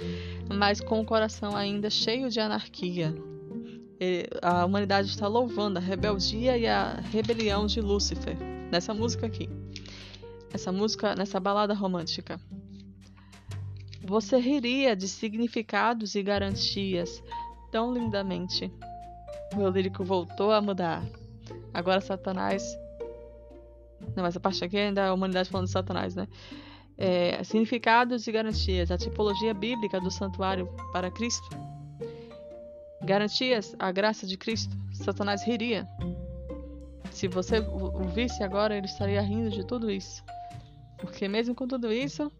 mas com o coração ainda cheio de anarquia. A humanidade está louvando a rebeldia e a rebelião de Lúcifer nessa música aqui. Essa música, nessa balada romântica. Você riria de significados e garantias tão lindamente. O eu lírico voltou a mudar. Agora Satanás. Não, mas a parte aqui ainda é a humanidade falando de Satanás, né? É, significados e garantias. A tipologia bíblica do santuário para Cristo. Garantias, a graça de Cristo. Satanás riria. Se você o visse agora, ele estaria rindo de tudo isso. Porque mesmo com tudo isso,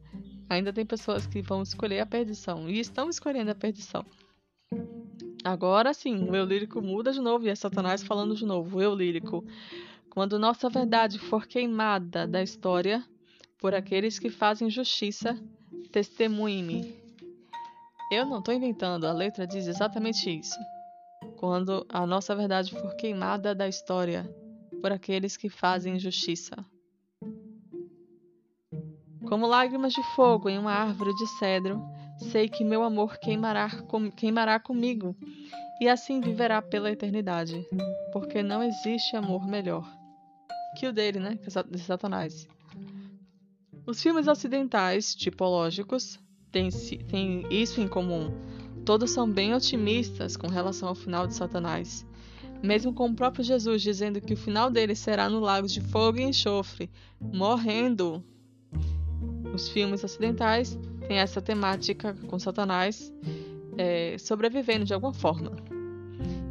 ainda tem pessoas que vão escolher a perdição e estão escolhendo a perdição. Agora sim, o eu lírico muda de novo e é Satanás falando de novo. O eu lírico. Quando nossa verdade for queimada da história por aqueles que fazem justiça, testemunhe-me. Eu não estou inventando, a letra diz exatamente isso. Quando a nossa verdade for queimada da história por aqueles que fazem justiça. Como lágrimas de fogo em uma árvore de cedro, sei que meu amor queimará, com, queimará comigo e assim viverá pela eternidade, porque não existe amor melhor que o dele, né? De Satanás. Os filmes ocidentais, tipológicos, têm, têm isso em comum. Todos são bem otimistas com relação ao final de Satanás. Mesmo com o próprio Jesus dizendo que o final dele será no lago de fogo e enxofre, morrendo os filmes ocidentais têm essa temática com Satanás é, sobrevivendo de alguma forma.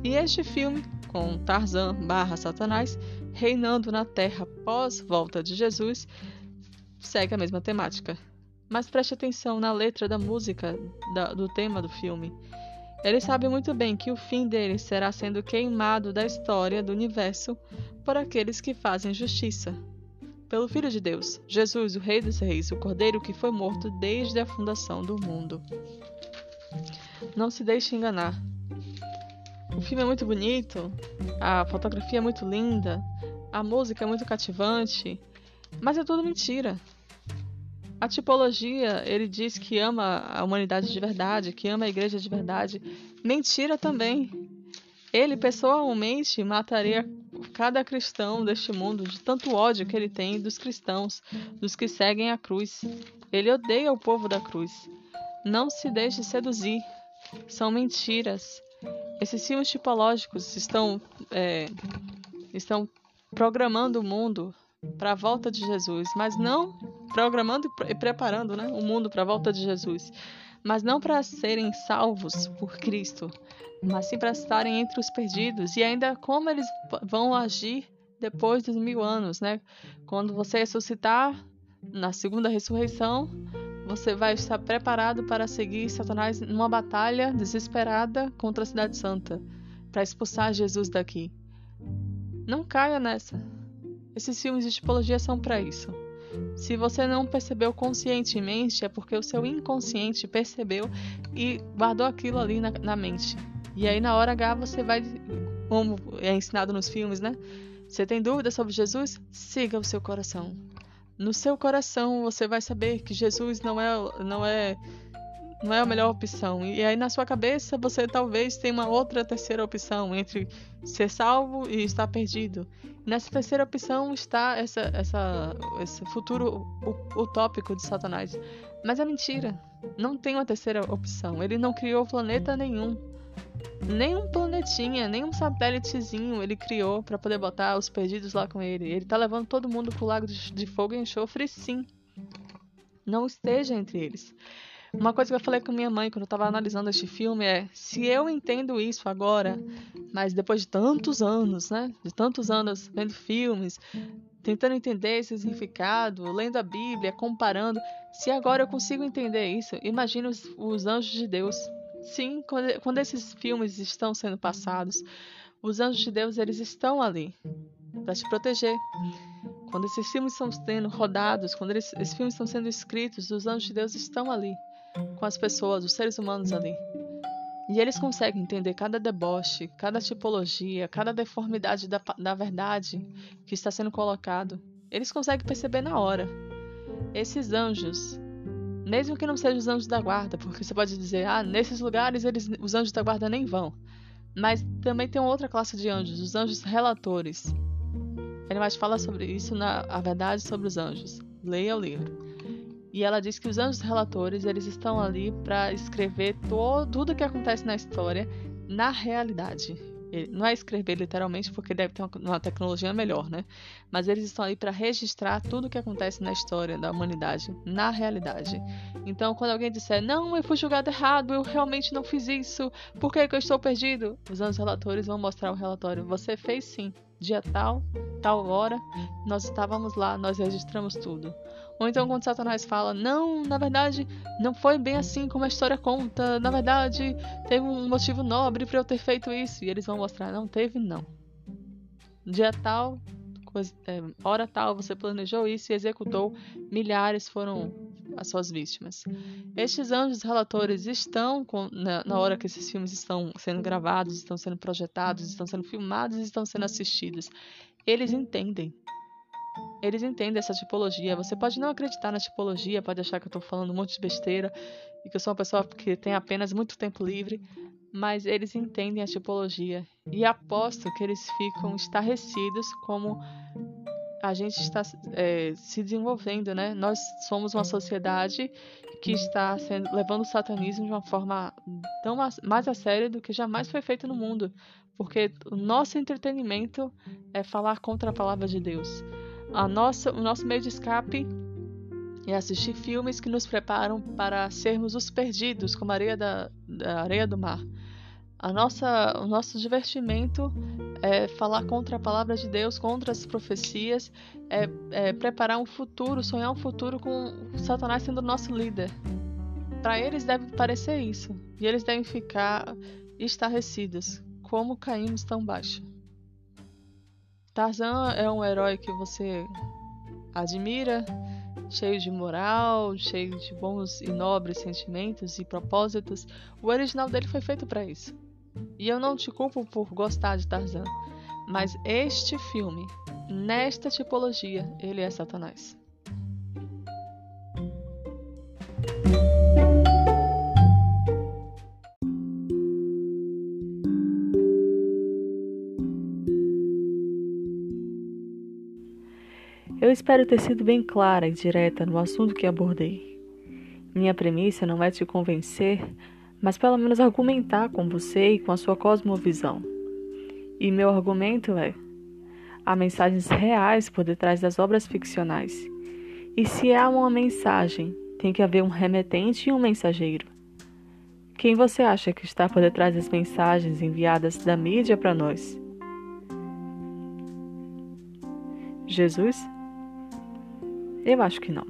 E este filme, com Tarzan barra Satanás reinando na Terra pós volta de Jesus, segue a mesma temática. Mas preste atenção na letra da música da, do tema do filme. Ele sabe muito bem que o fim dele será sendo queimado da história do universo por aqueles que fazem justiça pelo Filho de Deus, Jesus, o Rei dos Reis, o Cordeiro que foi morto desde a fundação do mundo. Não se deixe enganar. O filme é muito bonito, a fotografia é muito linda, a música é muito cativante, mas é tudo mentira. A tipologia, ele diz que ama a humanidade de verdade, que ama a igreja de verdade. Mentira também. Ele pessoalmente mataria cada cristão deste mundo de tanto ódio que ele tem dos cristãos, dos que seguem a cruz. Ele odeia o povo da cruz. Não se deixe seduzir. São mentiras. Esses filmes tipológicos estão, é, estão programando o mundo para a volta de Jesus, mas não programando e preparando né, o mundo para a volta de Jesus, mas não para serem salvos por Cristo, mas sim para estarem entre os perdidos e ainda como eles vão agir depois dos mil anos, né? Quando você ressuscitar na segunda ressurreição, você vai estar preparado para seguir Satanás numa batalha desesperada contra a cidade santa, para expulsar Jesus daqui. Não caia nessa. Esses filmes de tipologia são para isso. Se você não percebeu conscientemente, é porque o seu inconsciente percebeu e guardou aquilo ali na, na mente. E aí na hora H você vai, como é ensinado nos filmes, né? Você tem dúvida sobre Jesus? Siga o seu coração. No seu coração você vai saber que Jesus não é, não é, não é a melhor opção. E aí na sua cabeça você talvez tenha uma outra terceira opção entre ser salvo e estar perdido. Nessa terceira opção está essa, essa, esse futuro utópico de Satanás. Mas é mentira. Não tem uma terceira opção. Ele não criou planeta nenhum. Nem um planetinha, nem um satélitezinho ele criou para poder botar os perdidos lá com ele. Ele tá levando todo mundo pro lago de fogo e enxofre, sim. Não esteja entre eles. Uma coisa que eu falei com minha mãe quando eu tava analisando este filme é: se eu entendo isso agora, mas depois de tantos anos, né? De tantos anos vendo filmes, tentando entender esse significado, lendo a Bíblia, comparando, se agora eu consigo entender isso, imagine os, os anjos de Deus Sim, quando, quando esses filmes estão sendo passados, os anjos de Deus eles estão ali para te proteger. Quando esses filmes estão sendo rodados, quando esses filmes estão sendo escritos, os anjos de Deus estão ali com as pessoas, os seres humanos ali. E eles conseguem entender cada deboche, cada tipologia, cada deformidade da, da verdade que está sendo colocado. Eles conseguem perceber na hora. Esses anjos, mesmo que não sejam os anjos da guarda, porque você pode dizer, ah, nesses lugares eles, os anjos da guarda nem vão. Mas também tem outra classe de anjos, os anjos relatores. Ele vai falar sobre isso na A Verdade sobre os Anjos. Leia o livro. E ela diz que os anjos relatores, eles estão ali para escrever tudo o que acontece na história na realidade. Não é escrever literalmente, porque deve ter uma, uma tecnologia melhor, né? Mas eles estão aí para registrar tudo o que acontece na história da humanidade, na realidade. Então, quando alguém disser, não, eu fui julgado errado, eu realmente não fiz isso, por que, que eu estou perdido? Os anos relatores vão mostrar o relatório. Você fez sim, dia tal, tal hora, nós estávamos lá, nós registramos tudo. Ou então quando Satanás fala, não, na verdade, não foi bem assim como a história conta, na verdade, teve um motivo nobre para eu ter feito isso. E eles vão mostrar, não teve não. Dia tal, coisa, é, hora tal, você planejou isso e executou, milhares foram as suas vítimas. Estes anjos relatores estão, com, na, na, hora que esses filmes estão sendo gravados, estão sendo projetados, estão sendo filmados, estão sendo assistidos. Eles entendem eles entendem essa tipologia. Você pode não acreditar na tipologia, pode achar que eu estou falando um monte de besteira e que eu sou uma pessoa que tem apenas muito tempo livre, mas eles entendem a tipologia e aposto que eles ficam estarrecidos como a gente está é, se desenvolvendo, né? Nós somos uma sociedade que está sendo, levando o satanismo de uma forma tão mais a sério do que jamais foi feito no mundo, porque o nosso entretenimento é falar contra a palavra de Deus. A nossa, o nosso meio de escape é assistir filmes que nos preparam para sermos os perdidos, como a areia da, da areia do mar. A nossa, o nosso divertimento é falar contra a palavra de Deus, contra as profecias, é, é preparar um futuro, sonhar um futuro com Satanás sendo nosso líder. Para eles deve parecer isso, e eles devem ficar estarrecidos. Como caímos tão baixo? Tarzan é um herói que você admira, cheio de moral, cheio de bons e nobres sentimentos e propósitos. O original dele foi feito para isso. E eu não te culpo por gostar de Tarzan, mas este filme, nesta tipologia, ele é Satanás. Eu espero ter sido bem clara e direta no assunto que abordei. Minha premissa não é te convencer, mas pelo menos argumentar com você e com a sua cosmovisão. E meu argumento é: há mensagens reais por detrás das obras ficcionais. E se há uma mensagem, tem que haver um remetente e um mensageiro. Quem você acha que está por detrás das mensagens enviadas da mídia para nós? Jesus? Eu acho que não.